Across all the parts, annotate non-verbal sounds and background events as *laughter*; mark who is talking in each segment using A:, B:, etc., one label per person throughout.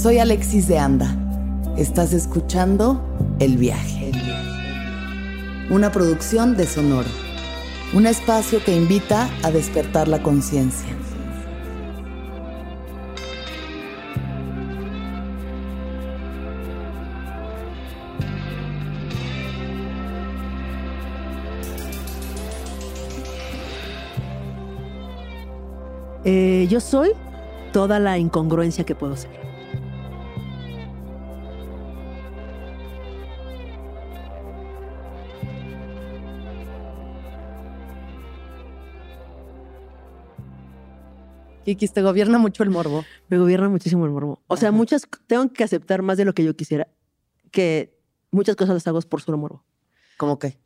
A: Soy Alexis de Anda. Estás escuchando El Viaje. Una producción de Sonoro. Un espacio que invita a despertar la conciencia.
B: Eh, yo soy toda la incongruencia que puedo ser.
A: Kikis, te gobierna mucho el morbo.
B: Me gobierna muchísimo el morbo. O sea,
A: Ajá.
B: muchas tengo que aceptar más de lo que yo quisiera. Que muchas cosas las hago por solo morbo.
A: ¿Cómo que?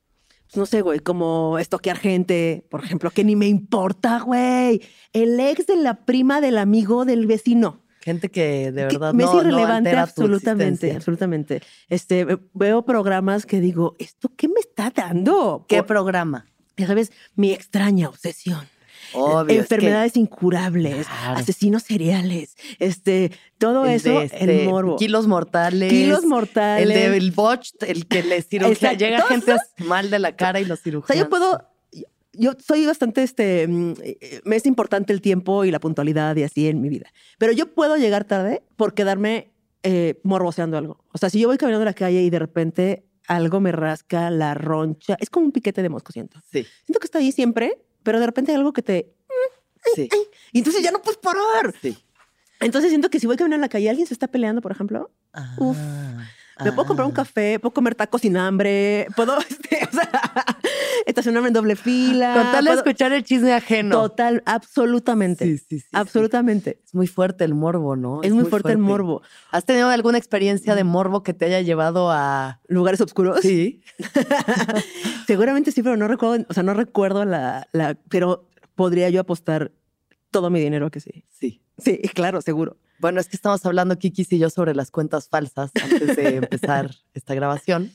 B: Pues no sé, güey, como estoquear gente, por ejemplo, que ni me importa, güey. El ex de la prima del amigo del vecino.
A: Gente que de
B: que
A: verdad
B: me
A: no,
B: es irrelevante absolutamente, absolutamente. Este, ve- veo programas que digo, ¿esto qué me está dando?
A: ¿Qué
B: Por-
A: programa?
B: ya sabes, mi extraña obsesión.
A: Obvio. es que-
B: enfermedades incurables,
A: Claro.
B: asesinos seriales, este, todo
A: el
B: eso, el
A: este,
B: morbo.
A: Kilos mortales.
B: Kilos mortales.
A: El del botch, el que le cirugía.
B: Exacto.
A: Llega
B: Todos
A: gente mal de la cara y los
B: O
A: cirujanos.
B: sea, yo puedo, yo- soy bastante, este, mm, eh, me es importante el tiempo y la puntualidad y así en mi vida. Pero yo puedo llegar tarde por quedarme eh, morboseando algo. O sea, si yo voy caminando en la calle y de repente algo me rasca la roncha, es como un piquete de mosco, siento.
A: Sí,
B: Siento que está ahí siempre, pero de repente hay algo que te...
A: sí,
B: Y entonces ya no puedes parar.
A: sí.
B: Entonces siento que si voy caminando en la calle y alguien se está peleando, por ejemplo, Uf.
A: Ah,
B: me puedo comprar un
A: ah.
B: café, puedo comer tacos sin hambre, puedo *laughs* este, o sea, estacionarme en doble fila.
A: Con tal de escuchar el chisme ajeno.
B: Total, absolutamente.
A: Sí, sí, sí, sí.
B: absolutamente.
A: Es muy fuerte el morbo, ¿no?
B: Es, muy fuerte, el morbo.
A: ¿Has tenido alguna experiencia de morbo que te haya llevado a...
B: Lugares oscuros.
A: Sí. *laughs*
B: Seguramente sí, pero no recuerdo, o sea, no recuerdo la, la, pero podría yo apostar todo mi dinero a que sí.
A: Sí.
B: Sí, claro, seguro.
A: Bueno, es que estamos hablando, Kikis y yo, sobre las cuentas falsas antes de *laughs* empezar esta grabación.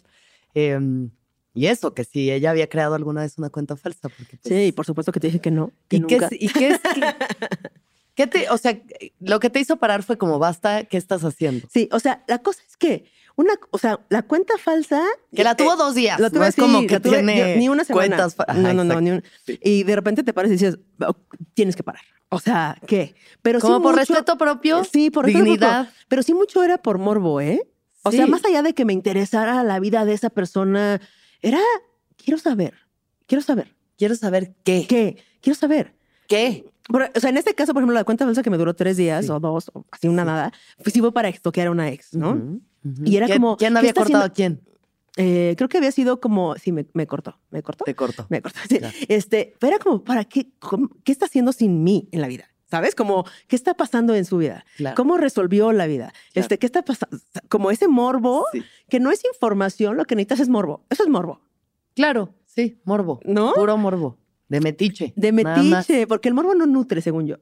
A: Em, y eso, que si ella había creado alguna vez una cuenta falsa. Porque, pues,
B: Sí, por supuesto que te dije que no. Que
A: ¿Y qué,
B: nunca.
A: es, ¿Y qué es? qué- *laughs* qué te, o sea, lo que te hizo parar fue como, basta, ¿qué estás haciendo?
B: Sí, o sea, la cosa es que una, o sea, la cuenta falsa.
A: Que la tuvo
B: eh,
A: dos días.
B: La tuve
A: no es
B: así,
A: como que
B: la tuve-
A: tiene
B: ni una semana.
A: cuentas Ajá,
B: no, no, no,
A: exacto.
B: ni un-
A: Sí.
B: Y de repente te paras y dices, "Oh, tienes que parar. O sea, ¿qué? Pero sí
A: Como por
B: mucho-
A: respeto propio,
B: Sí, por
A: dignidad.
B: propio. Pero sí mucho era por morbo, ¿eh? O sea,
A: Sí.
B: más allá de que me interesara la vida de esa persona, era, quiero saber, quiero saber.
A: Quiero saber qué.
B: ¿Qué? Quiero saber.
A: ¿Qué?
B: O sea, en este caso, por ejemplo, la cuenta falsa que me duró tres días
A: Sí.
B: o dos, o así una nada, pues sí fue para estoquear a una ex, ¿no? Y era
A: ¿Quién-
B: como,
A: ¿Quién
B: ¿qué
A: había cortado a quién?
B: Eh, creo que había sido como, sí, me, me cortó, me cortó.
A: Te corto.
B: Me cortó. sí.
A: Claro.
B: Este, pero era como, ¿para qué? cómo- ¿Qué está haciendo sin mí en la vida? ¿Sabes? Como, ¿qué está pasando en su vida?
A: Claro.
B: ¿Cómo resolvió la vida?
A: Claro.
B: Este, ¿qué está pasando? Como ese morbo,
A: Sí.
B: que no es información, lo que necesitas es morbo. Eso es morbo,
A: Claro, sí, morbo.
B: ¿no?
A: Puro morbo. De metiche.
B: De metiche, porque el morbo no nutre, según yo.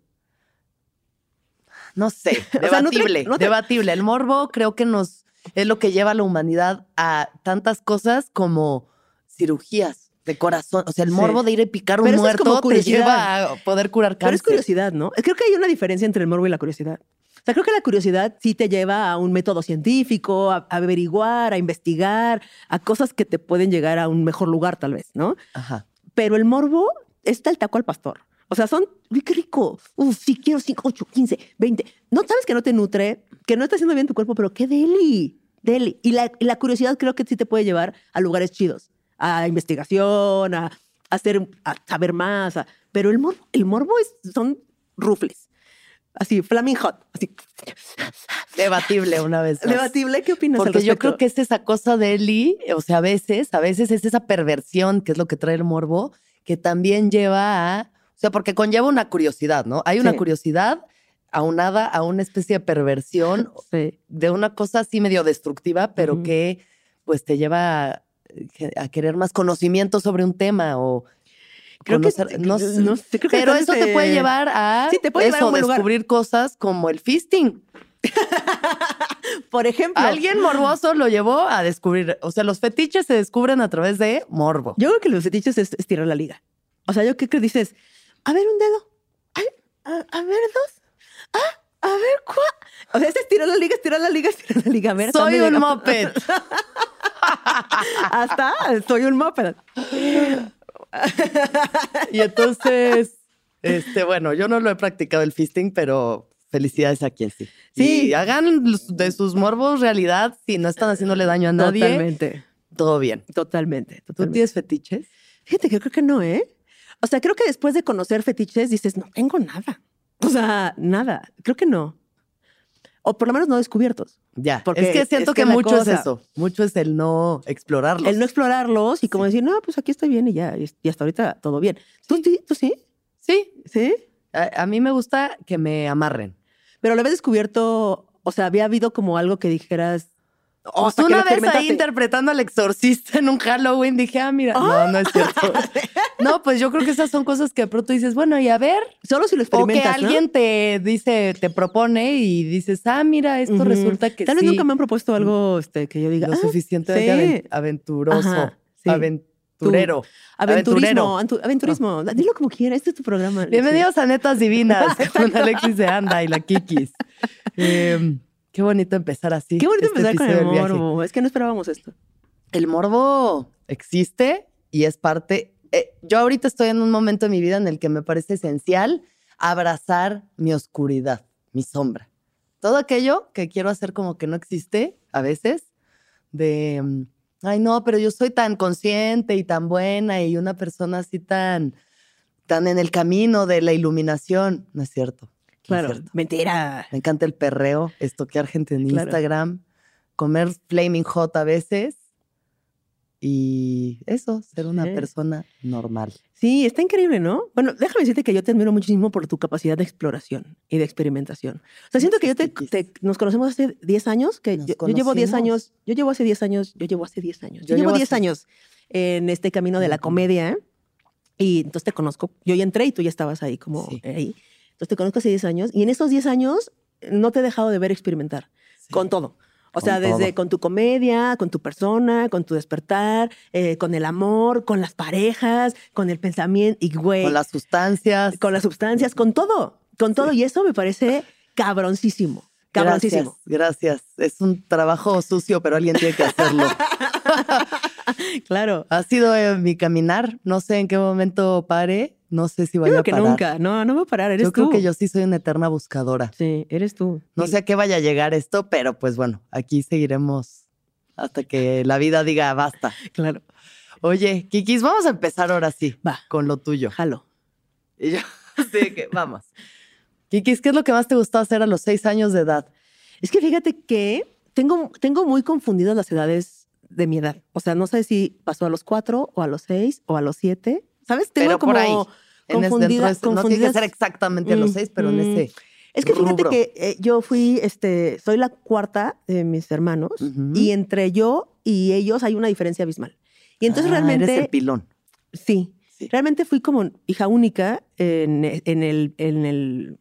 A: No sé, *laughs*
B: O sea,
A: debatible, debatible. El morbo creo que nos es lo que lleva a la humanidad a tantas cosas como cirugías de corazón. O sea, el
B: Sí.
A: morbo de ir a picar un
B: Pero eso es como
A: muerto te lleva a poder curar
B: Pero es
A: cáncer.
B: curiosidad, ¿no? Creo que hay una diferencia entre el morbo y la curiosidad. O sea, creo que la curiosidad sí te lleva a un método científico, a, a averiguar, a investigar, a cosas que te pueden llegar a un mejor lugar, tal vez, ¿no?
A: Ajá.
B: Pero el morbo está el taco al pastor. O sea, son, uy, qué rico. Uf, sí, quiero 5, 8, 15, 20. No sabes que no te nutre, que no está haciendo bien tu cuerpo, pero qué deli, deli. Y la, y la curiosidad creo que sí te puede llevar a lugares chidos, a investigación, a, hacer, a saber más. a- pero el morbo, el morbo es, son rufles. Así, flaming hot. Así.
A: Debatible una vez más.
B: Debatible, ¿qué opinas al
A: Porque yo creo que es esa cosa de Eli, o sea, a veces, a veces es esa perversión que es lo que trae el morbo, que también lleva a, o sea, porque conlleva una curiosidad, ¿no? Hay una
B: Sí.
A: curiosidad aunada a una especie de perversión
B: Sí.
A: de una cosa así medio destructiva, pero que pues te lleva a, a querer más conocimiento sobre un tema o
B: Creo que-
A: conocer- no sé.
B: no sé, creo que
A: pero
B: estás,
A: eso te puede llevar a
B: Sí, te puede llevar a
A: eso,
B: buen lugar.
A: descubrir cosas como el fisting.
B: Por ejemplo,
A: Alguien morboso lo llevó a descubrir. O sea, los fetiches se descubren a través de morbo.
B: Yo creo que los fetiches es estirar la liga. O sea, yo creo que dices, a ver un dedo, a, a ver dos, ah, A ver, ¿cuál? O sea, es estirar la liga, estirar la liga, estirar la liga. A ver, *laughs* ¿hasta
A: Soy un moped.
B: Hasta, soy un moped.
A: Y entonces, este, bueno, yo no lo he practicado el fisting, pero felicidades a quien sí.
B: Sí.
A: Y hagan de sus morbos realidad si no están haciéndole daño a nadie.
B: Totalmente,
A: Todo bien.
B: totalmente,
A: ¿Tú tienes fetiches?
B: Fíjate que creo que no, ¿eh? O sea, creo que después de conocer fetiches dices, no tengo nada. O sea, nada. Creo que no. O por lo menos no descubiertos.
A: Ya.
B: Porque
A: es que siento
B: es que
A: que, mucho
B: cosa-
A: es eso. Mucho es el no explorarlos.
B: El no explorarlos y como decir, no, pues aquí estoy bien y ya, y y hasta ahorita todo bien. ¿Tú sí? ¿Tú sí?
A: Sí.
B: ¿Sí?
A: A, a mí me gusta que me amarren.
B: Pero lo habías descubierto, o sea, había habido como algo que dijeras. O
A: una vez ahí interpretando al exorcista en un Halloween dije, ah, mira, no, no es cierto. *laughs* no, pues yo creo que esas son cosas que de pronto dices, bueno, y a ver,
B: Solo si lo
A: o que
B: experimentas. ¿no?
A: alguien te dice, te propone y dices, ah, mira, esto resulta que
B: Tal vez
A: sí,
B: nunca me han propuesto algo este, que yo diga.
A: lo
B: ah,
A: suficientemente
B: sí.
A: aven- aventuroso,
B: Ajá, sí.
A: aventurero.
B: Aventurismo,
A: aventurero.
B: antu- aventurismo. Dilo como quieras, este es tu programa.
A: Bienvenidos a Netas Divinas *laughs* con Alexis de Anda y la Kikis. Eh, qué bonito empezar así.
B: Qué bonito
A: este
B: empezar con el morbo. Es que no esperábamos esto.
A: el morbo existe y es parte. eh, yo ahorita estoy en un momento de mi vida en el que me parece esencial abrazar mi oscuridad, mi sombra. Todo aquello que quiero hacer como que no existe a veces, de, mm, ay no, pero yo soy tan consciente y tan buena y una persona así tan, tan en el camino de la iluminación. No es cierto. Es
B: Claro. Mentira.
A: Me encanta el perreo, estoquear gente en
B: Claro.
A: Instagram, comer flaming hot a veces y eso, ser una
B: Sí.
A: persona normal.
B: Sí, está increíble, ¿no? Bueno, déjame decirte que yo te admiro muchísimo por tu capacidad de exploración y de experimentación. O sea, siento que yo te, te- nos conocemos hace 10 años, que yo, yo llevo 10
A: conocimos.
B: años, yo llevo hace 10 años, yo llevo hace 10 años, yo,
A: Yo
B: llevo
A: llevo
B: 10
A: hace-
B: años en este camino de la comedia y entonces te conozco, yo ya entré y tú ya estabas ahí como
A: Sí.
B: ahí. Entonces te conozco hace 10 años y en esos 10 años no te he dejado de ver experimentar
A: Sí.
B: con todo. O
A: Con
B: sea, desde
A: todo.
B: con tu comedia, con tu persona, con tu despertar, eh, con el amor, con las parejas, con el pensamiento y güey,
A: Con las sustancias.
B: con las sustancias, con todo, con todo. Y eso me parece cabroncísimo, cabroncísimo.
A: Gracias, gracias. Es un trabajo sucio, pero alguien tiene que hacerlo. *laughs*
B: Claro.
A: ha sido eh, mi caminar. No sé en qué momento pare. No sé si
B: Yo
A: vaya
B: creo
A: a
B: que
A: parar.
B: nunca, no, no voy a parar, eres
A: Yo creo
B: tú.
A: que yo sí soy una eterna buscadora.
B: Sí, eres tú.
A: No sé a qué vaya a llegar esto, pero pues bueno, aquí seguiremos hasta que la vida diga basta.
B: Claro.
A: Oye, Kikis, vamos a empezar ahora sí
B: Va,
A: con lo tuyo.
B: jalo.
A: Y yo, *laughs* sí, que vamos. Kikis, ¿qué es lo que más te gustó hacer a los seis años de edad?
B: Es que fíjate que tengo, tengo muy confundidas las edades de mi edad. O sea, no sé si pasó a los cuatro o a los seis o a los siete. ¿Sabes? Tengo
A: Pero
B: como
A: por ahí. En ese- dentro
B: confundida-
A: de ese- no tiene que ser exactamente a los seis, pero en ese.
B: Es que fíjate
A: rubro.
B: que eh, yo fui, este, soy la cuarta de mis hermanos y entre yo y ellos hay una diferencia abismal. Y entonces
A: Ah,
B: realmente,
A: Eres el pilón.
B: sí,
A: Sí.
B: realmente fui como hija única en, en el, en el,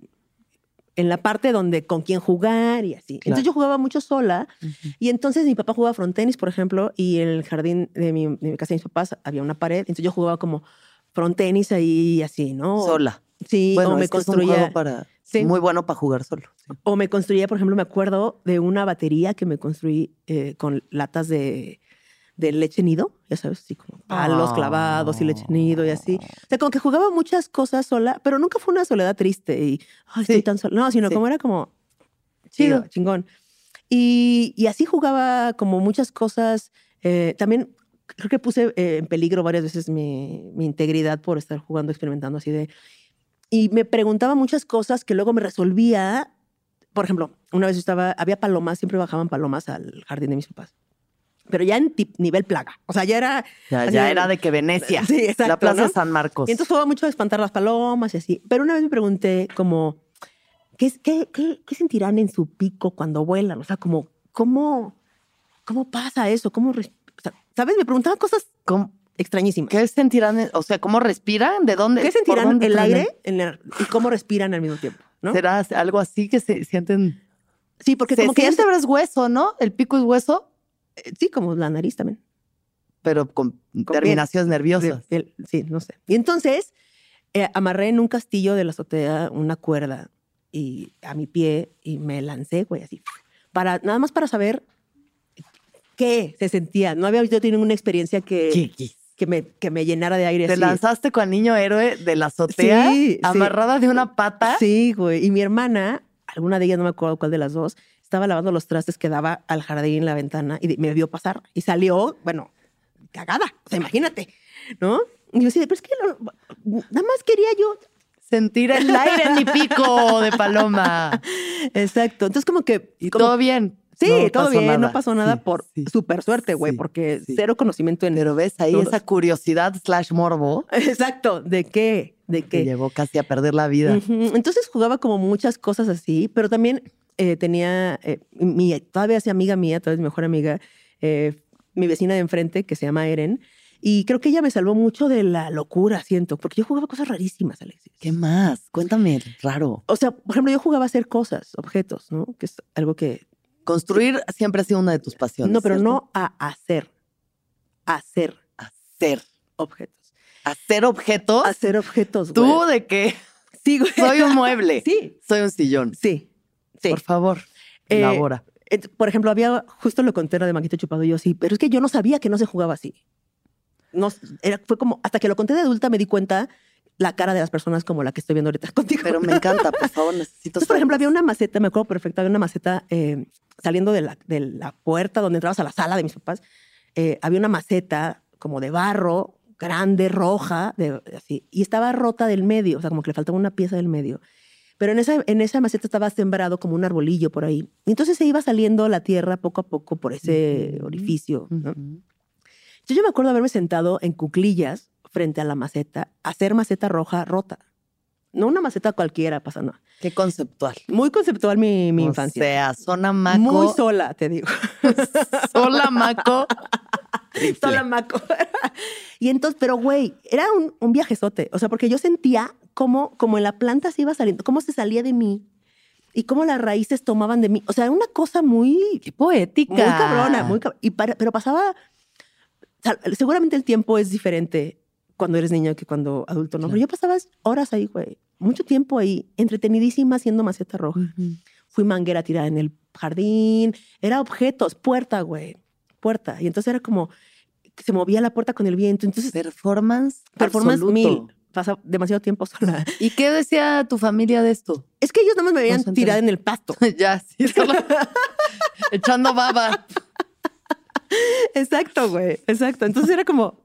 B: en la parte donde con quién jugar y así.
A: Claro.
B: Entonces yo jugaba mucho sola y entonces mi papá jugaba frontenis, por ejemplo, y en el jardín de mi, de mi casa de mis papás había una pared, entonces yo jugaba como frontenis ahí y así, ¿no?
A: Sola.
B: Sí,
A: bueno,
B: o me
A: es es un
B: construía.
A: juego para.
B: Sí.
A: Muy bueno para jugar solo. sí.
B: O me construía, por ejemplo, me acuerdo de una batería que me construí eh, con latas de, de leche nido, ya sabes, así como palos clavados y leche nido y así. O sea, como que jugaba muchas cosas sola, pero nunca fue una soledad triste y, ay, estoy tan sola. No, sino como era como chido,
A: Chido.
B: chingón. Y, y así jugaba como muchas cosas. eh, también creo que puse eh, en peligro varias veces mi, mi integridad por estar jugando, experimentando así de... Y me preguntaba muchas cosas que luego me resolvía. Por ejemplo, una vez estaba, había palomas, siempre bajaban palomas al jardín de mis papás. Pero ya en tip- nivel plaga. O sea, ya era...
A: Ya, ya
B: de-
A: era de que Venecia.
B: Sí, exacto,
A: La Plaza
B: ¿no?
A: San Marcos.
B: Y entonces jugaba mucho a espantar las palomas y así. Pero una vez me pregunté como, ¿qué, qué, qué, qué sentirán en su pico cuando vuelan? O sea, como, ¿cómo, cómo pasa eso? ¿Cómo, ¿Sabes? Me preguntaba cosas
A: ¿Cómo-
B: extrañísimas.
A: ¿Qué sentirán? en- O sea, ¿cómo respiran? ¿De dónde?
B: ¿Qué sentirán
A: dónde
B: el aire en y cómo respiran al mismo tiempo? ¿no?
A: ¿Será algo así que se sienten?
B: Sí, porque
A: se
B: como que
A: siente,
B: se-
A: pero es hueso, ¿no? El pico es hueso,
B: sí, como la nariz también.
A: pero con, terminaciones nerviosas.
B: Del- sí, no sé. Y entonces eh, amarré en un castillo de la azotea una cuerda y a mi pie y me lancé, güey, así. Para, nada más para saber qué se sentía. No había yo tenido una experiencia que, que, me, que me llenara de aire.
A: Te
B: así.
A: lanzaste con niño héroe de la azotea,
B: Sí, sí.
A: amarrada de una pata.
B: Sí, güey. Y mi hermana, alguna de ellas, no me acuerdo cuál de las dos, estaba lavando los trastes que daba al jardín, la ventana, y me vio pasar. Y salió, bueno, cagada. O sea, imagínate, ¿no? Y yo de, pero es que lo- nada más quería yo.
A: Sentir el aire en mi pico de paloma. *laughs*
B: Exacto. Entonces, como que.
A: Y
B: como-
A: todo bien.
B: Sí,
A: No
B: todo bien,
A: nada.
B: no pasó nada
A: Sí,
B: por
A: sí.
B: súper suerte, güey,
A: Sí,
B: porque cero conocimiento en.
A: Pero ves ahí
B: Todos.
A: esa curiosidad slash morbo *laughs*
B: Exacto. ¿De qué? ¿De
A: que
B: qué?
A: llevó casi a perder la vida.
B: Entonces jugaba como muchas cosas así, pero también eh, tenía, eh, mi, todavía es amiga mía, todavía es mi mejor amiga, eh, mi vecina de enfrente, que se llama Eren, y creo que ella me salvó mucho de la locura, siento, porque yo jugaba cosas rarísimas, Alexis.
A: ¿Qué más? Cuéntame, raro.
B: O sea, por ejemplo, yo jugaba a hacer cosas, objetos, ¿no? Que es algo que...
A: Construir siempre ha sido una de tus pasiones.
B: no, pero
A: ¿cierto?
B: no a hacer, hacer
A: Hacer.
B: objetos.
A: Hacer objetos.
B: Hacer objetos, güey.
A: ¿Tú de qué?
B: Sí, güey.
A: Soy un mueble.
B: Sí,
A: Soy un sillón.
B: sí, sí.
A: Por favor,
B: Eh,
A: elabora.
B: Ent- Por ejemplo, había, justo lo conté era de Maquito Chupado y yo sí, pero es que yo no sabía que no se jugaba así. No, era, fue como, hasta que lo conté de adulta me di cuenta la cara de las personas como la que estoy viendo ahorita *laughs* contigo.
A: Pero me encanta, por favor, necesito
B: Entonces, por ejemplo, había una maceta, me acuerdo perfecto, había una maceta eh, saliendo de la, de la puerta donde entrabas a la sala de mis papás. eh, había una maceta como de barro, grande, roja, de, así, y estaba rota del medio, o sea, como que le faltaba una pieza del medio. Pero en esa, en esa maceta estaba sembrado como un arbolillo por ahí. Y entonces se iba saliendo la tierra poco a poco por ese orificio. ¿no? Entonces yo me acuerdo haberme sentado en cuclillas frente a la maceta, hacer maceta roja rota. No una maceta cualquiera, pasa nada.
A: Qué conceptual.
B: Muy conceptual mi, mi
A: o
B: infancia.
A: sea, zona maco.
B: Muy sola, te digo. *laughs*
A: sola maco. *laughs*
B: sola maco. *laughs* y entonces, pero güey, era un, un viajezote. O sea, porque yo sentía cómo, como en la planta se iba saliendo, cómo se salía de mí y cómo las raíces tomaban de mí. O sea, era una cosa muy,
A: Qué poética.
B: muy cabrona, muy cab- y para- Pero pasaba, o sea, seguramente el tiempo es diferente cuando eres niño que cuando adulto, ¿no?
A: Claro.
B: Pero yo pasaba horas ahí, güey. Mucho tiempo ahí, entretenidísima haciendo maceta roja. Fui manguera tirada en el jardín. Era objetos, puerta, güey. Puerta. Y entonces era como se movía la puerta con el viento. Entonces,
A: Performance.
B: performance
A: absoluto.
B: mil. Pasa demasiado tiempo sola. *laughs*
A: ¿Y qué decía tu familia de esto?
B: Es que ellos nada más me veían
A: enteran.
B: tirada en el pasto. *laughs*
A: ya, sí, solo *laughs* echando baba.
B: Exacto, güey. Exacto. Entonces era como,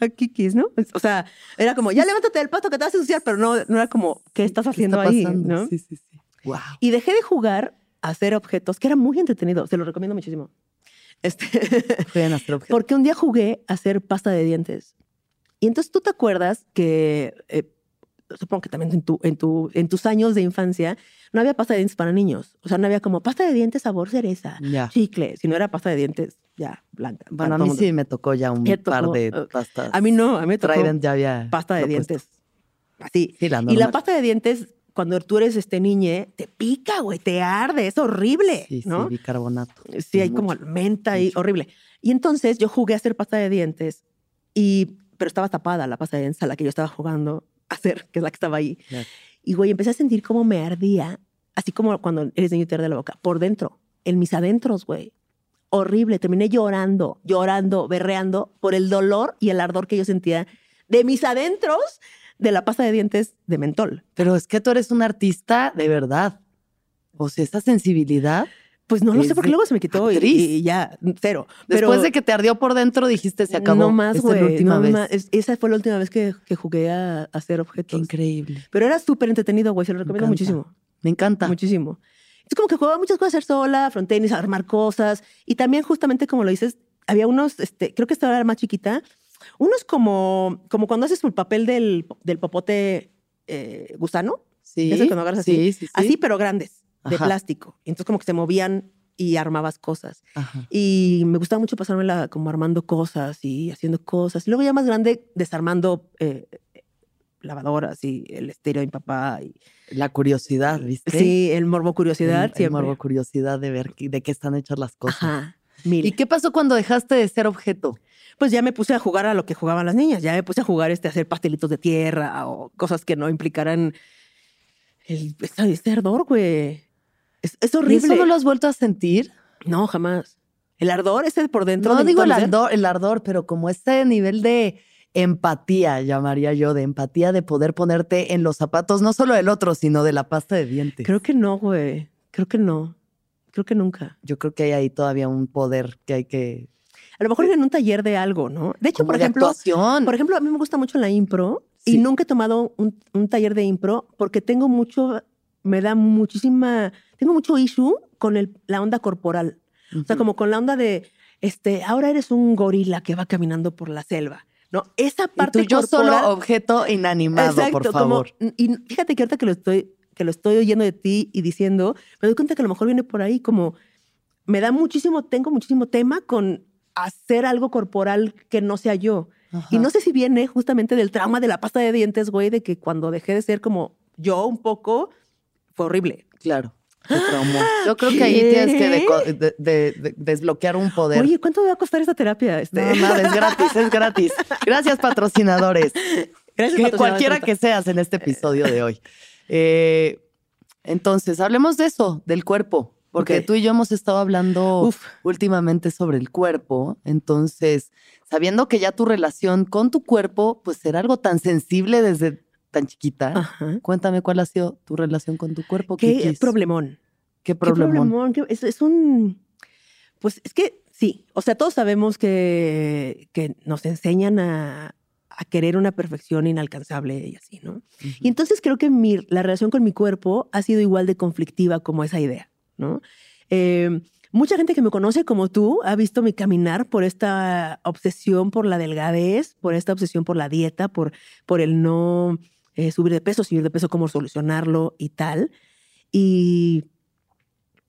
B: a Kikis, ¿no? O sea, era como, ya levántate del pasto que te vas a ensuciar, pero no, no era como, ¿qué estás haciendo
A: está
B: ahí?
A: Sí, sí, sí. Wow.
B: Y dejé de jugar a hacer objetos, que era muy entretenido. Se lo recomiendo muchísimo. Este, *laughs*
A: Pueden hacer objetos.
B: porque un día jugué a hacer pasta de dientes. Y entonces tú te acuerdas que, eh, supongo que también en, tu, en, tu, en tus años de infancia, no había pasta de dientes para niños. O sea, no había como pasta de dientes sabor cereza,
A: Ya.
B: chicle, si no era pasta de dientes ya blanca.
A: Bueno, a mí sí me tocó ya un
B: Me
A: par
B: tocó,
A: de
B: eh,
A: pastas.
B: A mí no, a mí me tocó
A: Trident ya había.
B: pasta de dientes. Así.
A: Sí, la
B: Y la pasta de dientes, cuando tú eres este niñe, te pica, güey, te arde, es horrible,
A: Sí, sí,
B: ¿no?
A: bicarbonato.
B: Sí, hay
A: mucho,
B: como menta
A: mucho.
B: horrible. Y entonces yo jugué a hacer pasta de dientes, y, pero estaba tapada la pasta de dientes a la que yo estaba jugando *laughs* hacer, que es la que estaba ahí.
A: Claro.
B: Y güey, empecé a sentir cómo me ardía, así como cuando eres niño y te arde la boca, por dentro, en mis adentros, güey. Horrible, terminé llorando, llorando, berreando por el dolor y el ardor que yo sentía de mis adentros de la pasta de dientes de mentol.
A: Pero es que tú eres un artista de verdad. O sea, esa sensibilidad.
B: Pues no lo sé porque luego se me quitó y, ya, cero.
A: Después
B: Pero-
A: de que te ardió por dentro, dijiste se acabó.
B: No más, güey. no esa fue la última vez que, que jugué a, a hacer
A: Qué
B: objetos.
A: increíble.
B: Pero era súper entretenido, güey. Se lo recomiendo muchísimo.
A: Me encanta.
B: Muchísimo. Es como que jugaba muchas cosas a hacer sola, frontenis, armar cosas. Y también, justamente como lo dices, había unos, este, creo que esta era más chiquita, unos como, como cuando haces el papel del, del popote eh, gusano.
A: Sí.
B: ¿Ese cuando agarras así?
A: Sí, sí, sí.
B: Así, pero grandes, de
A: Ajá.
B: plástico. Y entonces como que se movían y armabas cosas.
A: Ajá.
B: Y me gustaba mucho pasármela como armando cosas y haciendo cosas. Y luego ya más grande, desarmando eh, lavadoras y el estéreo de mi papá. Y,
A: La curiosidad, ¿viste?
B: sí, el morbo curiosidad
A: El- el morbo curiosidad de ver de qué están hechas las cosas.
B: Ajá, mil.
A: ¿Y qué pasó cuando dejaste de ser objeto?
B: Pues ya me puse a jugar a lo que jugaban las niñas. Ya me puse a jugar este, a hacer pastelitos de tierra o cosas que no implicaran El, ese, ese ardor, güey. Es, es
A: ¿Y
B: horrible.
A: eso no lo has vuelto a sentir?
B: No, jamás. El ardor ese por dentro.
A: No
B: de
A: digo el ardor, el ardor, pero como este nivel de empatía, llamaría yo, de empatía de poder ponerte en los zapatos, no solo del otro, sino de la pasta de dientes.
B: Creo que no, güey. Creo que no. Creo que nunca.
A: Yo creo que hay ahí todavía un poder que hay que...
B: A lo mejor en un taller de algo, ¿no? De hecho,
A: como
B: por
A: de
B: ejemplo,
A: actuación.
B: por ejemplo, a mí me gusta mucho la impro
A: Sí.
B: y nunca he tomado un, un taller de impro porque tengo mucho, me da muchísima, tengo mucho issue con el, la onda corporal. O sea, como con la onda de, este, ahora eres un gorila que va caminando por la selva, ¿no? Esa
A: Y
B: parte
A: tú, yo
B: corporal,
A: solo objeto inanimado, por
B: Exacto,
A: favor.
B: como- y fíjate que ahorita que lo estoy que lo estoy oyendo de ti y diciendo, me doy cuenta que a lo mejor viene por ahí como me da muchísimo, tengo muchísimo tema con hacer algo corporal que no sea yo. Y no sé si viene justamente del trauma de la pasta de dientes, güey, de que cuando dejé de ser como yo un poco, fue horrible.
A: Claro. *gasps* Yo creo que ahí tienes que deco- de- de- de- desbloquear un poder.
B: Oye, ¿cuánto me va a costar esta terapia? Este?
A: No, nada, es gratis, es gratis. Gracias, patrocinadores. *laughs*
B: Gracias,
A: Que cualquiera que seas en este episodio de hoy. Eh, entonces, hablemos de eso, del cuerpo. Porque tú y yo hemos estado hablando
B: Uf.
A: últimamente sobre el cuerpo. Entonces, sabiendo que ya tu relación con tu cuerpo, pues era algo tan sensible desde tan chiquita.
B: Ajá.
A: Cuéntame cuál ha sido tu relación con tu cuerpo.
B: Qué
A: Kikis?
B: problemón.
A: ¿Qué
B: Qué
A: problemón?
B: problemón, qué- Es, es un. Pues es que sí. O sea, todos sabemos que, que nos enseñan a, a querer una perfección inalcanzable y así, ¿no? Y entonces creo que mi, la relación con mi cuerpo ha sido igual de conflictiva como esa idea, ¿no? Eh, mucha gente que me conoce como tú ha visto mi caminar por esta obsesión por la delgadez, por esta obsesión por la dieta, por, por el no eh, subir de peso, subir de peso, cómo solucionarlo y tal. Y,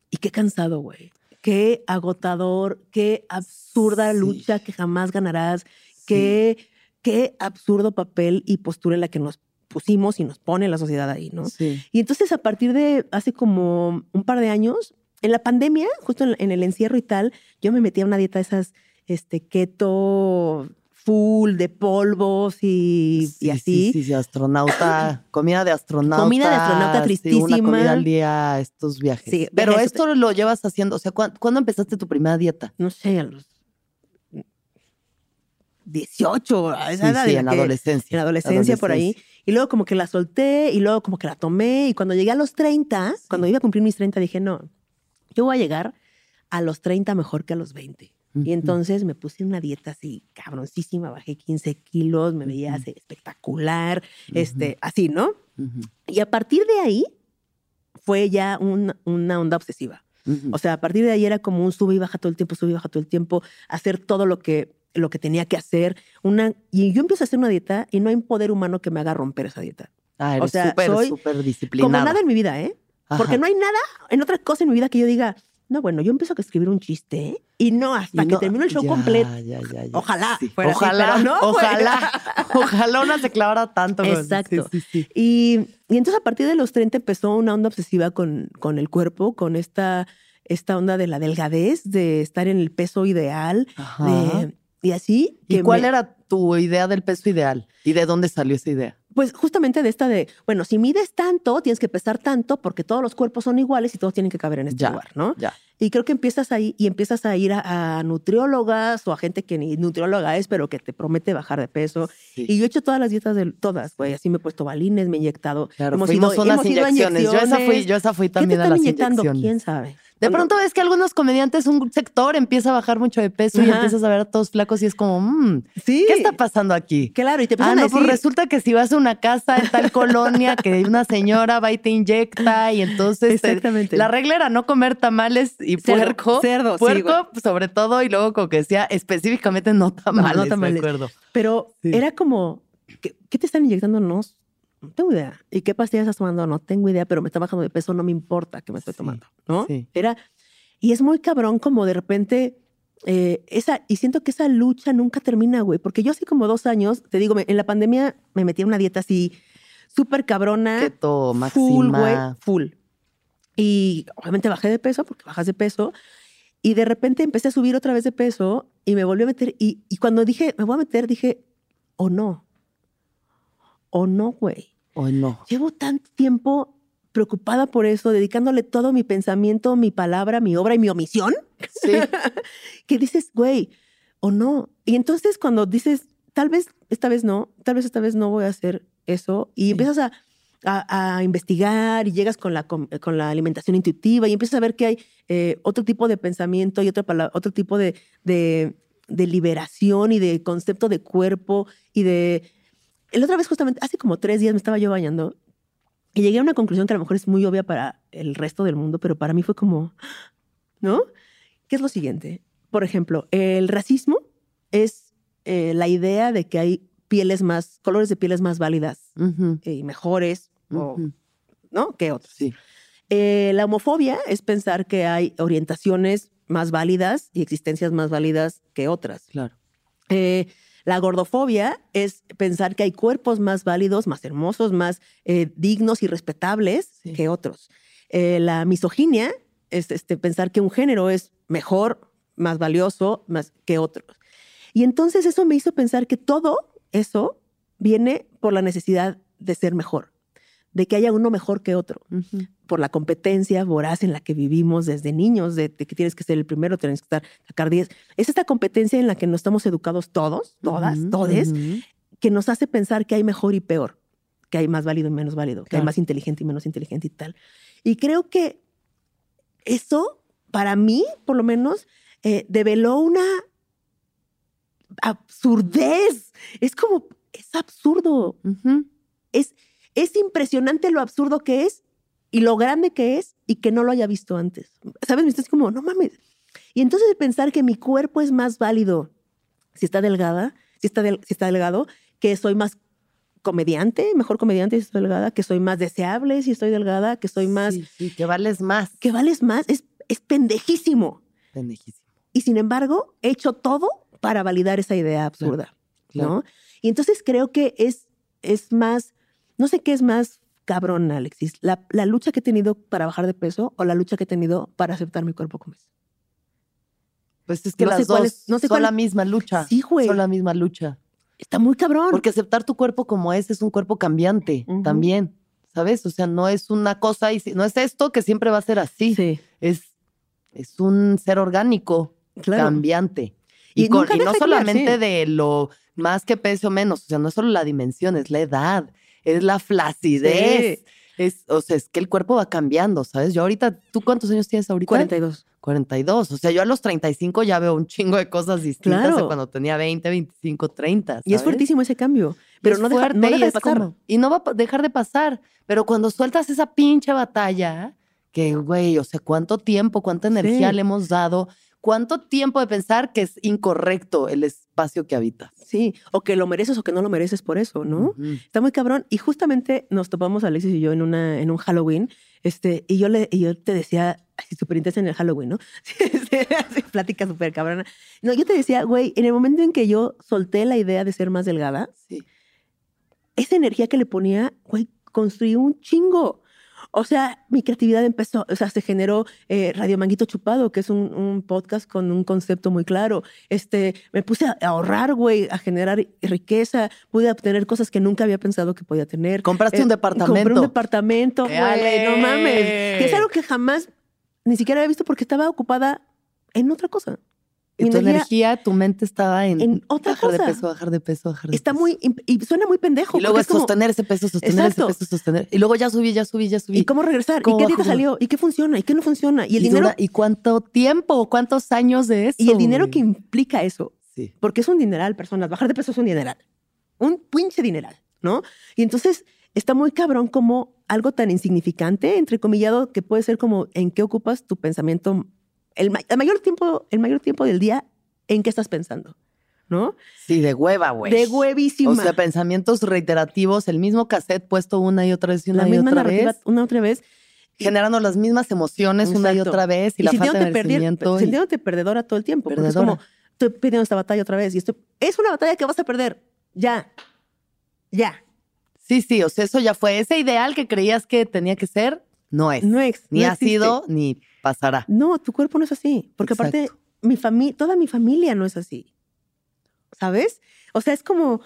B: y qué cansado, güey. Qué agotador, qué absurda
A: Sí.
B: lucha que jamás ganarás,
A: Sí.
B: qué, qué absurdo papel y postura en la que nos pusimos y nos pone la sociedad ahí, ¿no?
A: Sí.
B: Y entonces a partir de hace como un par de años, en la pandemia, justo en, en el encierro y tal, yo me metí a una dieta de esas, este, keto full de polvos y, y
A: Sí,
B: así.
A: Sí, sí, astronauta, *clears throat* comida de astronauta.
B: Comida de astronauta
A: sí, una
B: tristísima.
A: comida al día, estos viajes.
B: Sí,
A: Pero
B: viajes.
A: esto lo llevas haciendo, o sea, ¿cuándo, cuándo empezaste tu primera dieta?
B: No sé, a los 18, a esa
A: Sí,
B: edad en la que-
A: adolescencia.
B: en la adolescencia por ahí. Y luego como que la solté y luego como que la tomé. Y cuando llegué a los 30, cuando iba a cumplir mis 30, dije, no, yo voy a llegar a los 30 mejor que a los 20. Y entonces me puse una dieta así cabroncísima, bajé 15 kilos, me veía así espectacular, este, así, ¿no? Y a partir de ahí fue ya un- una onda obsesiva. O sea, a partir de ahí era como un sube y baja todo el tiempo, sube y baja todo el tiempo, hacer todo lo que, lo que tenía que hacer. Una, y yo empiezo a hacer una dieta y no hay poder humano que me haga romper esa dieta.
A: ah, eres
B: o sea,
A: súper, súper disciplinada.
B: Como nada en mi vida, ¿eh? Porque no hay nada en otra cosa en mi vida que yo diga, no, bueno, yo empiezo a escribir un chiste y no hasta
A: Y
B: que
A: no-
B: termino el show
A: ya,
B: completo.
A: ya.
B: Ojalá
A: Sí.
B: fuera así,
A: ojalá,
B: no,
A: ojalá, *laughs* ojalá una se clavara tanto.
B: Exacto.
A: Sí, sí, sí.
B: Y, y entonces a partir de los 30 empezó una onda obsesiva con, con el cuerpo, con esta, esta onda de la delgadez, de estar en el peso ideal, de- y así.
A: ¿Y cuál
B: me-
A: era tu idea del peso ideal? ¿Y de dónde salió esa idea?
B: Pues justamente de esta de, bueno, si mides tanto, tienes que pesar tanto porque todos los cuerpos son iguales y todos tienen que caber en este
A: Ya,
B: lugar, ¿no?
A: Ya.
B: Y creo que empiezas ahí y empiezas a ir a, a nutriólogas o a gente que ni nutrióloga es, pero que te promete bajar de peso.
A: Sí.
B: Y yo he hecho todas las dietas de todas, güey. Así me he puesto balines, me he inyectado.
A: Claro,
B: hemos
A: fuimos
B: ido-
A: unas
B: hemos ido a
A: inyecciones. Yo esa fui,
B: inyecciones.
A: yo esa fui
B: ¿Qué te
A: también a las
B: inyectando?
A: inyecciones.
B: ¿Quién sabe?
A: De pronto ves que algunos comediantes, un sector empieza a bajar mucho de peso y empiezas a ver a todos flacos y es como, mm,
B: Sí.
A: ¿qué está pasando aquí?
B: Claro, y te
A: Ah,
B: a
A: no,
B: decir...
A: pues resulta que si vas a una casa en tal colonia que una señora va y te inyecta y entonces te-
B: Exactamente.
A: la regla era no comer tamales y
B: Cerdo,
A: puerco.
B: cerdo, sí,
A: puerco sobre todo y luego como que decía específicamente no tamales,
B: tamales.
A: me acuerdo.
B: Pero
A: Sí.
B: era como, ¿qué, qué te están inyectando? No, tengo idea. ¿Y qué pastillas estás tomando? No tengo idea, pero me está bajando de peso, no me importa que me estoy
A: Sí,
B: tomando, ¿no?
A: sí.
B: Era, y es muy cabrón como de repente, eh, esa, y siento que esa lucha nunca termina, güey, porque yo hace como dos años, te digo, me- en la pandemia me metí en una dieta así súper cabrona.
A: Keto
B: Full, güey,
A: máxima.
B: full. Y obviamente bajé de peso porque bajas de peso. Y de repente empecé a subir otra vez de peso y me volví a meter. Y, y cuando dije, me voy a meter, dije, o no. O no, güey.
A: Ay, no.
B: Llevo tanto tiempo preocupada por eso, dedicándole todo mi pensamiento, mi palabra, mi obra y mi omisión,
A: Sí. *laughs*
B: que dices, güey, o no. Y entonces cuando dices, tal vez esta vez no, tal vez esta vez no voy a hacer eso, y
A: Sí.
B: empiezas a, a- a investigar y llegas con la, con la alimentación intuitiva y empiezas a ver que hay eh, otro tipo de pensamiento y otro, tipo de, de, de liberación y de concepto de cuerpo y de... La otra vez justamente, hace como tres días me estaba yo bañando y llegué a una conclusión que a lo mejor es muy obvia para el resto del mundo, pero para mí fue como, ¿no? ¿Qué es lo siguiente? Por ejemplo, el racismo es eh, la idea de que hay pieles más, colores de pieles más válidas
A: Ujú,
B: y mejores, o,
A: ujú.
B: ¿no? Que otros.
A: Sí.
B: Eh, la homofobia es pensar que hay orientaciones más válidas y existencias más válidas que otras.
A: Claro.
B: Eh, la gordofobia es pensar que hay cuerpos más válidos, más hermosos, más eh, dignos y respetables
A: Sí.
B: que otros. Eh, la misoginia es este, pensar que un género es mejor, más valioso más que otros. Y entonces eso me hizo pensar que todo eso viene por la necesidad de ser mejor, de que haya uno mejor que otro
A: Ujú.
B: Por la competencia voraz en la que vivimos desde niños, de, de que tienes que ser el primero, tienes que estar, sacar 10. Es esta competencia en la que nos estamos educados todos, todas,
A: Ujú,
B: todes, que nos hace pensar que hay mejor y peor, que hay más válido y menos válido, que hay más inteligente y menos inteligente y tal. Y creo que eso, para mí, por lo menos, eh, develó una absurdez. Es como, es absurdo es, es impresionante lo absurdo que es y lo grande que es y que no lo haya visto antes. ¿Sabes? Me estás como, no mames. Y entonces pensar que mi cuerpo es más válido si está delgada, si está, del- si está delgado, que soy más comediante, mejor comediante si estoy delgada, que soy más deseable si estoy delgada, que soy más,
A: Sí, sí, que vales más.
B: que vales más, es, es pendejísimo.
A: Pendejísimo.
B: Y sin embargo, he hecho todo para validar esa idea absurda.
A: claro.
B: ¿no? Y entonces creo que es, es más, no sé qué es más cabrón, Alexis, la, la lucha que he tenido para bajar de peso o la lucha que he tenido para aceptar mi cuerpo como es.
A: Pues es que
B: No sé
A: las
B: cuál
A: dos
B: es- no sé
A: son
B: cuál
A: la misma lucha.
B: Sí, güey.
A: Son la misma lucha.
B: Está muy cabrón.
A: Porque aceptar tu cuerpo como es es un cuerpo cambiante también, ¿sabes? O sea, no es una cosa y si- no es esto que siempre va a ser así.
B: sí,
A: Es, es un ser orgánico
B: claro.
A: cambiante.
B: Y
A: Y, con-
B: nunca
A: y no solamente
B: sí.
A: de lo más que pese o menos, o sea, no es solo la dimensión, es la edad, es la flacidez.
B: Sí.
A: Es, o sea, es que el cuerpo va cambiando, ¿sabes? Yo ahorita, ¿tú cuántos años tienes ahorita?
B: 42.
A: 42. O sea, yo a los 35 ya veo un chingo de cosas distintas
B: Claro.
A: de cuando tenía 20, 25, 30.
B: Y es fuertísimo ese cambio. Pero
A: es
B: no deja,
A: fuerte
B: no
A: y
B: deja de pasar.
A: como- y no va a dejar de pasar. Pero cuando sueltas esa pinche batalla, que, güey, o sea, ¿cuánto tiempo, cuánta energía
B: Sí.
A: le hemos dado? ¿Cuánto tiempo de pensar que es incorrecto el espacio que habitas?
B: Sí, o que lo mereces o que no lo mereces por eso, ¿no? Está muy cabrón. Y justamente nos topamos Alexis y yo en, una, en un Halloween. Este, y yo le y yo te decía, así súper intensa en el Halloween, ¿no? *laughs* Plática súper cabrona. No, yo te decía, güey, en el momento en que yo solté la idea de ser más delgada,
A: Sí.
B: esa energía que le ponía, güey, construí un chingo. O sea, mi creatividad empezó, o sea, se generó eh, Radio Manguito Chupado, que es un, un podcast con un concepto muy claro. Este, me puse a ahorrar, güey, a generar riqueza, pude obtener cosas que nunca había pensado que podía tener.
A: Compraste
B: Eh,
A: un departamento.
B: Compré un departamento, güey, no mames. Que es algo que jamás ni siquiera había visto porque estaba ocupada en otra cosa.
A: Y
B: Mi
A: tu
B: energía
A: energía, tu mente estaba en,
B: en otra
A: bajar de peso, bajar de peso, bajar de
B: Está
A: peso.
B: muy, y suena muy pendejo.
A: Y luego es
B: como,
A: sostener ese peso, sostener
B: Exacto.
A: ese peso, sostener. Y luego ya subí, ya subí, ya subí.
B: ¿Y cómo regresar?
A: ¿Cómo
B: ¿Y qué dieta salió? ¿Y qué funciona? ¿Y qué no funciona? Y el
A: Y
B: dinero,
A: dura- ¿Y cuánto tiempo? ¿Cuántos años de eso?
B: y el dinero que implica eso.
A: Sí.
B: Porque es un dineral, personas. Bajar de peso es un dineral. Un pinche dineral, ¿no? Y entonces está muy cabrón como algo tan insignificante, entrecomillado, que puede ser como en qué ocupas tu pensamiento, el, ma- el mayor tiempo, el mayor tiempo del día, en qué estás pensando, ¿no?
A: Sí, de hueva, güey.
B: De huevísima.
A: O sea, pensamientos reiterativos, el mismo cassette puesto una y otra vez y una
B: la
A: y
B: misma
A: otra
B: narrativa
A: vez,
B: una otra vez.
A: generando las mismas emociones una y otra vez y, la falta de
B: sintiéndote,
A: merecimiento. y-
B: sintiéndote perdedora todo el tiempo. Porque es como, estoy perdiendo esta batalla otra vez. Y esto es una batalla que vas a perder. Ya. Ya.
A: Sí, sí, o sea, eso ya fue. Ese ideal que creías que tenía que ser, no es.
B: No ex-
A: ni
B: no
A: ha
B: existe.
A: sido, ni pasará.
B: No, tu cuerpo no es así. Porque aparte, mi familia, toda mi familia no es así. ¿Sabes? O sea, es como.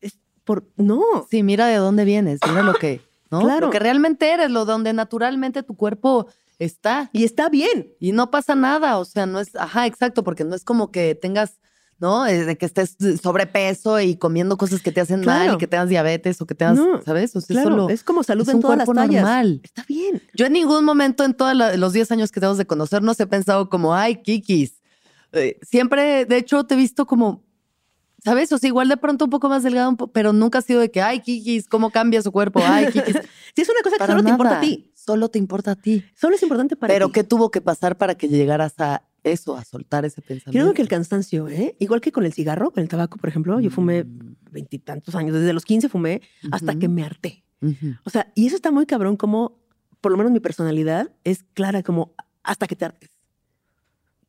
B: es por, no.
A: Sí, mira de dónde vienes, mira lo que *clears throat* ¿no?
B: Claro.
A: Lo que realmente eres, lo donde naturalmente tu cuerpo está.
B: Y está bien.
A: Y no pasa nada, o sea, no es, ajá, exacto, porque no es como que tengas, ¿no? Eh, De que estés sobrepeso y comiendo cosas que te hacen mal y que tengas diabetes o que tengas,
B: No,
A: ¿sabes? O sea,
B: Claro,
A: solo-
B: es como salud
A: es
B: en
A: un
B: todas las
A: cuerpo
B: tallas.
A: normal.
B: Está bien.
A: Yo en ningún momento en todos los 10 años que tenemos de conocernos he pensado como, ay, Kikis. Eh, siempre, de hecho, te he visto como, ¿sabes? O sea, igual de pronto un poco más delgado, pero nunca ha sido de que, ay, Kikis, ¿cómo cambia su cuerpo? Ay, Kikis. *laughs*
B: Si es una cosa que
A: Para
B: solo te importa a ti.
A: Solo te importa a ti.
B: Solo es importante para
A: Pero
B: ti.
A: ¿qué tuvo que pasar para que llegaras a eso, a soltar ese pensamiento?
B: Creo que el cansancio, ¿eh? Igual que con el cigarro, con el tabaco, por ejemplo, yo fumé
A: Mm.
B: veintitantos años, desde los 15 fumé hasta que me harté. O sea, y eso está muy cabrón como, por lo menos mi personalidad es clara como hasta que te hartes.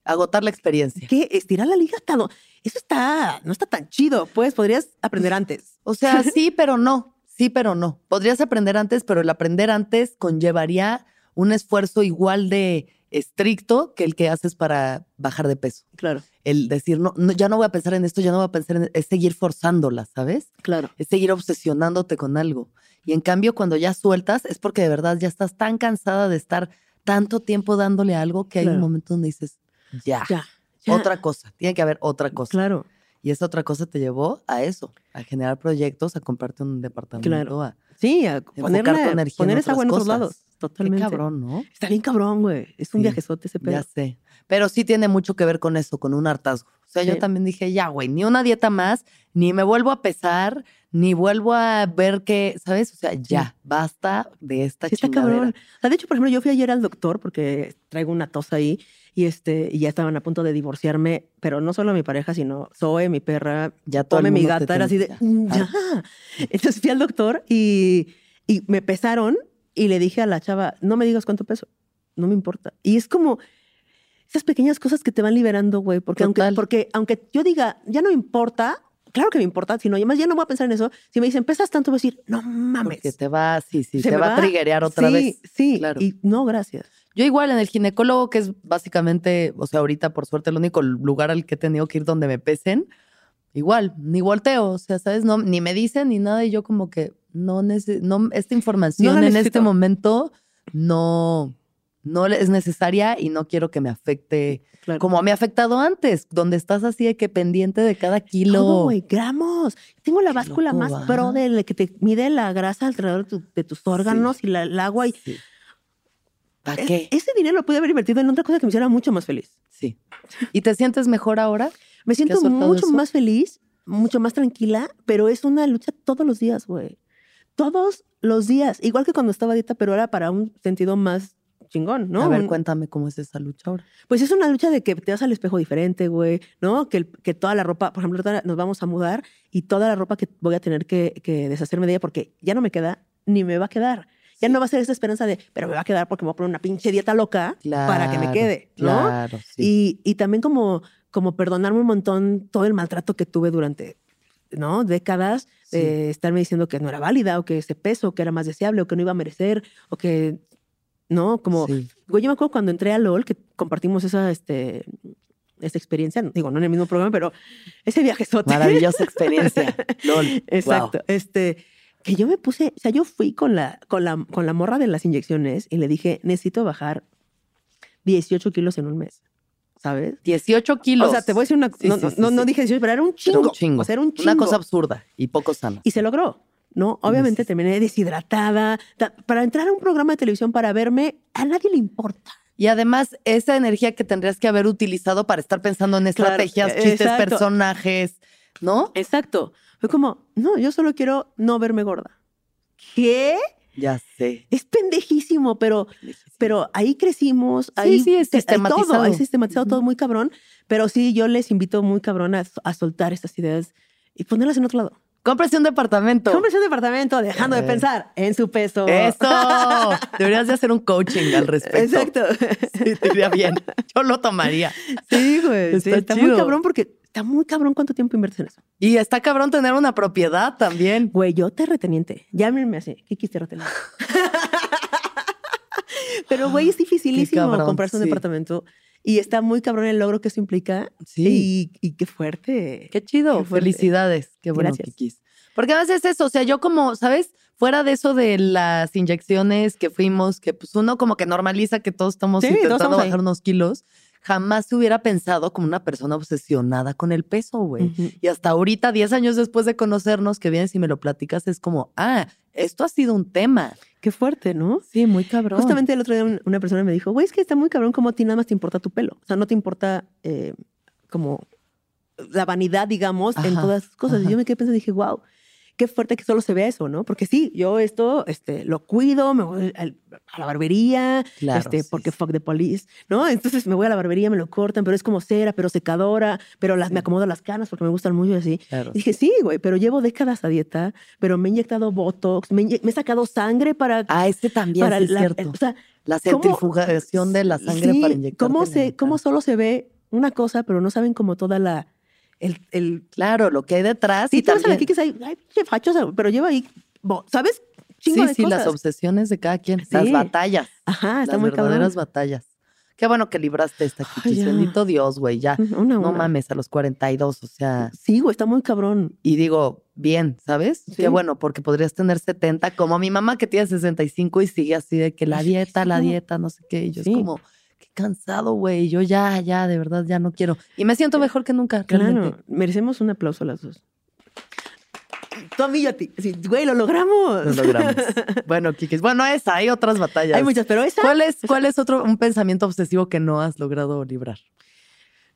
A: Agotar la experiencia.
B: ¿Qué? Estirar la liga hasta do- Eso está, no está tan chido, pues podrías aprender antes.
A: O sea, *laughs* sí, pero no. Sí, pero no. Podrías aprender antes, pero el aprender antes conllevaría un esfuerzo igual de estricto que el que haces para bajar de peso.
B: Claro,
A: El decir, no, no, ya no voy a pensar en esto, ya no voy a pensar en es seguir forzándola, ¿sabes?
B: claro.
A: Es seguir obsesionándote con algo. Y en cambio, cuando ya sueltas, es porque de verdad ya estás tan cansada de estar tanto tiempo dándole a algo que hay un momento donde dices, ya,
B: Ya. ya.
A: otra cosa, tiene que haber otra cosa.
B: Claro.
A: Y esa otra cosa te llevó a eso, a generar proyectos, a comprarte un departamento,
B: Claro.
A: a
B: Sí, a poner,
A: enfocar tu energía
B: poner
A: en
B: esa agua en otros lados.
A: Qué
B: Totalmente.
A: cabrón, ¿no?
B: Está bien cabrón, güey. Es un
A: Sí.
B: viajezote ese pedo.
A: Ya sé. Pero sí tiene mucho que ver con eso, con un hartazgo. O sea, yo también dije, ya, güey, ni una dieta más, ni me vuelvo a pesar, ni vuelvo a ver que, ¿sabes? O sea, ya, basta de esta
B: Sí, está
A: chingadera.
B: cabrón. O sea, de hecho, por ejemplo, yo fui ayer al doctor porque traigo una tos ahí y este y ya estaban a punto de divorciarme, pero no solo mi pareja, sino Zoe, mi perra,
A: Ya
B: Tome mi
A: te
B: gata, era así de "Mm, ya. Entonces fui al doctor y, y me pesaron y le dije a la chava, no me digas cuánto peso, no me importa. Y es como esas pequeñas cosas que te van liberando, güey, porque aunque, porque aunque yo diga, ya no importa, claro que me importa, sino además ya no voy a pensar en eso. Si me dicen, pesas tanto, voy a decir, no mames.
A: Porque te va, sí, sí,
B: Se
A: te va, a triggerear otra
B: sí,
A: vez.
B: Sí,
A: Claro.
B: Y no, gracias.
A: Yo igual en el ginecólogo, que es básicamente, o sea, ahorita por suerte el único lugar al que he tenido que ir donde me pesen, igual, ni volteo, o sea, ¿sabes? No, ni me dicen ni nada y yo como que no, nece- no esta información
B: No
A: en este
B: necesito.
A: momento no, no es necesaria y no quiero que me afecte
B: Claro.
A: como me ha afectado antes, donde estás así de que pendiente de cada kilo.
B: Todo, güey, gramos. Tengo la báscula
A: loco,
B: más pro de la que te mide la grasa alrededor de, tu- de tus órganos y la, el agua. Y
A: Sí. ¿Para qué?
B: ese dinero lo pude haber invertido en otra cosa que me hiciera mucho más feliz.
A: Sí. ¿Y te sientes mejor ahora?
B: Me siento mucho
A: eso?
B: más feliz, mucho más tranquila, pero es una lucha todos los días, güey. Todos los días. Igual que cuando estaba dieta, pero era para un sentido más chingón, ¿no?
A: A ver, cuéntame cómo es esa lucha ahora.
B: Pues es una lucha de que te vas al espejo diferente, güey, ¿no? Que, que toda la ropa, por ejemplo, nos vamos a mudar y toda la ropa que voy a tener que, que deshacerme de ella porque ya no me queda ni me va a quedar. Ya no va a ser esa esperanza de, pero me va a quedar porque me voy a poner una pinche dieta loca para que me quede, ¿no?
A: Claro, sí.
B: Y, y también como, como perdonarme un montón todo el maltrato que tuve durante, ¿no? Décadas
A: Sí.
B: estarme diciendo que no era válida o que ese peso, que era más deseable o que no iba a merecer o que, ¿no? Como,
A: Sí.
B: Yo me acuerdo cuando entré a LOL, que compartimos esa, este, esa experiencia, digo, no en el mismo programa, pero ese viaje
A: Maravillosa *laughs* experiencia. LOL.
B: Exacto.
A: Wow.
B: Este, que yo me puse, o sea, yo fui con la, con la, con la morra de las inyecciones y le dije, necesito bajar 18 kilos en un mes, ¿sabes?
A: 18 kilos.
B: O sea, te voy a decir una,
A: Sí,
B: no,
A: sí,
B: no, no, dije 18, pero era un
A: Era
B: chingo.
A: un chingo.
B: O sea, era un chingo.
A: Una cosa absurda y poco sana.
B: Y se logró, ¿no? Obviamente
A: Sí.
B: terminé deshidratada. Ta- Para entrar a un programa de televisión para verme, a nadie le importa.
A: Y además, esa energía que tendrías que haber utilizado para estar pensando en
B: Claro,
A: estrategias, chistes,
B: exacto.
A: personajes, ¿no?
B: Exacto. Fue como, no, yo solo quiero no verme gorda. ¿Qué?
A: Ya sé.
B: Es pendejísimo, pero, pero ahí crecimos. Ahí
A: sí, es
B: te- hay
A: sistematizado.
B: Todo, hay sistematizado todo muy cabrón. Pero sí, yo les invito muy cabrón a, a soltar estas ideas y ponerlas en otro lado.
A: Cómprese un departamento.
B: Cómprese un departamento dejando de
A: Eh.
B: pensar en su peso.
A: Eso. *laughs* Deberías de hacer un coaching al respecto.
B: Exacto.
A: Sí, te iría bien. Yo lo tomaría.
B: Sí, güey. sí,
A: Está
B: muy cabrón porque está muy cabrón cuánto tiempo inviertes en eso.
A: Y está cabrón tener una propiedad también.
B: Güey, yo terrateniente. Llámenme así. Kiki terrateniente. *laughs* Pero, güey, es dificilísimo comprarse un
A: sí.
B: departamento. Y está muy cabrón el logro que eso implica.
A: Sí.
B: Y, y qué fuerte.
A: Qué chido.
B: Qué fuerte.
A: Felicidades. Qué bueno,
B: Gracias.
A: Kikis. Porque a veces es eso, o sea, yo como, ¿sabes? fuera de eso de las inyecciones que fuimos, que pues uno como que normaliza que todos estamos
B: Sí, todos
A: intentando
B: ahí.
A: bajar unos kilos, jamás se hubiera pensado como una persona obsesionada con el peso, güey. Y hasta ahorita, 10 años después de conocernos, que vienes y me lo platicas, es como, ah, esto ha sido un tema.
B: Qué fuerte, ¿no?
A: Sí, muy cabrón.
B: Justamente el otro día un- una persona me dijo, güey, es que está muy cabrón como a ti nada más te importa tu pelo. O sea, no te importa eh, como la vanidad, digamos, en todas esas cosas. Y yo me quedé pensando y dije, wow, qué fuerte que solo se vea eso, ¿no? Porque sí, yo esto este, lo cuido, me voy a la barbería,
A: Claro,
B: este,
A: sí,
B: porque
A: sí.
B: fuck the police, ¿no? Entonces me voy a la barbería, me lo cortan, pero es como cera, pero secadora, pero las, me acomodo las canas porque me gustan mucho así.
A: Claro,
B: Y dije, sí, güey, pero llevo décadas a dieta, pero me he inyectado Botox, me, inye- me he sacado sangre para...
A: Ah, ese también
B: para
A: es
B: la-
A: cierto.
B: o sea,
A: la
B: ¿cómo-
A: centrifugación de la sangre para inyectar.
B: ¿cómo, se, ¿Cómo solo se ve una cosa, pero no saben como toda la... El, el,
A: Claro, lo que hay detrás.
B: sí,
A: y
B: tú ves
A: también,
B: Kiki, es ahí, ay, pinche fachos, pero lleva ahí, ¿sabes? Chingo
A: sí,
B: de
A: sí,
B: cosas.
A: las obsesiones de cada quien, las
B: Sí.
A: batallas,
B: Ajá, está
A: las
B: muy
A: verdaderas
B: cabrón.
A: batallas. Qué bueno que libraste esta, Kiki.
B: ya.
A: Bendito Dios, güey, ya.
B: Una,
A: No
B: una.
A: mames, a los 42, o sea,
B: Sí, güey, está muy cabrón.
A: y digo, bien, ¿sabes?
B: Sí.
A: Qué bueno, porque podrías tener 70, como mi mamá que tiene 65 y sigue así de que la dieta, la
B: no.
A: dieta, no sé qué. Y yo
B: Sí.
A: es como, cansado, güey. Yo ya, ya, de verdad, ya no quiero. Y me siento mejor que nunca,
B: Claro,
A: realmente.
B: merecemos un aplauso a las dos. Tú a mí y a ti. Sí, güey, lo logramos.
A: Lo logramos. *laughs* bueno, Kikis, bueno, esa, hay otras batallas.
B: Hay muchas, pero esa...
A: ¿Cuál es, ¿Cuál es otro, un pensamiento obsesivo que no has logrado librar?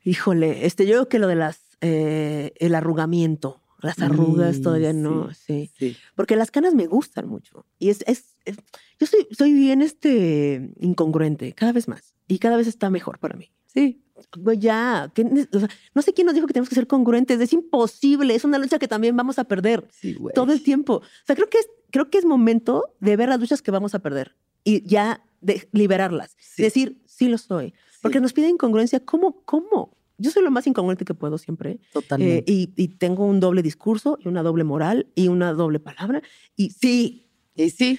B: Híjole, este, yo creo que lo de las, eh, el arrugamiento, las arrugas
A: Sí,
B: todavía no, sí.
A: Sí.
B: Porque las canas me gustan mucho. Y es, es, es- yo soy, soy bien este, incongruente, cada vez más. Y cada vez está mejor para mí.
A: Sí.
B: Ya, ¿qué ne- o sea, no sé quién nos dijo que tenemos que ser congruentes. Es imposible, es una lucha que también vamos a perder todo el tiempo. O sea, creo que es, creo que es momento de ver las luchas que vamos a perder y ya de liberarlas. Decir, sí lo soy. Porque nos pide incongruencia. ¿Cómo? ¿Cómo? Yo soy lo más incongruente que puedo siempre. Eh,
A: Totalmente.
B: y, y tengo un doble discurso y una doble moral y una doble palabra. Y sí,
A: y sí.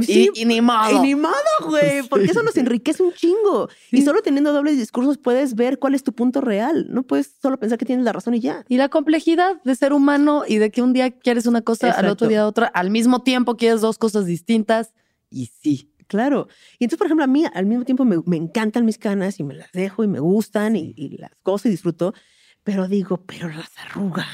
B: sí,
A: y, y ni modo.
B: y ni modo, güey, *laughs* porque eso nos enriquece un chingo. Y
A: Sí.
B: solo teniendo dobles discursos puedes ver cuál es tu punto real. No puedes solo pensar que tienes la razón y ya.
A: Y la complejidad de ser humano y de que un día quieres una cosa, al
B: Exacto.
A: otro día otra, al mismo tiempo quieres dos cosas distintas. Y sí.
B: Claro. Y entonces, por ejemplo, a mí al mismo tiempo me, me encantan mis canas y me las dejo y me gustan y, y las gozo y disfruto. Pero digo, pero las arrugas,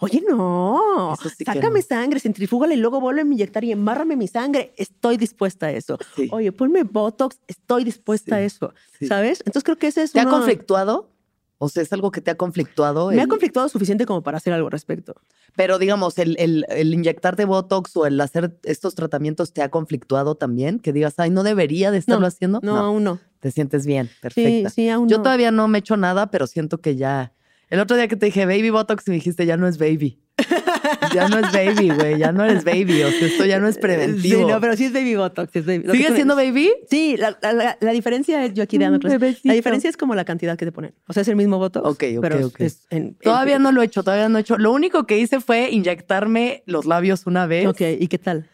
B: oye, no,
A: sí
B: sácame
A: no.
B: sangre, centrifúgala y luego vuelve a inyectar y embárrame mi sangre. Estoy dispuesta a eso.
A: Sí.
B: Oye, ponme Botox, estoy dispuesta a eso. ¿Sabes? Entonces creo que ese es
A: ¿Te ha conflictuado? O sea, es algo que te ha conflictuado.
B: Me ha conflictuado suficiente como para hacer algo al respecto.
A: Pero digamos, el, el, el inyectarte Botox o el hacer estos tratamientos te ha conflictuado también. Que digas, ay, no debería de estarlo
B: No,
A: haciendo.
B: No, aún no.
A: Te sientes bien,
B: Sí,
A: perfecta.
B: sí, aún
A: Yo
B: no.
A: todavía no me he hecho nada, pero siento que ya. El otro día que te dije baby Botox y me dijiste, ya no es baby. *laughs* ya no es baby, güey. Ya no eres baby. O sea, esto ya no es preventivo.
B: Sí, no, pero sí es baby Botox. es baby-
A: ¿Sigue siendo baby?
B: Sí, la, la- la- diferencia es yo aquí dando clases. La diferencia es como la cantidad que te ponen. O sea, es el mismo Botox.
A: Ok, ok,
B: pero
A: ok.
B: es en-
A: Todavía
B: en-
A: no lo he hecho, todavía no he hecho. Lo único que hice fue inyectarme los labios una vez.
B: Ok, ¿y qué tal?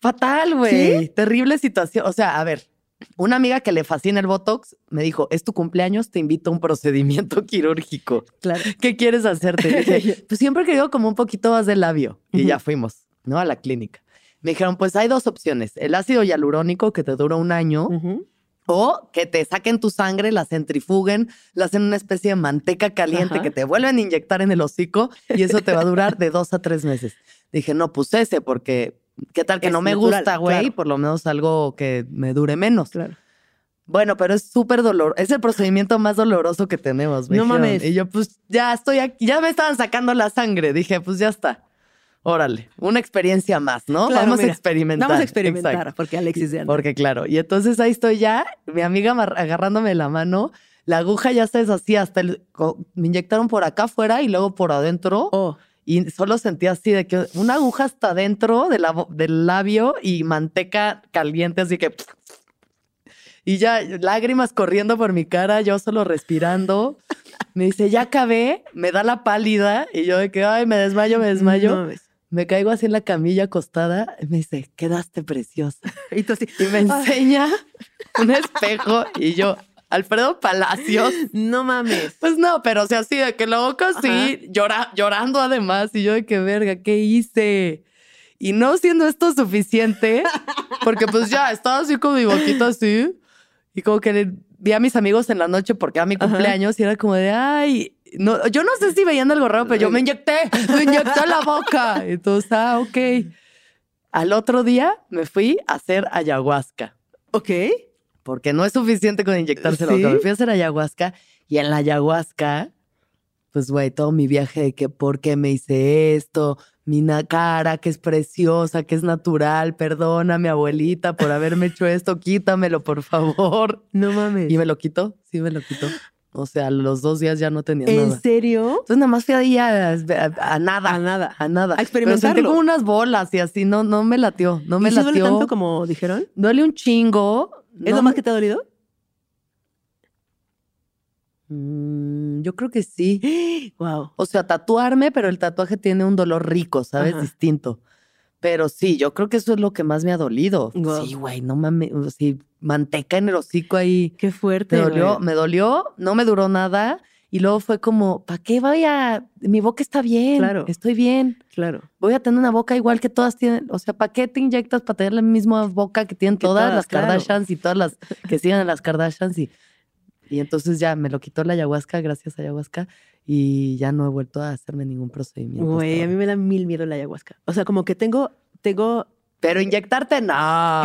A: Fatal, güey. Terrible situación. O sea, a ver, una amiga que le fascina el Botox me dijo, es tu cumpleaños, te invito a un procedimiento *laughs* quirúrgico.
B: Claro.
A: ¿Qué quieres hacerte? Dije, *laughs* pues siempre he querido como un poquito más de labio. Y ya fuimos, ¿no? A la clínica. Me dijeron, pues hay dos opciones. El ácido hialurónico que te dura un año o que te saquen tu sangre, la centrifuguen, la hacen una especie de manteca caliente
B: Ajá.
A: que te vuelven a inyectar en el hocico y eso te va a durar de dos a tres meses. Dije, no, pues ese, porque qué tal que
B: Es
A: no me
B: natural,
A: gusta, güey,
B: claro.
A: por lo menos algo que me dure menos.
B: Claro.
A: Bueno, pero es súper dolor, es el procedimiento más doloroso que tenemos. me
B: No
A: dijeron.
B: mames.
A: Y yo, pues ya estoy aquí, ya me estaban sacando la sangre. Dije, pues ya está. Órale, una experiencia más, ¿no?
B: Claro,
A: Vamos
B: mira,
A: a experimentar.
B: Vamos a experimentar,
A: Exacto.
B: porque Alexis de
A: Porque claro, y entonces ahí estoy ya, mi amiga agarrándome la mano, la aguja ya se deshacía, hasta el, me inyectaron por acá afuera y luego por adentro
B: Oh,
A: y solo sentía así de que una aguja hasta adentro de la del labio y manteca caliente, así que... Y ya lágrimas corriendo por mi cara, yo solo respirando. Me dice, ya acabé, me da la pálida y yo de que, ay, me desmayo, me desmayo.
B: no.
A: Me caigo así en la camilla acostada y me dice, quedaste preciosa.
B: Y tú así,
A: Y me enseña un espejo y yo, Alfredo Palacios. *laughs*
B: no mames.
A: Pues no, pero o sea, así de que la boca así, llora, llorando además. Y yo de que verga, ¿qué hice? Y no siendo esto suficiente, porque pues ya estaba así con mi boquita así. Y como que le- vi a mis amigos en la noche porque era mi
B: Ajá.
A: cumpleaños y era como de, ay, no, yo no sé si veían algo raro, pero yo me inyecté, me inyecté la boca. Entonces, ah, ok. Al otro día me fui a hacer ayahuasca
B: Ok.
A: Porque no es suficiente con inyectarse la
B: ¿Sí?
A: Me fui a hacer ayahuasca y en la ayahuasca, pues, güey, todo mi viaje de que por qué me hice esto, mi cara que es preciosa, que es natural, perdona mi abuelita por haberme hecho esto, quítamelo, por favor.
B: No mames.
A: Y me lo quitó, sí me lo quitó. O sea, los dos días ya no tenía
B: ¿En
A: nada.
B: serio?
A: Entonces nada más fui ahí a, a- a nada.
B: A nada.
A: A nada.
B: A
A: Pero
B: experimentarlo.
A: sentí como unas bolas y así, no, no me latió, no me
B: ¿Y sí duele
A: latió.
B: tanto como dijeron?
A: Duele un chingo.
B: ¿Es
A: no
B: lo más que te ha dolido?
A: Mm, yo creo que sí. *gasps*
B: Wow.
A: O sea, tatuarme, pero el tatuaje tiene un dolor rico, ¿sabes?
B: Ajá.
A: Distinto. Pero sí, yo creo que eso es lo que más me ha dolido. Sí, güey, no mames. Sí, manteca en el hocico ahí.
B: Qué fuerte.
A: Me dolió,
B: güey.
A: me dolió, no me duró nada. Y luego fue como, ¿para qué vaya? Mi boca está bien.
B: Claro.
A: Estoy bien.
B: Claro.
A: Voy a tener una boca igual que todas tienen. O sea, ¿para qué te inyectas para tener la misma boca que tienen
B: Que
A: todas,
B: todas,
A: las
B: claro.
A: Kardashians y todas las que *laughs* siguen a las Kardashians? Y, y entonces ya me lo quitó la ayahuasca, gracias a ayahuasca, y ya no he vuelto a hacerme ningún procedimiento.
B: Güey, a mí me da mil miedo la ayahuasca. O sea, como que tengo, tengo.
A: Pero inyectarte, no.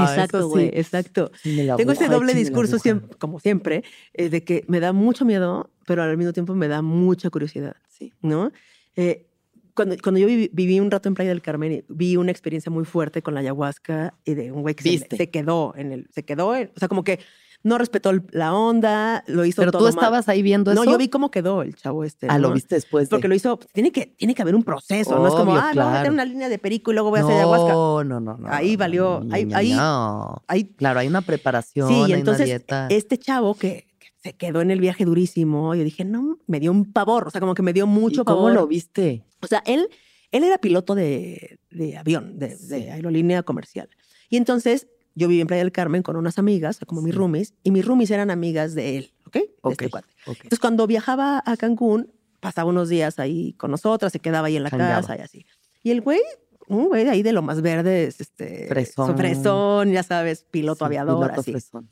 B: exacto,
A: sí.
B: güey, exacto.
A: Sí la
B: Tengo ese doble discurso, siempre, como siempre, eh, de que me da mucho miedo, pero al mismo tiempo me da mucha curiosidad,
A: Sí.
B: ¿no? Eh, cuando, cuando yo viví, viví un rato en Playa del Carmen, vi una experiencia muy fuerte con la ayahuasca y de un güey que se, se quedó en el, se quedó, en- o sea, como que no respetó la onda, lo hizo
A: Pero
B: todo
A: tú
B: mal.
A: estabas ahí viendo
B: No,
A: eso.
B: yo vi cómo quedó el chavo este.
A: Ah, lo
B: ¿no?
A: viste después. de-
B: Porque lo hizo, tiene que, tiene que haber un proceso, no es como, ah, me voy a meter
A: claro.
B: una línea de perico y luego voy a hacer ayahuasca.
A: No, no, no, no.
B: Ahí
A: no,
B: valió,
A: no,
B: ahí-
A: no,
B: ahí-
A: no.
B: Ahí
A: Claro, hay una preparación,
B: Sí,
A: hay
B: entonces
A: una dieta.
B: este chavo que, se quedó en el viaje durísimo, yo dije, no, me dio un pavor, o sea, como que me dio
A: ¿Y
B: mucho
A: cómo
B: pavor.
A: lo viste?
B: O sea, él, él era piloto de, de avión, de, de aerolínea comercial. Y entonces yo viví en Playa del Carmen con unas amigas, como mis roomies, y mis roomies eran amigas de él, ¿ok? De este cuate.
A: ok.
B: Entonces, cuando viajaba a Cancún, pasaba unos días ahí con nosotras, se quedaba ahí en la casa y así. Y el güey, un güey de ahí de lo más verde, es este,
A: Fresón.
B: fresón, ya sabes, piloto
A: Sí,
B: aviador,
A: piloto
B: así.
A: fresón.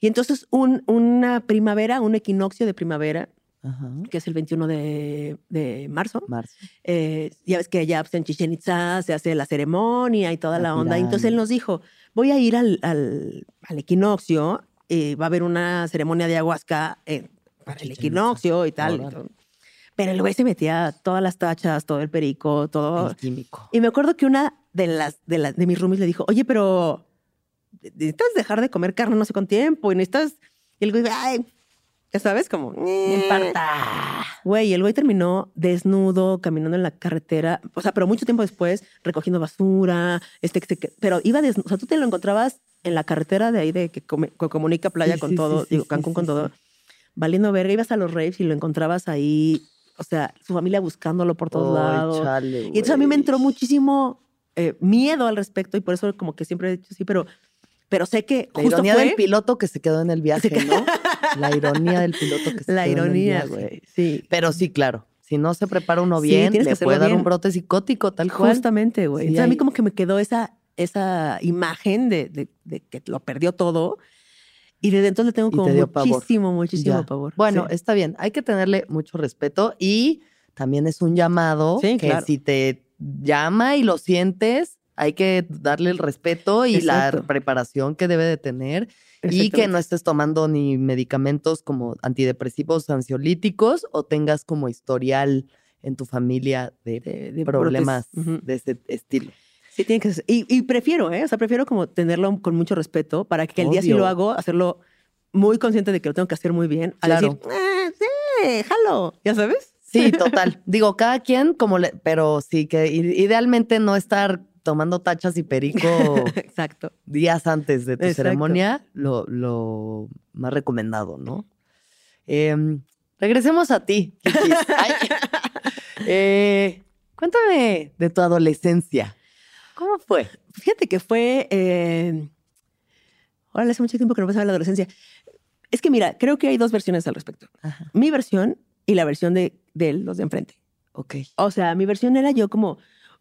B: Y entonces un, una primavera, un equinoccio de primavera,
A: Ajá.
B: que es el 21 de, de marzo,
A: Marzo.
B: eh, ya ves que allá pues, en Chichen Itza se hace la ceremonia y toda la,
A: La
B: onda. Entonces él nos dijo, voy a ir al, al, al equinoccio, eh, va a haber una ceremonia de ayahuasca eh, para el
A: Chichén Itzá.
B: equinoccio y tal. Pero el güey se metía todas las tachas, todo el perico, todo.
A: El químico.
B: Y me acuerdo que una de las de, las, de mis roomies le dijo, oye, pero necesitas dejar de comer carne no sé con tiempo y necesitas... Y el güey, ay, ya sabes, como... "Eh". Güey, y el güey terminó desnudo, caminando en la carretera, o sea, pero mucho tiempo después, recogiendo basura, este, que se- pero iba desnudo, o sea, tú te lo encontrabas en la carretera de ahí de que, come- que comunica playa
A: Sí,
B: con
A: sí,
B: todo,
A: sí,
B: digo, Cancún
A: sí,
B: con todo,
A: sí.
B: valiendo verga, ibas a los raves y lo encontrabas ahí, o sea, su familia buscándolo por todos
A: Ay,
B: lados.
A: chale,
B: Y entonces a mí me
A: güey.
B: entró muchísimo eh, miedo al respecto y por eso como que siempre he dicho sí, pero, pero sé que
A: La
B: justo
A: ironía
B: fue
A: del piloto que se quedó en el viaje, ¿no? La ironía del piloto que se *laughs*
B: la ironía, güey. Sí.
A: Pero sí, claro. Si no se prepara uno
B: Sí,
A: bien,
B: que
A: le puede dar
B: bien.
A: un brote psicótico, tal cual.
B: Justamente, güey.
A: Sí,
B: Entonces a mí como que me quedó esa, esa imagen de, de- de que lo perdió todo. Y desde entonces le tengo como
A: te dio pavor.
B: muchísimo, muchísimo
A: Ya.
B: pavor.
A: Bueno,
B: Sí.
A: está bien. Hay que tenerle mucho respeto y también es un llamado
B: Sí,
A: que
B: claro.
A: si te llama y lo sientes, hay que darle el respeto y
B: Exacto.
A: la preparación que debe de tener y que no estés tomando ni medicamentos como antidepresivos, ansiolíticos o tengas como historial en tu familia de,
B: De- de
A: problemas
B: brotes.
A: De ese estilo.
B: Sí, tiene que ser. Y, y prefiero, ¿eh? O sea, prefiero como tenerlo con mucho respeto para que el día si lo hago, hacerlo muy consciente de que lo tengo que hacer muy bien. A
A: Claro.
B: decir, "Ah, sí, jalo. ¿Ya sabes?
A: Sí, *laughs* total. Digo, cada quien como le, pero sí que idealmente no estar tomando tachas y perico *laughs*
B: Exacto.
A: días antes de tu
B: Exacto.
A: ceremonia, lo, lo más recomendado, ¿no? Em, regresemos a ti. *laughs* Ay. Eh, cuéntame de tu adolescencia. ¿Cómo fue?
B: Fíjate que fue. Eh... Ahora hace mucho tiempo que no pasaba la adolescencia. Es que mira, creo que hay dos versiones al respecto.
A: Ajá.
B: Mi versión y la versión de, de los de enfrente.
A: Ok.
B: O sea, mi versión era yo como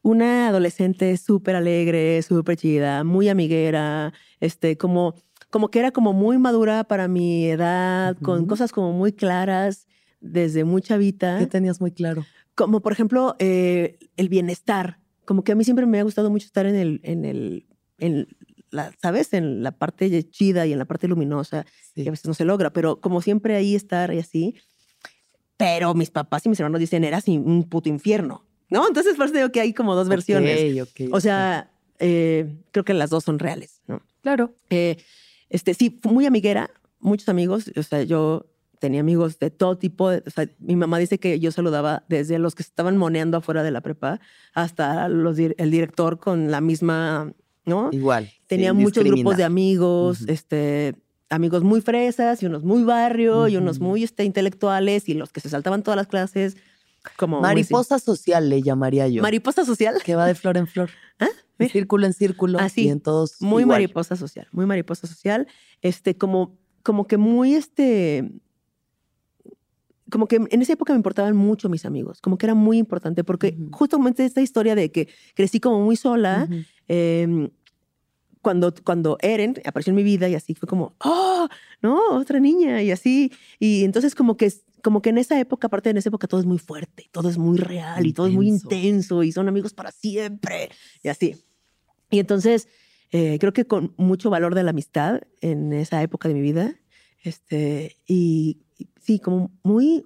B: una adolescente súper alegre, súper chida, muy amiguera, este, como, como que era como muy madura para mi edad, con
A: Ujú.
B: cosas como muy claras desde muy chavita.
A: ¿Qué tenías muy claro?
B: Como por ejemplo, eh, el bienestar. Como que a mí siempre me ha gustado mucho estar en el, en el, en la, ¿sabes? En la parte chida y en la parte luminosa
A: Sí.
B: que a veces no se logra, pero como siempre ahí estar y así. Pero mis papás y mis hermanos dicen, eras un puto infierno, ¿no? Entonces, por eso digo que hay como dos versiones.
A: Ok, ok,
B: O sea, eh, creo que las dos son reales, ¿no?
A: claro.
B: Eh, este, sí, muy amiguera, muchos amigos, o sea, yo tenía amigos de todo tipo, de- o sea, mi mamá dice que yo saludaba desde los que estaban moneando afuera de la prepa hasta los, el director con la misma, ¿no?
A: Igual.
B: Tenía muchos grupos de amigos, este, amigos muy fresas y unos muy barrio y unos muy este, intelectuales y los que se saltaban todas las clases. Como.
A: Mariposa social le llamaría yo.
B: Mariposa social.
A: que va de flor en flor. *laughs*
B: ¿Ah?
A: De círculo en círculo.
B: Así,
A: Y en todos.
B: Muy
A: igual.
B: mariposa social, muy mariposa social. Este, como, como que muy este. Como que en esa época me importaban mucho mis amigos, como que era muy importante, porque
A: Ujú.
B: justamente esta historia de que crecí como muy sola, eh, cuando, cuando Eren apareció en mi vida y así fue como, oh, no, otra niña y así. Y entonces como que, como que en esa época, aparte en esa época todo es muy fuerte, todo es muy real y todo es muy
A: Intenso.
B: intenso y son amigos para siempre y así. Y entonces eh, creo que con mucho valor de la amistad en esa época de mi vida, este, y, y sí, como muy,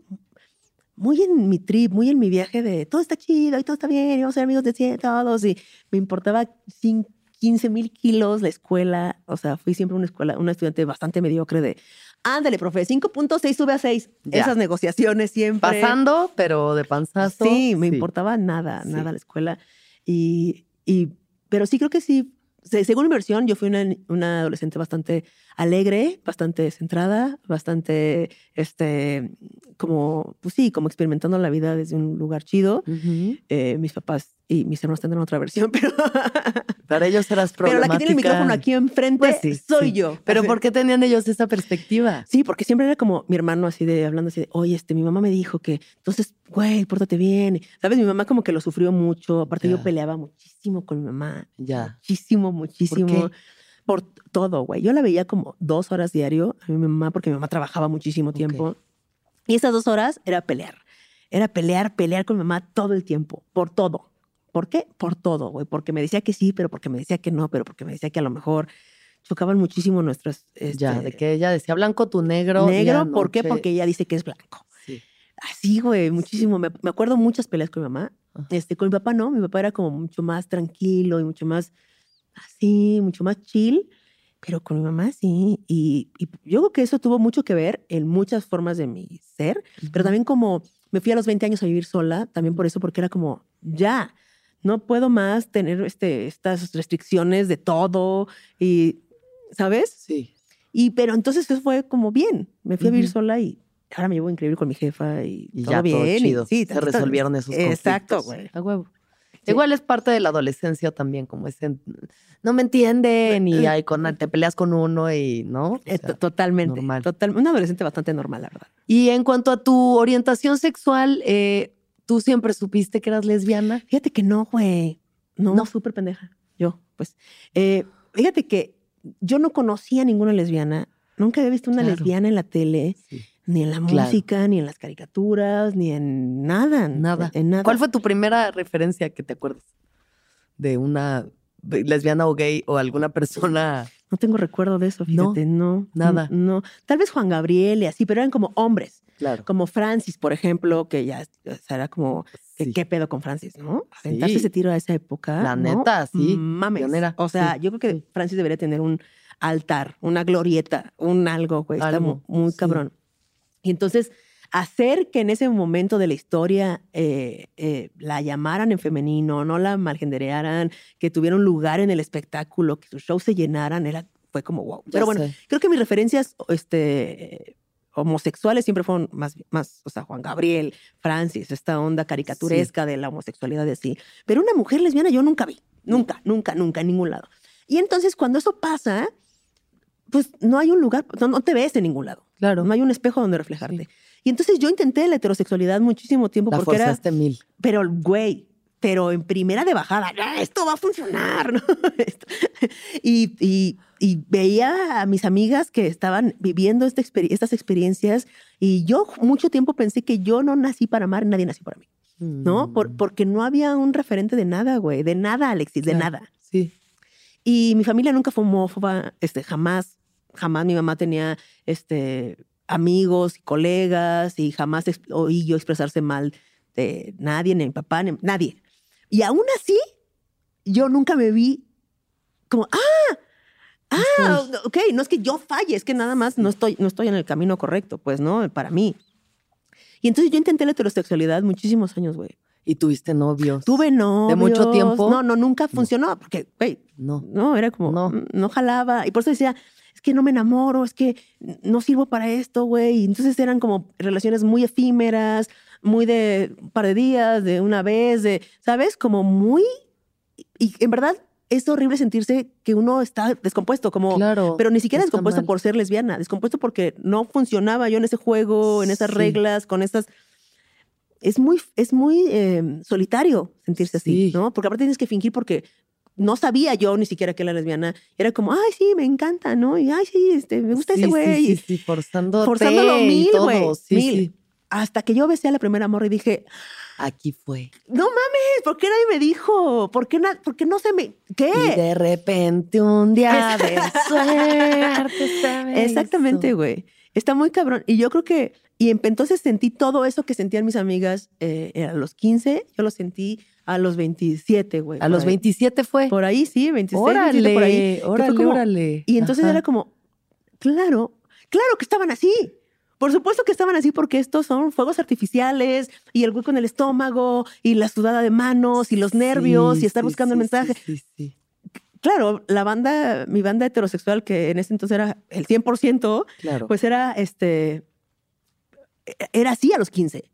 B: muy en mi trip, muy en mi viaje de todo está chido y todo está bien, y vamos a ser amigos de todos. Y me importaba cin- 15 mil kilos la escuela. O sea, fui siempre una escuela, una estudiante bastante mediocre de, ándale, profe, 5.6 sube a 6.
A: Ya.
B: Esas negociaciones siempre.
A: Pasando, pero de panzazo.
B: Sí, me importaba nada,
A: Sí.
B: nada la escuela. Y, y, pero sí creo que sí, se- según mi versión, yo fui una, una adolescente bastante alegre, bastante centrada, bastante, este, como, pues sí, como experimentando la vida desde un lugar chido. Eh, mis papás y mis hermanos tendrán otra versión, *laughs* pero,
A: Para ellos eras *laughs*
B: pero la que tiene el
A: problemática.
B: micrófono aquí enfrente
A: Pues sí,
B: soy
A: sí.
B: yo.
A: Pero
B: Así.
A: ¿por qué tenían ellos esa perspectiva?
B: Sí, porque siempre era como mi hermano así de hablando así de, oye, este, mi mamá me dijo que, entonces, güey, pórtate bien. ¿Sabes? Mi mamá como que lo sufrió mucho. Aparte, yo peleaba muchísimo con mi mamá.
A: Ya.
B: Muchísimo, muchísimo.
A: qué?
B: Por todo, güey. Yo la veía como dos horas diario a mi mamá porque mi mamá trabajaba muchísimo tiempo. Y esas dos horas era pelear. Era pelear, pelear con mi mamá todo el tiempo, por todo. ¿Por qué? Por todo, güey. Porque me decía que sí, pero porque me decía que no, pero porque me decía que a lo mejor chocaban muchísimo nuestras...
A: Ya,
B: este,
A: de que ella decía blanco tu negro.
B: negro, ¿por qué? Porque ella dice que es blanco.
A: Sí.
B: Así, güey, muchísimo. Me, me acuerdo muchas peleas con mi mamá.
A: Ajá.
B: Este, con mi papá no, mi papá era como mucho más tranquilo y mucho más así, mucho más chill, pero con mi mamá sí. Y, y yo creo que eso tuvo mucho que ver en muchas formas de mi ser, pero
A: Ujú.
B: también como me fui a los 20 años a vivir sola, también por eso, porque era como, ya, no puedo más tener este, estas restricciones de todo y, ¿sabes?
A: Sí.
B: Y, pero entonces eso fue como bien. Me fui a vivir sola y ahora me llevo increíble con mi jefa y,
A: Y
B: todo
A: ya
B: bien.
A: todo
B: y
A: chido.
B: sí,
A: Se resolvieron esos conflictos.
B: Exacto, güey.
A: A huevo.
B: Sí.
A: Igual es parte de la adolescencia también, como ese no me entienden y hay con, te peleas con uno y no. O
B: Eh,
A: sea,
B: to- totalmente.
A: normal.
B: Total, una adolescente bastante normal, la verdad.
A: Y en cuanto a tu orientación sexual, eh, ¿tú siempre supiste que eras lesbiana?
B: Fíjate que no, güey. No,
A: No.
B: súper pendeja. Yo, pues. Eh, fíjate que yo no conocía ninguna lesbiana. Nunca había visto una
A: Claro.
B: lesbiana en la tele,
A: Sí.
B: ni en la
A: Claro.
B: música, ni en las caricaturas, ni en nada.
A: Nada.
B: En nada.
A: ¿Cuál fue tu primera referencia que te acuerdas? De una lesbiana o gay o alguna persona.
B: No tengo recuerdo de eso,
A: No,
B: fíjate. No.
A: nada.
B: No. Tal vez Juan Gabriel y así, pero eran como hombres.
A: Claro.
B: Como Francis, por ejemplo, que ya o sea, era como, que,
A: Sí.
B: ¿qué pedo con Francis, no? Aventarse
A: Sí.
B: ese tiro a esa época.
A: La
B: ¿no?
A: neta, sí,
B: Mames.
A: pionera,
B: O sea,
A: sí,
B: yo creo que. Francis debería tener un altar, una glorieta, un algo, güey. Está muy cabrón. Y entonces, hacer que en ese momento de la historia eh, eh, la llamaran en femenino, no la malgenderearan, que tuviera un lugar en el espectáculo, que sus shows se llenaran, era, fue como wow.
A: Ya
B: Pero bueno,
A: sé.
B: creo que mis referencias este, homosexuales siempre fueron más, más, o sea, Juan Gabriel, Francis, esta onda caricaturesca de la homosexualidad y así. Pero una mujer lesbiana yo nunca vi, nunca, nunca, nunca, en ningún lado. Y entonces cuando eso pasa, pues no hay un lugar, no, no te ves en ningún lado.
A: Claro.
B: No hay un espejo donde reflejarte. Y entonces yo intenté la heterosexualidad muchísimo tiempo
A: La
B: porque era,
A: mil.
B: pero güey, pero en primera de bajada, "Ah, esto va a funcionar. ¿no? *laughs* Y, y- y veía a mis amigas que estaban viviendo esta exper- estas experiencias y yo mucho tiempo pensé que yo no nací para amar, nadie nació para mí, ¿no? Por-
A: Mm,
B: porque no había un referente de nada, güey, de nada, Alexis, de
A: Claro.
B: nada.
A: Sí.
B: Y mi familia nunca fue homófoba, este, jamás, jamás mi mamá tenía este, amigos y colegas y jamás oí yo expresarse mal de nadie, ni mi papá, ni nadie. Y aún así, yo nunca me vi como, ah, ah, ok, no es que yo falle, es que nada más no estoy, no estoy en el camino correcto, pues, ¿no? Para mí. Y entonces yo intenté la heterosexualidad muchísimos años, güey.
A: ¿Y tuviste novios?
B: Tuve no.
A: ¿De mucho tiempo?
B: No, no, nunca funcionó, porque, güey,
A: No.
B: no, era como,
A: No.
B: no. no jalaba. Y por eso decía, es que no me enamoro, es que no sirvo para esto, güey. Entonces eran como relaciones muy efímeras, muy de un par de días, de una vez, de, ¿sabes? Como muy... Y en verdad es horrible sentirse que uno está descompuesto, como...
A: Claro.
B: Pero ni siquiera descompuesto
A: mal.
B: por ser lesbiana, descompuesto porque no funcionaba yo en ese juego, en esas
A: Sí.
B: reglas, con esas... Es muy, es muy eh, solitario sentirse así,
A: Sí.
B: ¿no? Porque aparte tienes que fingir porque no sabía yo ni siquiera que era lesbiana. Era como, ay, sí, me encanta, ¿no? Y ay, sí, este, me gusta
A: Sí,
B: ese
A: sí,
B: güey.
A: Sí, sí, forzando.
B: Forzándolo mil, güey.
A: Sí,
B: mil.
A: sí.
B: Hasta que yo besé a la primera morra y dije,
A: Aquí fue.
B: no mames, ¿por qué nadie me dijo? ¿Por qué, por qué no se me... ¿Qué?
A: Y de repente un día de *laughs* suerte.
B: Exactamente, güey. Está muy cabrón. Y yo creo que, y entonces sentí todo eso que sentían mis amigas eh, a los 15, yo lo sentí a los 27, güey.
A: A los
B: ahí.
A: 27 fue.
B: Por ahí, sí, 26,
A: órale,
B: 27 por ahí.
A: órale,
B: como-
A: órale.
B: Y entonces
A: Ajá.
B: era como, claro, claro que estaban así. Por supuesto que estaban así porque estos son fuegos artificiales y el hueco en el estómago y la sudada de manos y los nervios
A: Sí,
B: y estar buscando
A: sí,
B: el mensaje.
A: Sí.
B: Claro, la banda, mi banda heterosexual, que en ese entonces era el 100%,
A: Claro.
B: pues era este. Era así a los 15,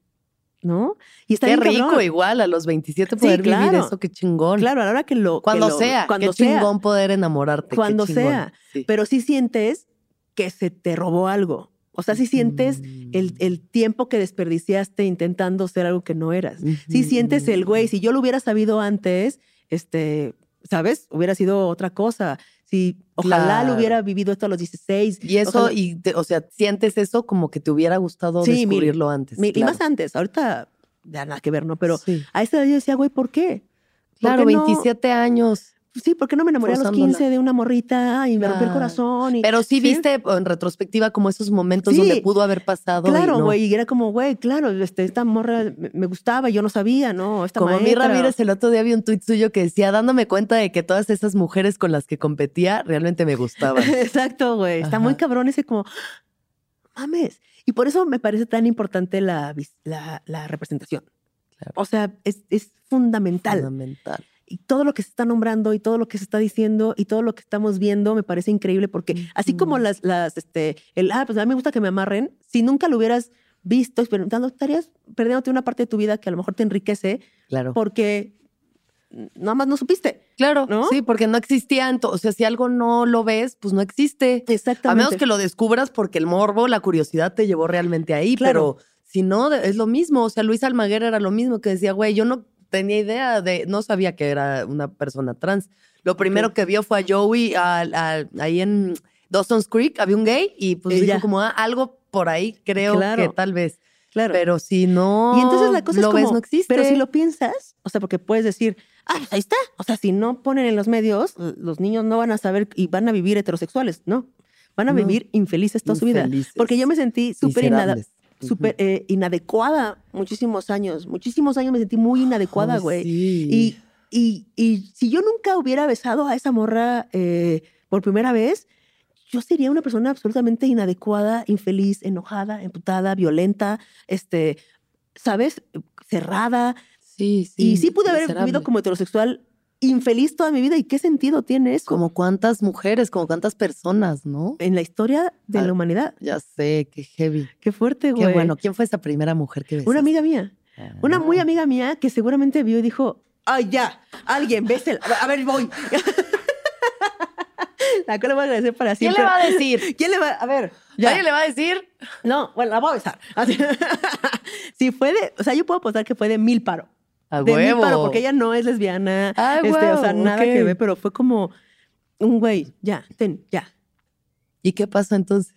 B: ¿no? Y está
A: qué
B: bien
A: rico,
B: cabrón.
A: igual, a los 27 poder vivir
B: claro.
A: eso, qué chingón.
B: Claro, a la hora que lo. que
A: Cuando
B: lo-
A: sea,
B: Cuando
A: qué
B: sea.
A: chingón poder enamorarte.
B: Cuando sea.
A: Sí.
B: Pero sí sientes que se te robó algo. O sea, sí sientes el,
A: Mm.
B: el tiempo que desperdiciaste intentando ser algo que no eras. Sí
A: Ujú.
B: sientes el güey. Si yo lo hubiera sabido antes, este, ¿sabes? Hubiera sido otra cosa. Si ojalá
A: Claro.
B: lo hubiera vivido esto a los 16.
A: Y eso,
B: ojalá-
A: y te- o sea, sientes eso como que te hubiera gustado
B: Sí,
A: descubrirlo antes.
B: Mi- Y más antes, ahorita ya nada que ver, ¿no? Pero
A: Sí.
B: a esa edad yo decía, güey, ¿por qué? ¿Por
A: Claro,
B: qué no?
A: 27 años.
B: Sí, ¿por qué no me enamoré a los
A: Forzándola.
B: 15 de una morrita y me rompió el
A: Claro.
B: corazón? Y,
A: Pero sí, viste en retrospectiva como esos momentos
B: Sí.
A: donde pudo haber pasado.
B: Claro, güey, y era como, güey, claro, este, esta morra me, gustaba y yo no sabía, ¿no? Esta
A: Como a mí
B: maestra.
A: Ramírez el otro día vi un tuit suyo que decía, dándome cuenta de que todas esas mujeres con las que competía realmente me gustaban. *laughs*
B: Exacto, güey. Está muy cabrón ese como, mames. Y por eso me parece tan importante la, la, la representación.
A: Claro.
B: O sea, es, es fundamental.
A: Fundamental.
B: Y todo lo que se está nombrando y todo lo que se está diciendo y todo lo que estamos viendo me parece increíble porque así como las, las, este, el, ah, pues a mí me gusta que me amarren, si nunca lo hubieras visto experimentando, estarías perdiéndote una parte de tu vida que a lo mejor te enriquece
A: Claro.
B: porque nada más no supiste.
A: Claro,
B: ¿no?
A: sí, porque no existía. ento- O sea, si algo no lo ves, pues no existe.
B: Exactamente.
A: A menos que lo descubras porque el morbo, la curiosidad te llevó realmente ahí,
B: Claro.
A: pero si no, es lo mismo. O sea, Luis Almaguer era lo mismo que decía, güey, yo no tenía idea de, no sabía que era una persona trans. Lo primero que vio fue a Joey al- al- ahí en Dawson's Creek, había un gay y pues dijo
B: ya.
A: como, ah, algo por ahí creo
B: Claro.
A: que tal vez.
B: Claro.
A: Pero si no
B: y entonces la cosa
A: lo
B: es como,
A: ves, no existe.
B: pero si lo piensas, o sea, porque puedes decir, ah, ahí está. O sea, si no ponen en los medios, los niños no van a saber y van a vivir heterosexuales, ¿no? Van a
A: No.
B: vivir infelices toda su vida. Porque yo me sentí súper inada-
A: Miserables.
B: Súper, eh, inadecuada muchísimos años. Muchísimos años me sentí muy inadecuada, güey.
A: sí.
B: Y, y, y si yo nunca hubiera besado a esa morra eh, por primera vez, yo sería una persona absolutamente inadecuada, infeliz, enojada, emputada, violenta, este, ¿sabes? Cerrada.
A: sí, sí,
B: y sí pude haber vivido como heterosexual infeliz toda mi vida. ¿Y qué sentido tiene eso
A: Como cuántas mujeres, como cuántas personas, ¿no?
B: en la historia de
A: Ah,
B: la humanidad?
A: Ya sé, qué heavy.
B: Qué fuerte, güey.
A: Qué bueno. ¿Quién fue esa primera mujer que besaste?
B: Una amiga mía. Una muy
A: Ah.
B: amiga mía que seguramente vio y dijo, ay, ya, alguien, bésela. A ver, voy. *laughs* La cual le voy a agradecer para
A: ¿Quién
B: siempre.
A: le va a decir? *laughs*
B: ¿Quién le va a ver? Ya.
A: ¿Alguien le va a decir?
B: No, bueno, la voy a besar. *laughs* Así. sí, fue de, o sea, yo puedo apostar que fue de mil paro.
A: A
B: de mí
A: huevo.
B: porque ella no es lesbiana.
A: Ay,
B: este, o sea, nada que ver, pero fue como un güey, ya, ten, ya.
A: ¿Y qué pasó entonces?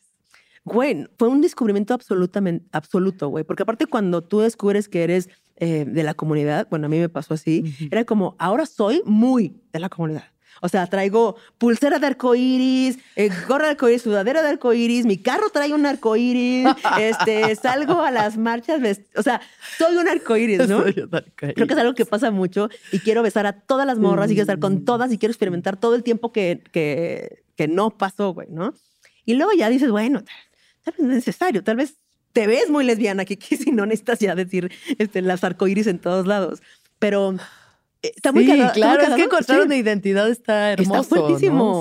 B: Güey, fue un descubrimiento absolutamente absoluto, güey. Porque aparte, cuando tú descubres que eres eh, de la comunidad, bueno, a mí me pasó así, era como, ahora soy muy de la comunidad. O sea, traigo pulsera de arcoíris, eh, gorra de arcoíris, sudadera de arcoíris, mi carro trae un arcoíris, *laughs* este, salgo a las marchas, o sea, soy un arcoíris, ¿no? Creo que es algo que pasa mucho y quiero besar a todas las morras y quiero estar con
A: Mm.
B: todas y quiero experimentar todo el tiempo que, que, que no pasó, güey, ¿no? Y luego ya dices, bueno, tal, vez no es necesario, tal vez te ves muy lesbiana, que *laughs* si no necesitas ya decir este, las arcoíris en todos lados. Pero está muy
A: sí,
B: cagado-
A: claro, es que
B: cagado,
A: encontrar
B: sí.
A: una identidad está hermoso.
B: Está.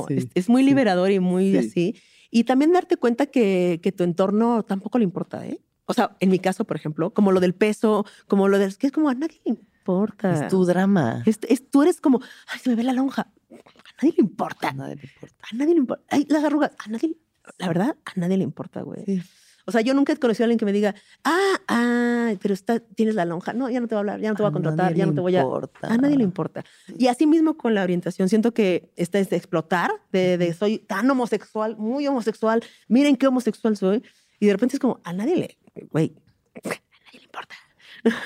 A: Sí.
B: Es, es muy liberador y muy
A: Sí.
B: así. Y también darte cuenta que, que tu entorno tampoco le importa, ¿eh? O sea, en mi caso, por ejemplo, como lo del peso, como lo del... que es como a nadie le importa.
A: Es tu drama.
B: Es- es- tú eres como, ay, se me ve la lonja. A nadie le importa.
A: A nadie le importa.
B: A nadie le importa. Ay, las arrugas. A nadie, la verdad, a nadie le importa, güey.
A: Sí.
B: O sea, yo nunca he conocido a alguien que me diga, ah, ah, pero está, tienes la lonja. No, ya no te voy a hablar, ya no te voy a
A: A
B: contratar, ya no te voy a.
A: importa.
B: A nadie le importa. Y así mismo con la orientación, siento que esta es de explotar, de, de soy tan homosexual, muy homosexual, miren qué homosexual soy. Y de repente es como, a nadie le, güey, a nadie le importa.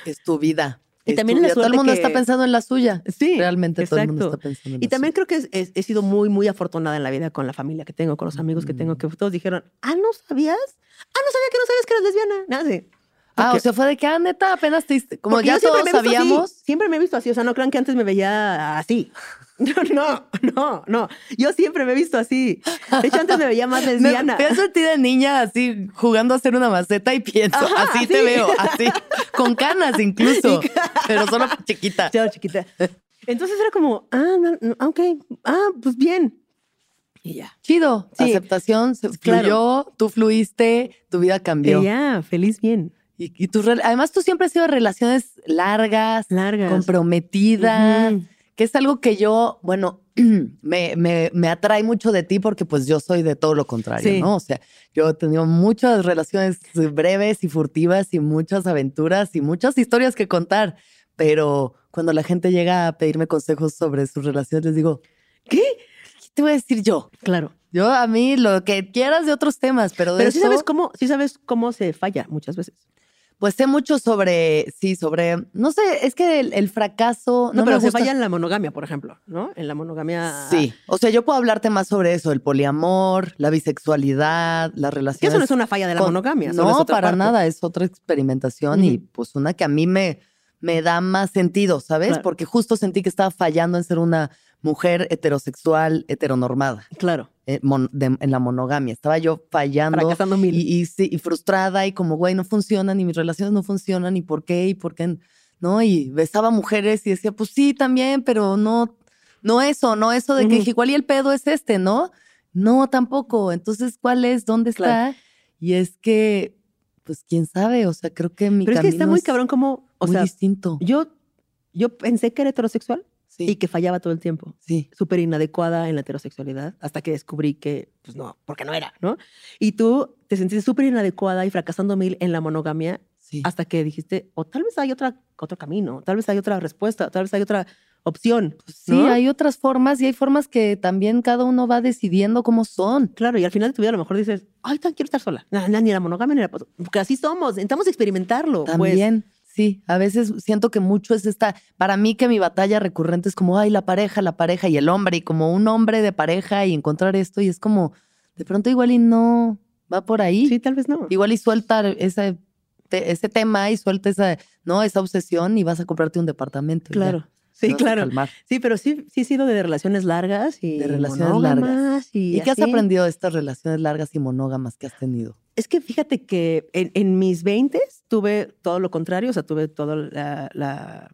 A: Es tu vida.
B: Y también la.
A: Todo el mundo
B: que-
A: está pensando en la suya.
B: Sí,
A: Realmente todo el mundo está pensando en
B: Y
A: la
B: también
A: suya.
B: creo que he sido muy, muy afortunada en la vida con la familia que tengo, con los amigos que tengo, que todos dijeron, ah, ¿no sabías? Ah, no sabía que no sabías que eras lesbiana. Nada sí.
A: Ah, o sea, fue de que, ah, neta, apenas te Como ya todos
B: así,
A: sabíamos.
B: siempre me he visto así. O sea, no crean que antes me veía así. *laughs* No, no, no. Yo siempre me he visto así. De hecho, antes me veía más *laughs*
A: Me
B: lesbiana.
A: pienso en ti de niña así jugando a hacer una maceta y pienso,
B: Ajá,
A: así te veo, así, con canas incluso, *laughs* pero solo chiquita.
B: Chao, chiquita. Entonces era como, ah, no, no, ok, ah, pues bien. Y ya.
A: Chido,
B: Sí.
A: aceptación, se
B: Claro.
A: fluyó, tú fluiste, tu vida cambió.
B: Y ya, feliz bien.
A: Y, y rel- además tú siempre has sido relaciones largas,
B: Largas.
A: comprometidas. Que es algo que yo, bueno, *clears throat* me, me, me atrae mucho de ti porque pues yo soy de todo lo contrario,
B: Sí.
A: ¿no? O sea, yo he tenido muchas relaciones breves y furtivas y muchas aventuras y muchas historias que contar, pero cuando la gente llega a pedirme consejos sobre sus relaciones, les digo,
B: ¿Qué?
A: ¿qué te voy a decir yo?
B: Claro.
A: Yo a mí lo que quieras de otros temas, pero de
B: Pero sí sabes cómo, sí sabes cómo se falla muchas veces.
A: Pues sé mucho sobre, sí, sobre, no sé, es que el, el fracaso,
B: No,
A: no,
B: pero
A: me
B: se
A: gusta-
B: falla en la monogamia, por ejemplo, ¿no? En la monogamia.
A: Sí, o sea, yo puedo hablarte más sobre eso, el poliamor, la bisexualidad, las
B: Que
A: relaciones.
B: eso no es una falla de la
A: con-
B: monogamia.
A: No,
B: otra
A: para
B: parte.
A: nada, es otra experimentación y pues una que a mí me, me da más sentido, ¿sabes?
B: Claro.
A: Porque justo sentí que estaba fallando en ser una mujer heterosexual, heteronormada,
B: Claro.
A: eh, mon- de- en la monogamia. Estaba yo fallando
B: mil.
A: y, y, sí, y frustrada y como, güey, no funcionan y mis relaciones no funcionan y por qué y por qué, ¿no? Y besaba mujeres y decía, pues sí, también, pero no, no eso, no eso de que
B: Ujú.
A: igual y el pedo es este, ¿no? No, tampoco. Entonces, ¿cuál es? ¿Dónde está?
B: Claro.
A: Y es que, pues, quién sabe, o sea, creo que mi
B: Pero es que está muy cabrón como, o
A: muy
B: sea,
A: distinto.
B: yo, yo pensé que era heterosexual
A: Sí,
B: y que fallaba todo el tiempo.
A: sí.
B: Súper inadecuada en la heterosexualidad hasta que descubrí que, pues no, porque no era, ¿no? Y tú te sentiste súper inadecuada y fracasando mil en la monogamia
A: Sí.
B: hasta que dijiste, o tal vez hay otra, otro camino, tal vez hay otra respuesta, tal vez hay otra opción.
A: Sí,
B: ¿no?
A: hay otras formas y hay formas que también cada uno va decidiendo cómo son.
B: Claro, y al final de tu vida a lo mejor dices, ay, tan quiero estar sola. No, no, ni la monogamia ni la... Porque así somos, intentamos experimentarlo. pues.
A: Sí, a veces siento que mucho es esta, para mí que mi batalla recurrente es como, ay, la pareja, la pareja y el hombre, y como un hombre de pareja y encontrar esto, y es como, de pronto igual y no va por ahí.
B: Sí, tal vez no.
A: Igual y suelta ese, te- ese tema y suelta esa, ¿no? esa obsesión y vas a comprarte un departamento. ya,
B: Claro. Sí, claro. Sí, pero sí, sí he sido de relaciones largas y
A: De relaciones
B: monógamas
A: largas.
B: Y,
A: ¿Y qué has aprendido de estas relaciones largas y monógamas que has tenido?
B: Es que fíjate que en, en mis 20 tuve todo lo contrario, o sea, tuve todo la, la-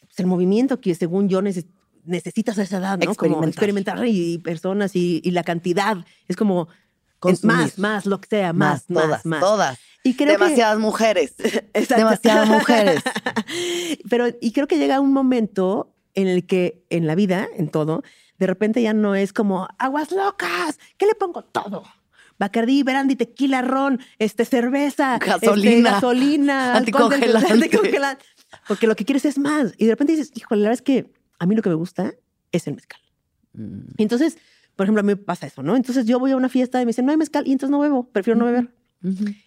B: pues, el movimiento que según yo neces- necesitas a esa edad, ¿no? Como
A: Experimentar.
B: experimentar y personas y, y la cantidad. Es como
A: Consumir.
B: más, más, lo que sea, más, más,
A: todas,
B: más.
A: todas.
B: Y creo que-
A: Demasiadas mujeres. *laughs* Demasiadas mujeres. *laughs*
B: Pero, y creo que llega un momento en el que en la vida, en todo, de repente ya no es como aguas locas, ¿qué le pongo todo? Bacardí, brandy, tequila, ron, este, cerveza, este,
A: Gasolina.
B: gasolina, alcohol del-
A: Anticongelante. *laughs*
B: anticongelante. Porque lo que quieres es más. Y de repente dices, híjole, la verdad es que a mí lo que me gusta es el mezcal.
A: Mm.
B: Y entonces, por ejemplo, a mí me pasa eso, ¿no? Entonces yo voy a una fiesta y me dicen, no hay mezcal, y entonces no bebo, prefiero no beber.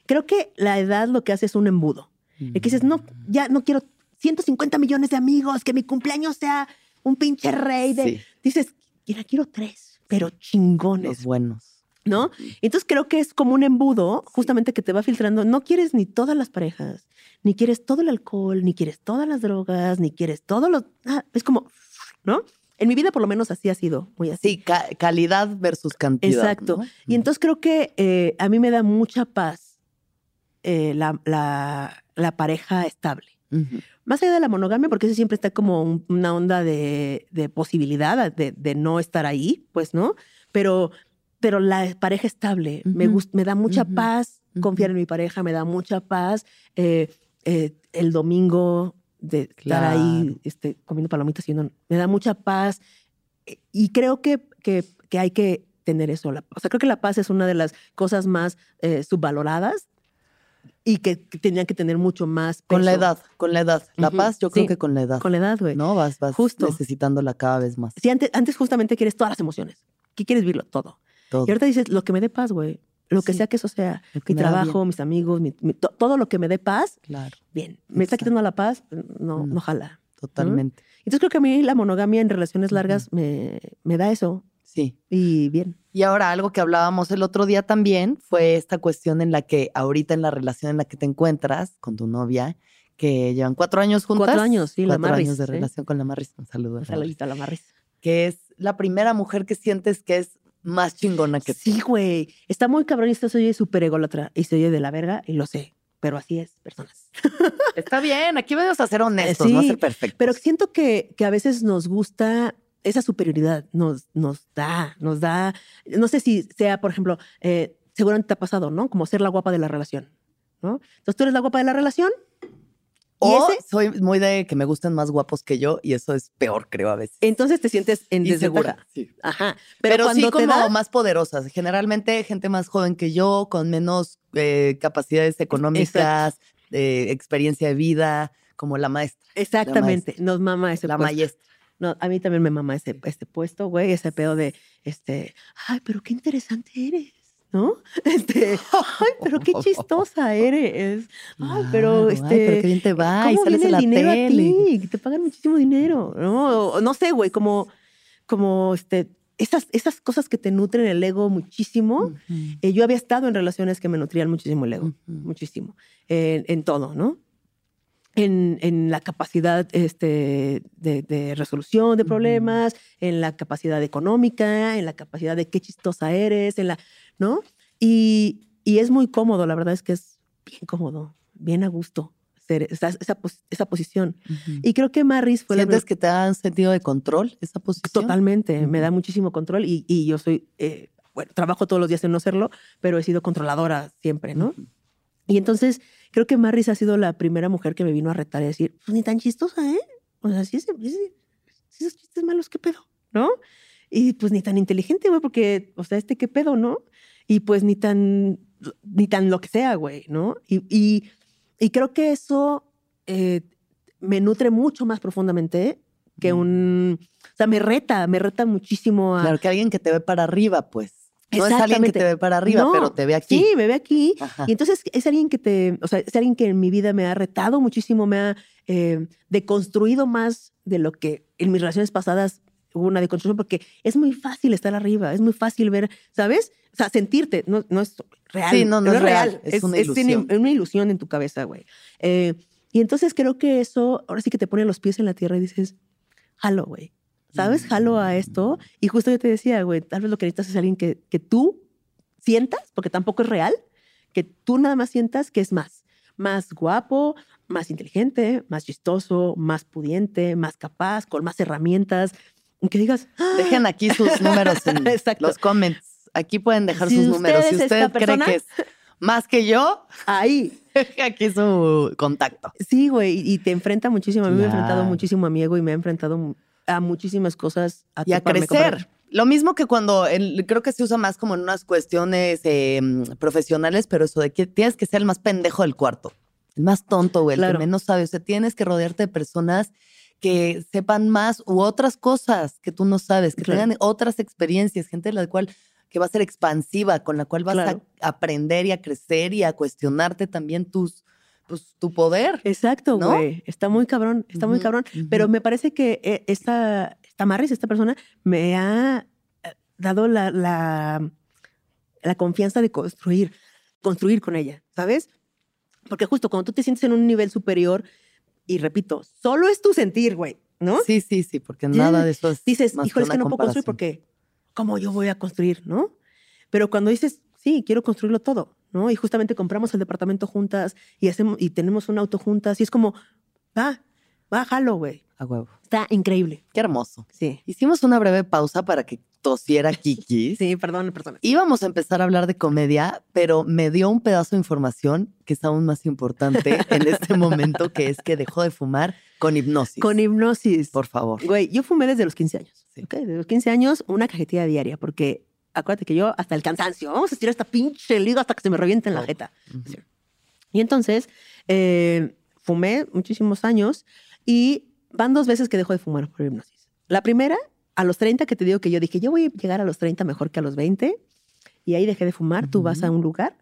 B: Creo que la edad lo que hace es un embudo. El que dices, no, ya no quiero 150 millones de amigos, que mi cumpleaños sea un pinche rey de...
A: Sí.
B: Dices, mira, quiero tres, pero
A: Los
B: chingones,
A: buenos.
B: ¿No? Entonces creo que es como un embudo, justamente que te va filtrando. No quieres ni todas las parejas, ni quieres todo el alcohol, ni quieres todas las drogas, ni quieres todos los... ah, es como, ¿no? En mi vida por lo menos así ha sido, muy así.
A: Sí, ca- calidad versus cantidad.
B: Exacto.
A: ¿no?
B: Y entonces creo que eh, a mí me da mucha paz eh, la, la- la pareja estable.
A: Ujú.
B: Más allá de la monogamia, porque eso siempre está como un- una onda de, de posibilidad de, de no estar ahí, pues, ¿no? Pero, pero la pareja estable me, da mucha paz confiar en mi pareja, me da mucha paz eh, eh, el domingo de estar ahí este, comiendo palomitas y no, me da mucha paz. Eh, Y creo que, que, que hay que tener eso. la- o sea, creo que la paz es una de las cosas más eh, subvaloradas y que, que tenían que tener mucho más
A: Con la
B: peso.
A: edad, con la edad. La paz, yo creo
B: Sí.
A: que con la edad.
B: Con la edad, güey.
A: ¿No? Vas, vas
B: Justo.
A: necesitándola cada vez más.
B: Sí, antes, antes justamente quieres todas las emociones. ¿Qué quieres vivirlo? Todo.
A: Todo.
B: Y ahorita dices, lo que me dé paz, güey. Lo que
A: Sí.
B: sea que eso sea.
A: Que
B: Mi trabajo,
A: bien.
B: mis amigos, mi- mi- to- todo lo que me dé paz,
A: Claro,
B: bien. Me está quitando la paz, no,
A: No.
B: no jala.
A: totalmente.
B: Entonces creo que a mí la monogamia en relaciones largas me, me da eso.
A: Sí.
B: Y bien.
A: Y ahora algo que hablábamos el otro día también fue esta cuestión en la que ahorita en la relación en la que te encuentras con tu novia, que llevan cuatro años juntas.
B: Cuatro años, sí, la
A: Cuatro
B: Marris,
A: años de relación con la Marris. Un saludo. a
B: Un
A: la
B: saludito a la Marris.
A: Que es la primera mujer que sientes que es más chingona que tú.
B: Sí, güey. Está muy cabrón y esto se oye súper ególatra y se oye de la verga y lo sé. Pero así es, personas. *laughs*
A: Está bien, aquí venimos a ser honestos, no a
B: Sí,
A: ser perfectos.
B: Pero siento que, que a veces nos gusta esa superioridad, nos, nos da, nos da, no sé si sea, por ejemplo, eh, seguramente te ha pasado, ¿no? Como ser la guapa de la relación, ¿no? Entonces tú eres la guapa de la relación
A: o
B: ese,
A: soy muy de que me gusten más guapos que yo y eso es peor, creo, a veces.
B: entonces te sientes
A: te- sí.
B: Ajá.
A: Pero,
B: Pero,
A: sí
B: cuando te
A: como
B: da,
A: más poderosas. Generalmente gente más joven que yo, con menos eh, capacidades económicas, eh, experiencia de vida, como la maestra,
B: exactamente, nos mama ese
A: la
B: puesto.
A: maestra.
B: No, a mí también me mama ese, este puesto, güey, ese pedo de, este, ay, pero qué interesante eres, ¿no? *laughs* Este, *laughs* ay, pero qué chistosa eres. Ay, pero este.
A: ay, pero qué bien te va y
B: ¿Cómo
A: sales
B: viene
A: en la
B: el dinero
A: tele.
B: a ti? Te pagan muchísimo dinero, ¿no? No sé, güey, como, como este, esas, esas cosas que te nutren el ego muchísimo. Eh, yo había estado en relaciones que me nutrían muchísimo el ego, muchísimo, en todo, ¿no? En, en la capacidad este, de, de resolución de problemas, en la capacidad económica, en la capacidad de qué chistosa eres, en la, ¿no? Y, y es muy cómodo, la verdad es que es bien cómodo, bien a gusto ser esa, esa, esa posición.
A: Ujú.
B: Y creo que Maris fue la
A: ¿Sientes que te da un sentido de control esa posición?
B: Totalmente, me
A: Ujú.
B: da muchísimo control y, y yo soy, eh, bueno, trabajo todos los días en no serlo, pero he sido controladora siempre, ¿no? Y entonces creo que Maris ha sido la primera mujer que me vino a retar y decir, pues ni tan chistosa, ¿eh? O sea, ese- si esos chistes malos, ¿qué pedo? ¿No? Y pues ni tan inteligente, güey, porque, o sea, este, ¿qué pedo, no? Y pues ni tan, ni tan lo que sea, güey, ¿no? Y, y, y creo que eso eh, me nutre mucho más profundamente que
A: Mm.
B: un, o sea, me reta, me reta muchísimo a...
A: Claro, que alguien que te ve para arriba, pues. No es alguien que te ve para arriba,
B: No,
A: pero te ve aquí.
B: Sí, me ve aquí.
A: Ajá.
B: Y entonces es alguien que te, o sea, es alguien que en mi vida me ha retado muchísimo, me ha eh, deconstruido más de lo que en mis relaciones pasadas hubo una deconstrucción, porque es muy fácil estar arriba, es muy fácil ver, ¿sabes? O sea, sentirte, no, no es real.
A: Sí, no, no es real, es una
B: una-
A: ilusión.
B: es una ilusión en tu cabeza, güey. Eh, y entonces creo que eso, ahora sí que te pone los pies en la tierra y dices, jalo, güey. ¿Sabes? Jalo a esto. Y justo yo te decía, güey, tal vez lo que necesitas es alguien que, que tú sientas, porque tampoco es real, que tú nada más sientas que es más. Más guapo, más inteligente, más chistoso, más pudiente, más capaz, con más herramientas. Que digas, "Ah,
A: Dejen aquí sus *laughs* números en
B: Exacto.
A: los comments. Aquí pueden dejar
B: Si
A: sus números. Si
B: usted
A: cree
B: persona-
A: que es más que yo,
B: ahí. *laughs*
A: aquí su contacto.
B: Sí, güey, y te enfrenta muchísimo. A mí me ha enfrentado muchísimo a mi ego y me ha enfrentado a muchísimas cosas. A
A: y a
B: toparme con
A: crecer. Lo mismo que cuando el- creo que se usa más como en unas cuestiones eh, profesionales, pero eso de que tienes que ser el más pendejo del cuarto. El más tonto, güey, el
B: Claro.
A: que menos sabe. O sea, tienes que rodearte de personas que sepan más u otras cosas que tú no sabes, que
B: Claro.
A: tengan otras experiencias, gente de la cual que va a ser expansiva, con la cual vas
B: Claro.
A: a aprender y a crecer y a cuestionarte también tus, pues, tu poder.
B: Exacto,
A: ¿No?
B: güey. Está muy cabrón, está muy cabrón. Pero me parece que eh, esta, esta Marris, esta persona, me ha eh, dado la, la, la confianza de construir, construir con ella, ¿sabes? Porque justo cuando tú te sientes en un nivel superior, y repito, solo es tu sentir, güey, ¿no?
A: Sí, sí, sí, porque
B: Ya
A: nada de eso es
B: Dices,
A: más
B: híjole, es que no puedo construir porque, ¿cómo yo voy a construir, no? Pero cuando dices, sí, quiero construirlo todo, ¿no? Y justamente compramos el departamento juntas y, hacemos, y tenemos un auto juntas y es como, va, va, jalo, güey.
A: A huevo.
B: Está increíble.
A: Qué hermoso.
B: Sí.
A: Hicimos una breve pausa para que tosiera *laughs* Kiki.
B: Sí, perdón, perdón.
A: Íbamos a empezar a hablar de comedia, pero me dio un pedazo de información que es aún más importante *laughs* en este momento, que es que dejó de fumar con hipnosis.
B: Con hipnosis.
A: Por favor.
B: Güey, yo fumé desde los 15 años.
A: Sí.
B: ¿ok? Desde los 15 años, una cajetilla diaria, porque acuérdate que yo hasta el cansancio, vamos a estirar esta pinche liga hasta que se me reviente en la jeta.
A: Ujú.
B: Sí. Y entonces, eh, fumé muchísimos años y van dos veces que dejo de fumar por hipnosis. La primera, a los 30, que te digo que yo dije, yo voy a llegar a los 30 mejor que a los 20, y ahí dejé de fumar, tú vas a un lugar,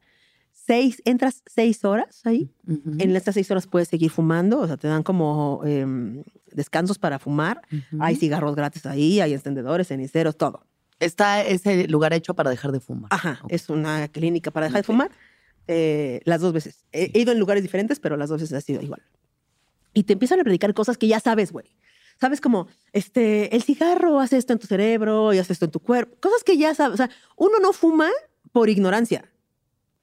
B: seis, entras seis horas ahí,
A: Ujú.
B: en estas seis horas puedes seguir fumando, o sea, te dan como em, descansos para fumar, hay cigarros gratis ahí, hay encendedores, ceniceros, todo.
A: Está ese lugar hecho para dejar de fumar.
B: Ajá, es una clínica para dejar de fumar. eh, las dos veces. He, he ido en lugares diferentes, pero las dos veces ha sido igual. Y te empiezan a predicar cosas que ya sabes, güey. Sabes como, este, el cigarro hace esto en tu cerebro y hace esto en tu cuerpo. Cosas que ya sabes. O sea, uno no fuma por ignorancia.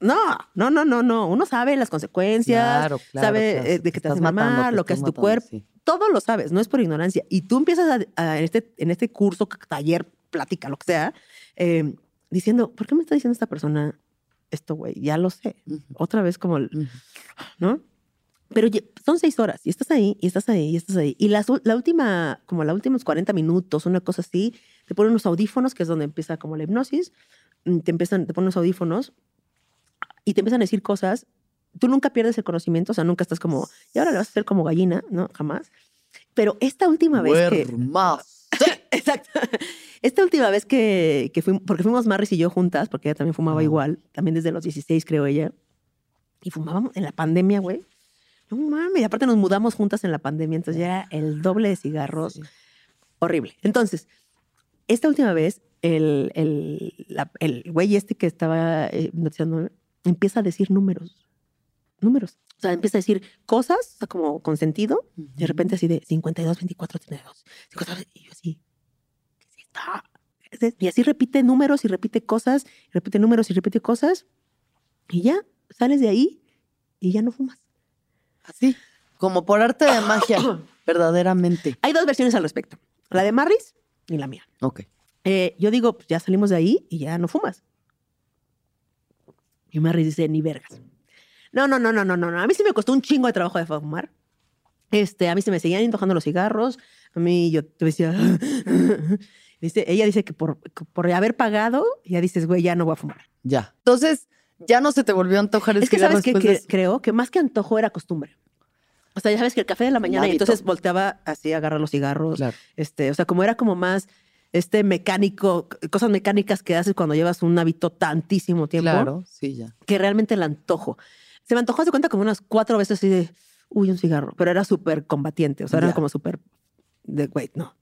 B: No, no, no, no, no. Uno sabe las consecuencias,
A: Claro, claro,
B: sabe
A: claro.
B: eh, de que te hace
A: matando,
B: mamar,
A: te
B: lo que hace tu
A: matando,
B: cuerpo.
A: sí.
B: Todo lo sabes, no es por ignorancia. Y tú empiezas a, a- en, este, en este curso, taller, plática, lo que sea, eh, diciendo, ¿por qué me está diciendo esta persona esto, güey? Ya lo sé. Otra vez como, el-. ¿no? Pero son seis horas y estás ahí, y estás ahí, y estás ahí. Y las la última, como los últimos 40 minutos, una cosa así, te ponen unos audífonos, que es donde empieza como la hipnosis, mm, te empiezan, te ponen unos audífonos y te empiezan a decir cosas. Tú nunca pierdes el conocimiento, o sea, nunca estás como, y ahora le vas a hacer como gallina, ¿no? Jamás. Pero esta última vez que...
A: Más.
B: Exacto. Esta última vez que, que fuimos, porque fuimos Marris y yo juntas, porque ella también fumaba
A: Ah.
B: igual, también desde los 16 creo ella, y fumábamos en la pandemia, güey. No mames, y aparte nos mudamos juntas en la pandemia, entonces ya era el doble de cigarros,
A: Sí.
B: horrible. Entonces, esta última vez, el, el, la- el güey este que estaba eh, hipnotizando empieza a decir números, números. O sea, empieza a decir cosas, o sea, como con sentido, de repente así de 52, 24, 32. 52, y yo así. Y así repite números y repite cosas, y repite números y repite cosas. Y ya, sales de ahí y ya no fumas.
A: Así, como por arte de *coughs* magia, verdaderamente.
B: Hay dos versiones al respecto. La de Marris y la mía.
A: Ok.
B: Eh, yo digo, pues ya salimos de ahí y ya no fumas. Y Marris dice, ni vergas. No, no, no, no, no, no. no. A mí sí me costó un chingo de trabajo de fumar. Este, a mí se me seguían antojando los cigarros. A mí yo te decía. *laughs* dice, ella dice que por, que por haber pagado, ya dices, güey, ya no voy a fumar.
A: Ya. Entonces, ya no se te volvió a antojar
B: Es que sabes que,
A: eso?
B: creo que más que antojo era costumbre. O sea, ya sabes que el café de la mañana, y entonces volteaba así agarrar los cigarros.
A: Claro.
B: Este, o sea, como era como más este mecánico, cosas mecánicas que haces cuando llevas un hábito tantísimo tiempo,
A: Claro, sí, ya.
B: que realmente el antojo. Se me antojó, de cuenta, como unas cuatro veces así de, uy, un cigarro, pero era súper combatiente, o sea, era como súper de, wait, no.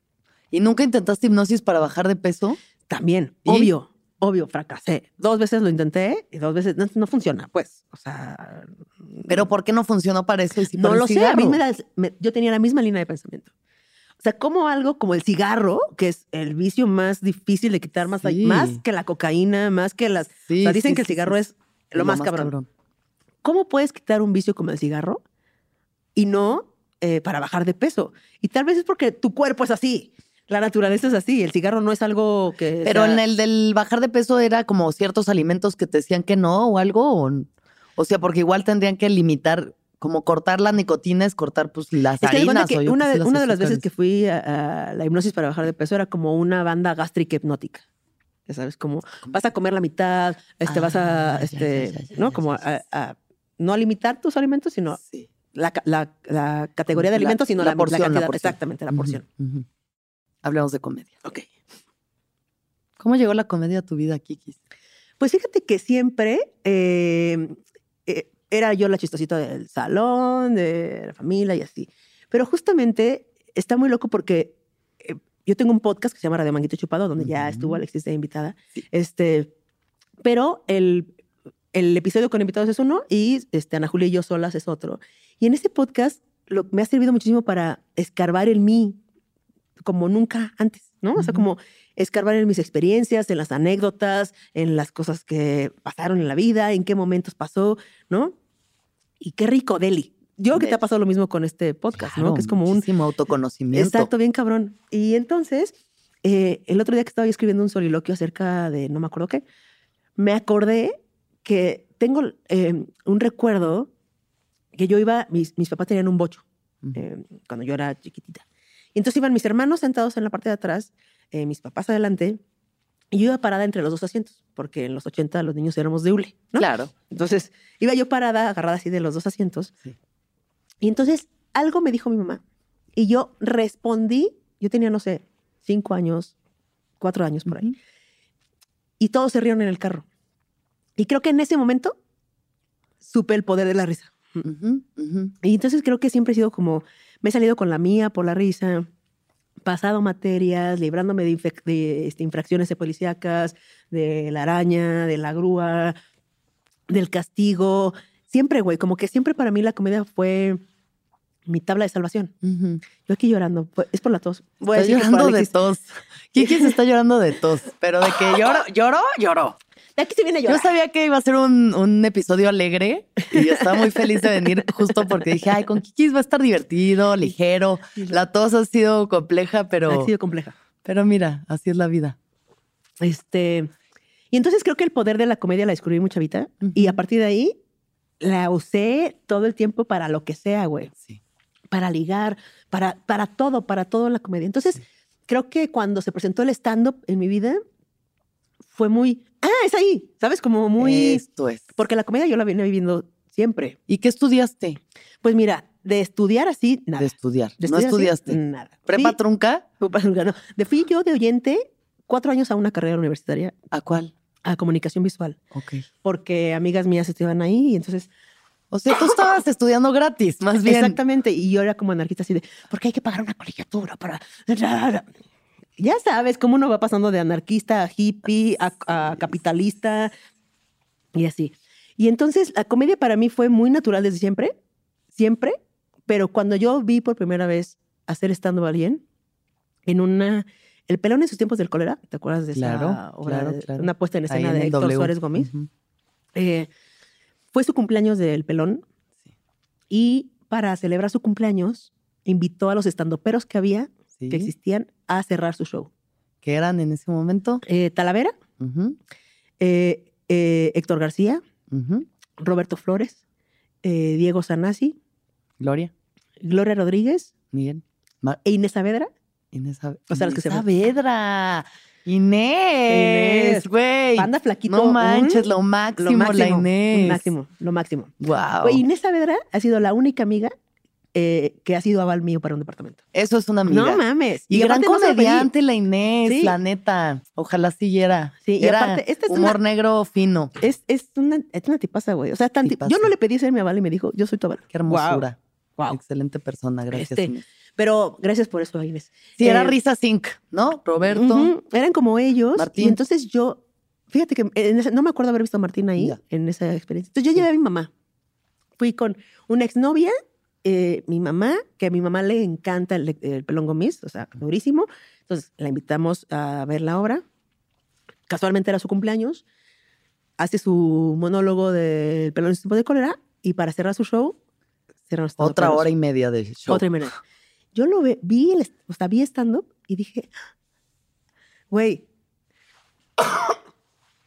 A: ¿Y nunca intentaste hipnosis para bajar de peso?
B: También,
A: ¿Y?
B: obvio, obvio, fracasé. Dos veces lo intenté y dos veces no, no funciona, pues, o sea...
A: ¿Pero por qué no funcionó para eso? Y sí
B: no
A: para
B: lo sé, a mí me da- me- yo tenía la misma línea de pensamiento. O sea, como algo como el cigarro, que es el vicio más difícil de quitar, más,
A: Sí.
B: más que la cocaína, más que las...
A: Sí,
B: o sea, dicen
A: sí,
B: que el cigarro es lo, más, cabrón. ¿Cómo puedes quitar un vicio como el cigarro y no eh, para bajar de peso? Y tal vez es porque tu cuerpo es así. La naturaleza es así. El cigarro no es algo que.
A: Pero
B: sea-
A: en el del bajar de peso era como ciertos alimentos que te decían que no o algo. O, o sea, porque igual tendrían que limitar, como cortar la nicotina es cortar pues las
B: Es que
A: harinas.
B: que
A: o yo qué
B: una, de,
A: las
B: una de las veces que fui a, a la hipnosis para bajar de peso era como una banda gástrica hipnótica. Ya sabes, como vas a comer la mitad, este, vas a, este,
A: ya, ya, ya,
B: ¿no? Como a no a limitar tus alimentos, sino
A: Sí.
B: La, la- la categoría de
A: La-
B: alimentos, sino
A: la
B: la,
A: porción, la
B: cantidad.
A: porción.
B: Exactamente, la porción.
A: Ujú. Hablemos de comedia.
B: Ok.
A: ¿Cómo llegó la comedia a tu vida, Kikis?
B: Pues fíjate que siempre eh, eh, era yo la chistosita del salón, de la familia y así. Pero justamente está muy loco porque eh, yo tengo un podcast que se llama Radio Manguito Chupado, donde ya estuvo Alexis de invitada.
A: Sí.
B: Este, pero el, el episodio con invitados es uno y este, Ana Julia y yo solas es otro. Y en ese podcast lo, me ha servido muchísimo para escarbar en mí como nunca antes, ¿no? O sea, como escarbar en mis experiencias, en las anécdotas, en las cosas que pasaron en la vida, en qué momentos pasó, ¿no? Y qué rico, Deli. Yo creo que te ha pasado lo mismo con este podcast, ¿no? Que es como un...
A: autoconocimiento.
B: Exacto, bien cabrón. Y entonces, eh, el otro día que estaba yo escribiendo un soliloquio acerca de no me acuerdo qué, me acordé que tengo eh, un recuerdo que yo iba, mis, mis papás tenían un bocho eh, cuando yo era chiquitita. Y entonces iban mis hermanos sentados en la parte de atrás, eh, mis papás adelante, y yo iba parada entre los dos asientos, porque en los 80 los niños éramos de hule, ¿no?
A: Claro.
B: Entonces iba yo parada, agarrada así de los dos asientos.
A: Sí.
B: Y entonces algo me dijo mi mamá. Y yo respondí, yo tenía, no sé, cinco años, cuatro años por ahí.
A: Ujú.
B: Y todos se rieron en el carro. Y creo que en ese momento supe el poder de la risa. Y entonces creo que siempre he sido como, me he salido con la mía por la risa, pasado materias, librándome de, de, este, infracciones de policíacas, de la araña, de la grúa, del castigo. Siempre, güey, como que siempre para mí la comedia fue mi tabla de salvación. Yo aquí llorando, es por la tos. Voy
A: llorando de tos. *laughs* Kiki se está llorando de tos, pero de que lloró, lloró, lloró.
B: De aquí se viene
A: Yo
B: llorar.
A: sabía que iba a ser un, un episodio alegre y yo estaba muy feliz de venir justo porque dije, ay, con Kikis va a estar divertido, ligero. La tos ha sido compleja, pero,
B: Ha sido compleja.
A: pero mira, así es la vida.
B: Este, y entonces creo que el poder de la comedia la descubrí muy chavita y a partir de ahí la usé todo el tiempo para lo que sea, güey.
A: Sí.
B: Para ligar, para, para todo, para todo la comedia. Entonces,
A: Sí.
B: creo que cuando se presentó el stand-up en mi vida, fue muy, ah, es ahí, ¿sabes? Como muy...
A: Esto es.
B: Porque la comedia yo la vine viviendo siempre.
A: ¿Y qué estudiaste?
B: Pues mira, de estudiar así, nada.
A: De estudiar.
B: De
A: ¿No
B: así,
A: estudiaste?
B: nada.
A: ¿Prepa
B: Fui-
A: trunca?
B: prepa trunca, no. De fui yo de oyente cuatro años a una carrera universitaria
A: ¿A cuál?
B: a comunicación visual.
A: Ok.
B: porque amigas mías estaban ahí y entonces
A: O sea, tú estabas estudiando gratis, más bien.
B: exactamente y yo era como anarquista así de porque hay que pagar una colegiatura para ya sabes cómo uno va pasando de anarquista a hippie a, a capitalista y así y entonces la comedia para mí fue muy natural desde siempre siempre pero cuando yo vi por primera vez hacer estando alguien en una el pelón en sus tiempos del cólera te acuerdas de esa
A: Claro,
B: obra
A: claro,
B: de-
A: claro.
B: una puesta en escena
A: en
B: de Héctor
A: W.
B: Suárez Gómez eh, fue su cumpleaños del pelón
A: Sí.
B: y para celebrar su cumpleaños invitó a los estandoperos que había,
A: Sí.
B: que existían, a cerrar su show.
A: ¿Qué eran en ese momento?
B: Eh, Talavera, eh, eh, Héctor García. Roberto Flores, Diego Sanasi,
A: Gloria,
B: Gloria Rodríguez
A: Miguel, Mar-
B: e Inés Saavedra.
A: Inés, Sa-
B: O sea, los que
A: Inés
B: se-
A: Saavedra. Inés,
B: Inés.
A: güey.
B: Banda flaquito.
A: No manches, lo máximo,
B: lo máximo,
A: la Inés.
B: máximo, lo máximo.
A: Wow.
B: Inés Saavedra ha sido la única amiga eh, que ha sido aval mío para un departamento.
A: Eso es una amiga.
B: No mames.
A: y, gran
B: no lo pedí.
A: comediante la Inés,
B: Sí.
A: la neta. Ojalá siguiera.
B: Sí, y
A: Era
B: aparte, esta es
A: humor
B: una-
A: negro fino.
B: Es, es, una, es una tipaza, güey. O sea, tan tip-
A: Tipaza.
B: yo no le pedí ser mi aval y me dijo, yo soy tu aval.
A: Qué hermosura.
B: Wow.
A: Excelente persona, gracias.
B: Este,
A: Inés.
B: Pero gracias por eso, Inés.
A: Sí, era
B: eh,
A: Risa Zinc, ¿no? Roberto.
B: Eran como ellos.
A: Martín.
B: Y entonces yo, fíjate que en no me acuerdo haber visto a Martín ahí en esa experiencia. Entonces yo llevé a mi mamá. Fui con una exnovia, eh, mi mamá, que a mi mamá le encanta el, el pelón gomis, o sea, durísimo. Entonces la invitamos a ver la obra. Casualmente era su cumpleaños. Hace su monólogo del pelón tiempo de cólera y para cerrar su show, cerraron los
A: Otra hora y media de show.
B: Otra y media. Yo lo ve- vi, el, o sea, vi stand-up y dije, güey,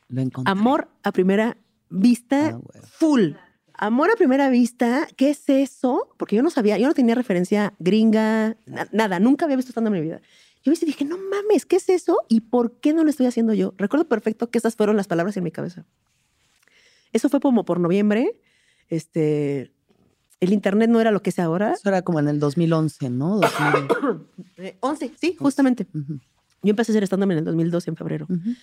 A: Lo encontré.
B: amor a primera vista,
A: Ah,
B: full. Amor a primera vista, ¿qué es eso? Porque yo no sabía, yo no tenía referencia gringa, na- nada, nunca había visto stand-up en mi vida. Yo y dije, no mames, ¿qué es eso? ¿Y por qué no lo estoy haciendo yo? Recuerdo perfecto que esas fueron las palabras en mi cabeza. Eso fue como por noviembre. este, el internet no era lo que es ahora.
A: Eso era como en el 2011, ¿no? 2000. *clears throat*
B: Eh, 11, sí, justamente.
A: Ujú,
B: Yo empecé a hacer stand-up en el 2012, en febrero.
A: ujú.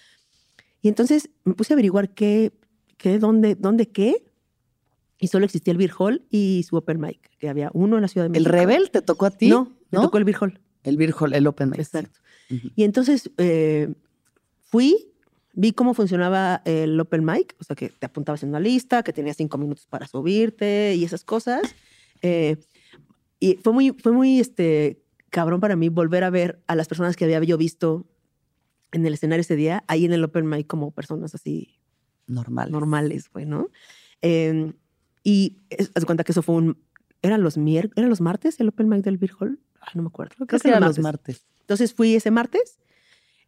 B: Y entonces me puse a averiguar qué, qué dónde, dónde, qué. Y solo existía el Beer Hall y su open mic, que había uno en la Ciudad de
A: ¿El
B: México.
A: Rebel te tocó a ti?
B: No, me
A: ¿No?
B: tocó el Beer Hall.
A: El Beer Hall, el Open Mic.
B: Exacto.
A: Ujú.
B: Y entonces eh, fui, vi cómo funcionaba el open mic, o sea, que te apuntabas en una lista, que tenías cinco minutos para subirte y esas cosas. Eh, y fue muy, fue muy este, cabrón para mí volver a ver a las personas que había yo visto en el escenario ese día, ahí en el open mic como personas así
A: Normal.
B: normales, güey, ¿no? Eh, y haz de cuenta que eso fue un... ¿Eran los, mier ¿Eran los martes el open mic del Beer Hall? Ay, no me acuerdo.
A: Creo que eran los martes.
B: Entonces fui ese martes.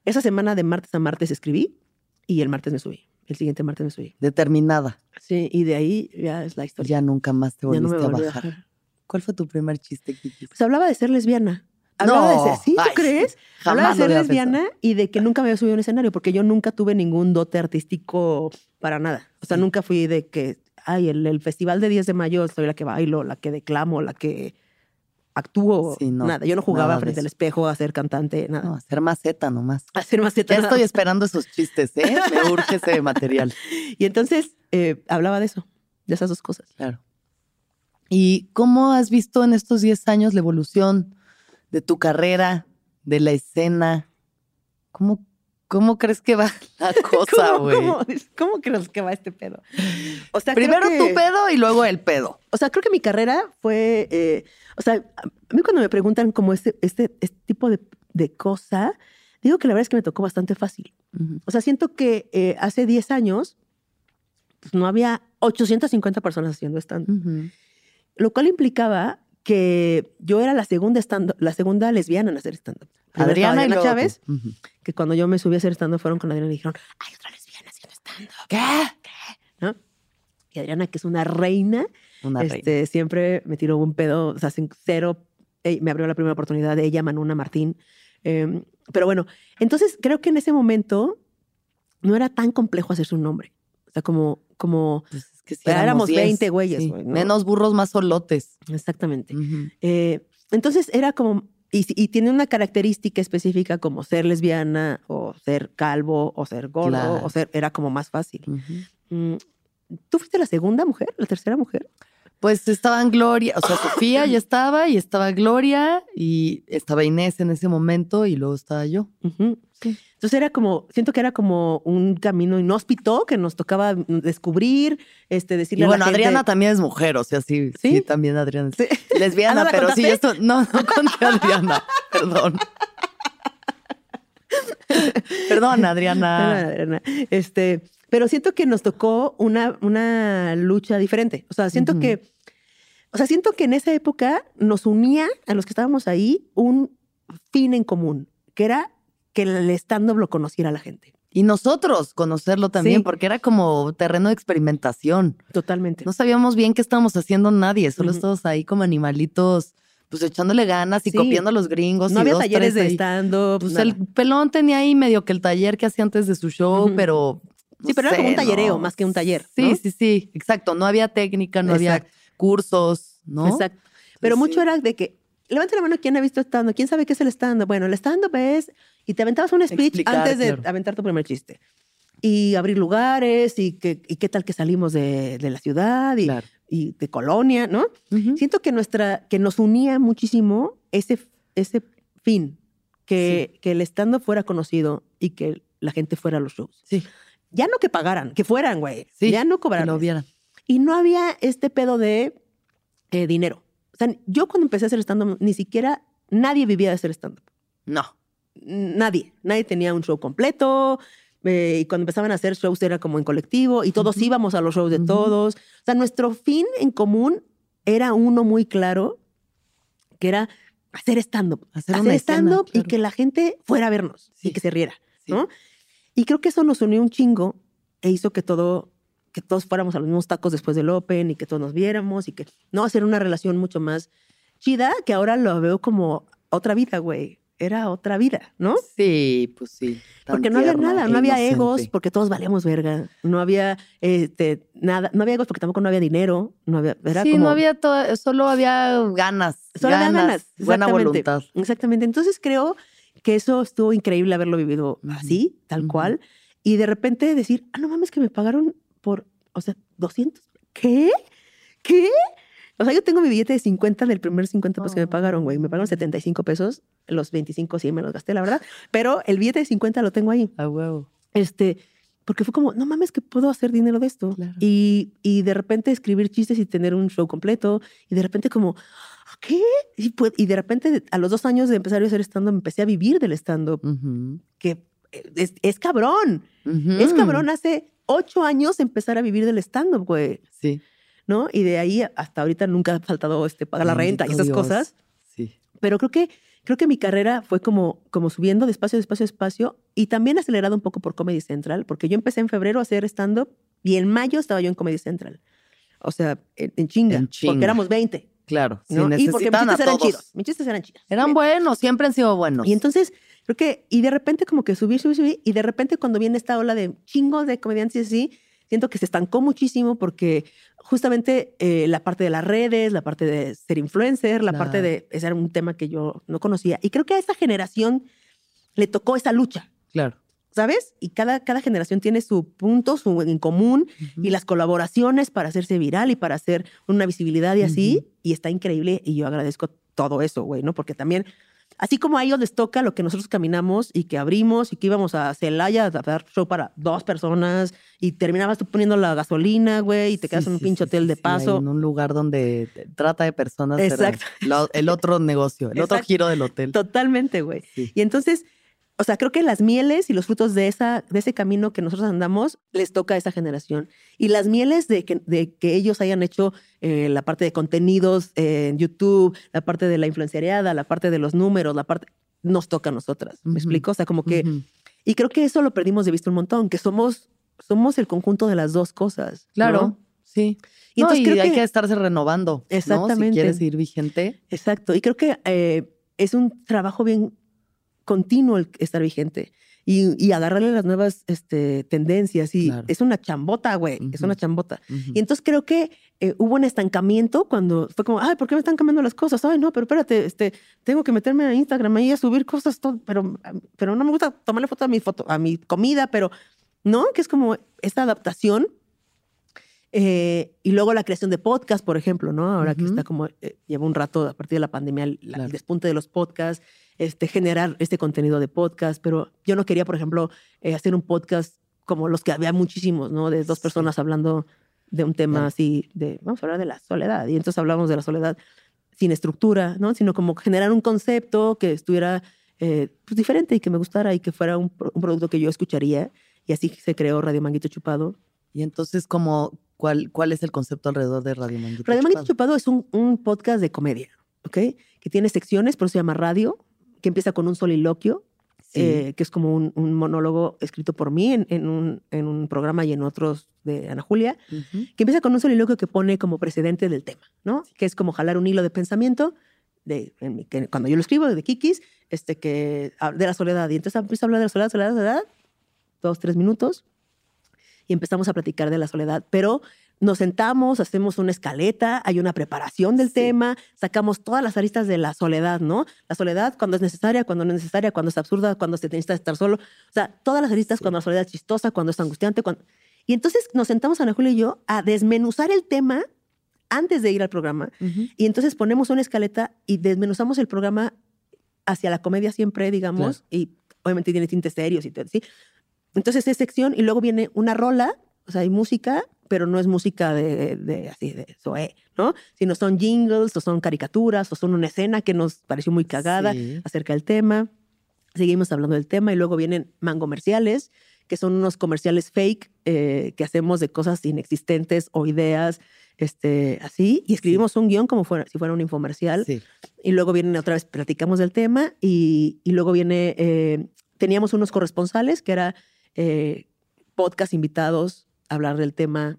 B: Esa semana de martes a martes escribí y el martes me subí. El siguiente martes me subí.
A: Determinada.
B: Sí, y de ahí ya es la historia.
A: Ya nunca más te
B: no
A: volviste
B: volví
A: a bajar.
B: bajar.
A: ¿Cuál fue tu primer chiste, Kiki?
B: Pues hablaba de ser lesbiana. Hablaba de ser, ¿sí? ¿Tú
A: Ay,
B: crees? Hablaba de ser lesbiana
A: pensado.
B: y de que nunca me había subido a un escenario porque yo nunca tuve ningún dote artístico para nada. O sea,
A: Sí.
B: nunca fui de que, ay, el, el festival de 10 de mayo soy la que bailo, la que declamo, la que actúo.
A: Sí, no,
B: nada. Yo no jugaba frente al espejo a ser cantante, nada.
A: No, hacer maceta nomás.
B: A hacer maceta,
A: Ya estoy esperando esos chistes, ¿eh? Me urge ese *laughs* material.
B: Y entonces eh, hablaba de eso, de esas dos cosas.
A: Claro. ¿Y cómo has visto en estos 10 años la evolución de tu carrera, de la escena? ¿Cómo, cómo crees que va *laughs* la cosa,
B: ¿Cómo,
A: güey?
B: cómo, cómo crees que va este pedo? O sea,
A: Primero
B: que-
A: tu pedo y luego el pedo.
B: O sea, creo que mi carrera fue, eh, o sea, a mí cuando me preguntan como este, este, este tipo de, de cosa, digo que la verdad es que me tocó bastante fácil. O sea, siento que eh, hace 10 años pues, no había 850 personas haciendo stand
A: Ujú.
B: lo cual implicaba que yo era la segunda stand la segunda lesbiana en hacer stand up.
A: Adriana y luego.
B: Chávez, que cuando yo me subí a hacer stand up fueron con Adriana y dijeron, "Hay otra lesbiana haciendo stand up."
A: ¿Qué?
B: ¿No? Y Adriana, que es una reina,
A: Una reina.
B: este, siempre me tiró un pedo, o sea, sin cero, me abrió la primera oportunidad de ella, Manuna Martín. Eh, pero bueno, entonces creo que en ese momento no era tan complejo hacerse un nombre. O sea, como, como,
A: Pues es que
B: Pero éramos
A: 10,
B: 20 güeyes,
A: sí.
B: ¿no?
A: Menos burros, más solotes.
B: exactamente.
A: Ujú.
B: Eh, entonces era como, y, tiene una característica específica como ser lesbiana o ser calvo o ser gordo
A: Claro.
B: o ser, era como más fácil. Mm, ¿Tú fuiste la segunda mujer, la tercera mujer?
A: Pues estaban Gloria, o sea, Sofía ya estaba y estaba Gloria y estaba Inés en ese momento y luego estaba yo. Sí.
B: Entonces era como, siento que era como un camino inhóspito que nos tocaba descubrir, este, decirle
A: Y
B: a la
A: bueno,
B: gente-
A: Adriana también es mujer, o sea, sí, sí,
B: ¿Sí?
A: también Adriana es
B: Sí.
A: lesbiana,
B: ¿Ah, no
A: pero sí, esto, no, no conté a Adriana, *laughs* perdón. *laughs* Perdón, Adriana.
B: Adriana. Este, pero siento que nos tocó una, una lucha diferente. O sea, siento que, o sea, siento que en esa época nos unía a los que estábamos ahí un fin en común, que era que el stand-up lo conociera la gente.
A: Y nosotros conocerlo también,
B: Sí.
A: porque era como terreno de experimentación.
B: Totalmente.
A: No sabíamos bien qué estábamos haciendo nadie, solo estábamos ahí como animalitos, pues echándole ganas y
B: Sí.
A: copiando a los gringos.
B: no
A: y
B: había
A: dos,
B: talleres de stand-up.
A: Pues
B: nada.
A: el pelón tenía ahí medio que el taller que hacía antes de su show, pero.
B: Sí, pero era como un tallereo más que un taller,
A: Sí,
B: ¿no?
A: sí, sí. Exacto. No había técnica, no había
B: Exacto.
A: cursos, ¿no?
B: Exacto. Pero
A: Sí,
B: mucho
A: sí.
B: era de que, levanta la mano quién ha visto stand-up, quién sabe qué es el stand-up. Bueno, el stand-up es, y te aventabas un speech
A: Explicar,
B: antes de
A: claro.
B: aventar tu primer chiste. Y abrir lugares, y, que, y qué tal que salimos de, de la ciudad y,
A: Claro.
B: y de colonia, ¿no?
A: Ujú.
B: Siento que, nuestra, que nos unía muchísimo ese, ese fin, que, que el stand-up fuera conocido y que la gente fuera a los shows.
A: Sí,
B: Ya no que pagaran, que fueran, güey.
A: sí.
B: Ya no cobraran.
A: lo vieran.
B: Y no había este pedo de eh, dinero. O sea, yo cuando empecé a hacer stand-up, ni siquiera nadie vivía de hacer stand-up.
A: No.
B: Nadie. Nadie tenía un show completo. eh, y cuando empezaban a hacer shows era como en colectivo y todos íbamos a los shows de todos. O sea, nuestro fin en común era uno muy claro, que era hacer stand-up.
A: Hacer
B: Hacer, stand-up y que la gente fuera a vernos
A: Sí.
B: y que se riera,
A: Sí.
B: ¿no? Y creo que eso nos unió un chingo e hizo que todo, que todos fuéramos a los mismos tacos después del Open y que todos nos viéramos y que, no, hacer una relación mucho más chida, que ahora lo veo como otra vida, güey. era otra vida, ¿no?
A: Sí, pues sí.
B: Porque no había nada,
A: e
B: no había egos, porque todos valíamos verga. No había este, nada, no había egos porque tampoco no había dinero. No había, era
A: sí,
B: como,
A: no había todo, solo había ganas.
B: Solo había ganas,
A: Buena voluntad.
B: Exactamente. Entonces creo que eso estuvo increíble haberlo vivido así, tal cual. Y de repente decir, ah, no mames, que me pagaron por, o sea, 200. ¿Qué? ¿Qué? O sea, yo tengo mi billete de 50 del primer 50 pesos que me pagaron, güey. Me pagaron 75 pesos. Los 25 sí me los gasté, la verdad. Pero el billete de 50 lo tengo ahí.
A: A huevo.
B: Este, porque fue como, no mames, que puedo hacer dinero de esto.
A: Claro.
B: Y, y de repente escribir chistes y tener un show completo. Y de repente como, ¿qué? Y, pues- y de repente a los dos años de empezar a hacer stand-up, empecé a vivir del stand-up,
A: Ujú,
B: que es, es cabrón.
A: ujú.
B: Es cabrón hace ocho años empezar a vivir del stand-up, güey.
A: Sí.
B: ¿No? Y de ahí hasta ahorita nunca ha faltado este, pagar la renta y esas
A: Dios.
B: cosas.
A: Sí.
B: Pero creo que, creo que mi carrera fue como, como subiendo despacio, despacio, despacio y también acelerado un poco por Comedy Central, porque yo empecé en febrero a hacer stand-up y en mayo estaba yo en Comedy Central. O sea, en, en chinga,
A: En chinga.
B: porque éramos 20.
A: Claro. Sí,
B: ¿no? y porque mis chistes eran chidos. Mis chistes eran chidos.
A: Eran buenos, siempre han sido buenos.
B: Y entonces, creo que, y de repente como que subí, subí, subí, y de repente cuando viene esta ola de chingos de comediantes así, siento que se estancó muchísimo porque justamente eh, la parte de las redes, la parte de ser influencer, la parte de, ese era un tema que yo no conocía. Y creo que a esta generación le tocó esa lucha,
A: Claro.
B: ¿Sabes? Y cada, cada generación tiene su punto, su en común, y las colaboraciones para hacerse viral y para hacer una visibilidad y así. Y está increíble y yo agradezco todo eso, güey, ¿no? Porque también, así como a ellos les toca lo que nosotros caminamos y que abrimos y que íbamos a Celaya a dar show para dos personas y terminabas tú poniendo la gasolina, güey, y te quedas
A: Sí,
B: en un
A: sí,
B: pinche
A: sí,
B: hotel de paso.
A: En un lugar donde trata de personas.
B: Exacto.
A: el otro negocio, el otro giro del hotel.
B: Totalmente, güey. Y entonces, o sea, creo que las mieles y los frutos de, esa, de ese camino que nosotros andamos les toca a esa generación. Y las mieles de que, de que ellos hayan hecho eh, la parte de contenidos eh, en YouTube, la parte de la influenciariada, la parte de los números, la parte nos toca a nosotras. ¿Me
A: Ujú.
B: explico? O sea, como que...
A: Ujú.
B: Y creo que eso lo perdimos de vista un montón, que somos, somos el conjunto de las dos cosas. ¿no?
A: Claro, sí.
B: Y
A: Y,
B: entonces creo
A: hay
B: que-
A: que estarse renovando. ¿no?
B: Exactamente.
A: Si quieres ir vigente.
B: Exacto. Y creo que eh, es un trabajo bien continuo el estar vigente y, y agarrarle las nuevas este, tendencias. Y
A: Claro.
B: es una chambota, güey. Es una chambota. Y entonces creo que eh, hubo un estancamiento cuando fue como, ay, ¿por qué me están cambiando las cosas? Ay, no, pero espérate, este, tengo que meterme a Instagram ahí a subir cosas, todo, pero, pero no me gusta tomarle foto a mi, foto, a mi comida, pero no, que es como esta adaptación. Eh, y luego la creación de podcast, por ejemplo, ¿no? Ahora que está como, eh, lleva un rato a partir de la pandemia, el, la- el despunte de los podcasts, este, generar este contenido de podcast, pero yo no quería, por ejemplo, eh, hacer un podcast como los que había muchísimos, ¿no? De dos personas hablando de un tema
A: Claro.
B: así, de, vamos a hablar de la soledad. Y entonces hablamos de la soledad sin estructura, ¿no? Sino como generar un concepto que estuviera eh, pues, diferente y que me gustara y que fuera un, un producto que yo escucharía. Y así se creó Radio Manguito Chupado.
A: Y entonces, como, ¿cuál, ¿cuál es el concepto alrededor de Radio Manguito?
B: Radio Manguito
A: Chupado?
B: Chupado es un, un podcast de comedia, ¿ok? Que tiene secciones, por eso se llama radio, que empieza con un soliloquio,
A: Sí.
B: eh, que es como un, un monólogo escrito por mí en, en un, en un programa y en otros de Ana Julia,
A: Ujú.
B: que empieza con un soliloquio que pone como precedente del tema, ¿no? Que es como jalar un hilo de pensamiento, de, en que cuando yo lo escribo, de Kikis, este, que, de la soledad. Y entonces empiezo a hablar de la soledad, soledad, soledad, dos, tres minutos, y empezamos a platicar de la soledad. Pero nos sentamos, hacemos una escaleta, hay una preparación del
A: Sí.
B: tema, sacamos todas las aristas de la soledad, ¿no? La soledad cuando es necesaria, cuando no es necesaria, cuando es absurda, cuando se necesita estar solo. O sea, todas las aristas
A: Sí.
B: cuando la soledad es chistosa, cuando es angustiante. Cuando... Y entonces nos sentamos, Ana Julia y yo, a desmenuzar el tema antes de ir al programa.
A: Ujú.
B: Y entonces ponemos una escaleta y desmenuzamos el programa hacia la comedia siempre, digamos, y obviamente tiene tintes serios y todo, ¿sí? Entonces es sección y luego viene una rola, o sea, hay música, pero no es música de, de así, de Zoé, ¿no? Sino son jingles, o son caricaturas, o son una escena que nos pareció muy cagada
A: Sí.
B: acerca del tema. Seguimos hablando del tema y luego vienen mangomerciales, que son unos comerciales fake eh, que hacemos de cosas inexistentes o ideas, este, así, y escribimos un guion como fuera, si fuera un infomercial.
A: Sí.
B: Y luego viene otra vez, platicamos del tema y, y luego viene, eh, teníamos unos corresponsales que era eh, podcast invitados hablar del tema,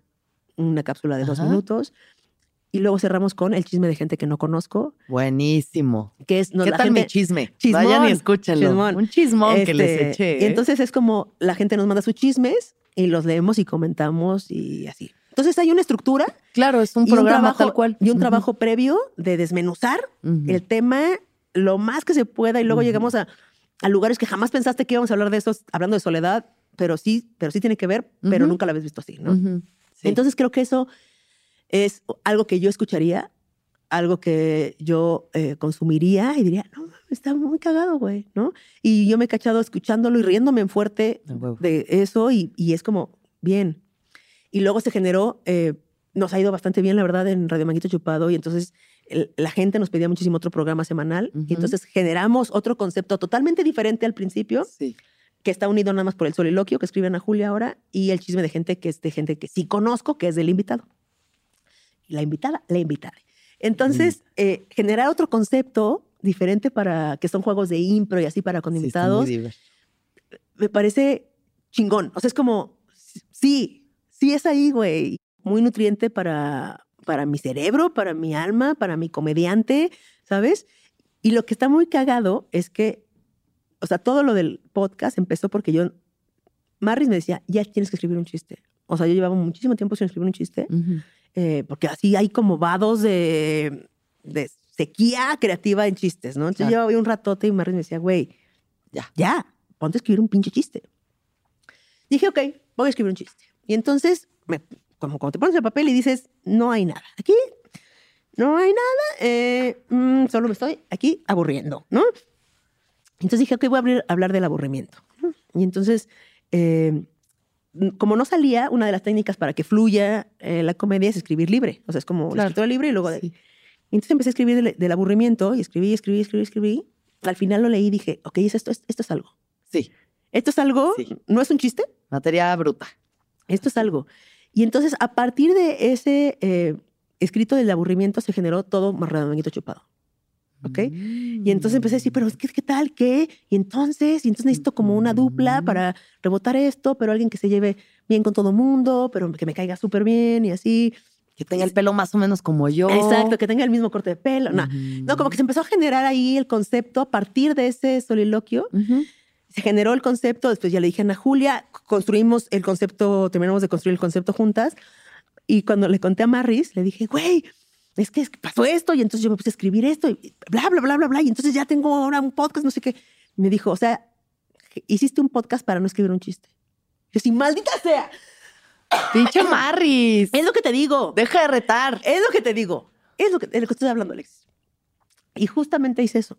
B: una cápsula de dos minutos. Y luego cerramos con el chisme de gente que no conozco,
A: Buenísimo.
B: que es... no,
A: ¿Qué
B: la
A: tal mi
B: gente-
A: chisme?
B: Chismón,
A: Vayan y escúchenlo.
B: chismón.
A: Un chismón que les
B: Este,
A: eché.
B: Y
A: ¿eh?
B: entonces es como la gente nos manda sus chismes y los leemos y comentamos y así. Entonces hay una estructura
A: claro, es un programa
B: trabajo,
A: tal cual.
B: y un trabajo previo de desmenuzar el tema lo más que se pueda y luego llegamos a, a lugares que jamás pensaste que íbamos a hablar de esos, hablando de soledad, pero sí, pero sí tiene que ver, pero nunca la habías visto así, ¿no?
A: Sí.
B: Entonces creo que eso es algo que yo escucharía, algo que yo eh, consumiría y diría, no, está muy cagado, güey, ¿no? Y yo me he cachado escuchándolo y riéndome en fuerte
A: A huevo.
B: de eso y, y es como, bien. Y luego se generó, eh, nos ha ido bastante bien, la verdad, en Radio Manguito Chupado y entonces el- la gente nos pedía muchísimo otro programa semanal y entonces generamos otro concepto totalmente diferente al principio
A: Sí.
B: Que está unido nada más por el soliloquio que escriben a Julia ahora y el chisme de gente que es de gente que sí conozco, que es del invitado. La invitada, la invitada. Entonces, eh, generar otro concepto diferente para que son juegos de impro y así para con
A: Sí,
B: invitados, me parece chingón. O sea, es como, sí, sí es ahí, güey. Muy nutriente para, para mi cerebro, para mi alma, para mi comediante, ¿sabes? Y lo que está muy cagado es que, o sea, todo lo del podcast empezó porque yo, Marris me decía, ya tienes que escribir un chiste. O sea, yo llevaba muchísimo tiempo sin escribir un chiste,
A: Ujú.
B: eh, porque así hay como vados de, de sequía creativa en chistes, ¿no? Entonces
A: Claro.
B: llevaba un ratote y Marris me decía, güey,
A: Ya.
B: ya, ponte a escribir un pinche chiste. Dije, ok, voy a escribir un chiste. Y entonces, me- como cuando te pones el papel y dices, no hay nada. Aquí no hay nada, eh, mm, solo me estoy aquí aburriendo, ¿no? Entonces dije, ok, voy a abrir- hablar del aburrimiento. Y entonces, eh, como no salía, una de las técnicas para que fluya eh, la comedia es escribir libre. O sea, es como la
A: Claro.
B: escritura libre y luego de,
A: Sí.
B: entonces empecé a escribir del, del aburrimiento y escribí, escribí, escribí, escribí. Al final lo leí y dije, ok, es esto, es- esto es algo.
A: Sí.
B: Esto es algo,
A: Sí.
B: no es un chiste,
A: Materia bruta.
B: esto es algo. Y entonces a partir de ese eh, escrito del aburrimiento se generó todo Manguito Chupado. ¿Ok? Y entonces empecé a decir, pero ¿qué tal? ¿Qué? Y entonces, y entonces necesito como una dupla
A: Mm.
B: para rebotar esto, pero alguien que se lleve bien con todo mundo, pero que me caiga súper bien y así.
A: Que tenga el pelo más o menos como yo.
B: Exacto, que tenga el mismo corte de pelo. No, no, como que se empezó a generar ahí el concepto a partir de ese soliloquio. Se generó el concepto, después ya le dije a Ana Julia, construimos el concepto, terminamos de construir el concepto juntas. Y cuando le conté a Marris, le dije, güey, es que pasó esto. Y entonces yo me puse a escribir esto y bla, bla, bla, bla, bla. Y entonces ya tengo ahora un podcast, no sé qué. Me dijo, o sea, hiciste un podcast para no escribir un chiste. Yo sí, maldita sea.
A: Pinche Marris.
B: Es lo que te digo.
A: Deja de retar.
B: Es lo que te digo. Es lo que, es lo que estoy hablando, Alexis. Y justamente hice eso.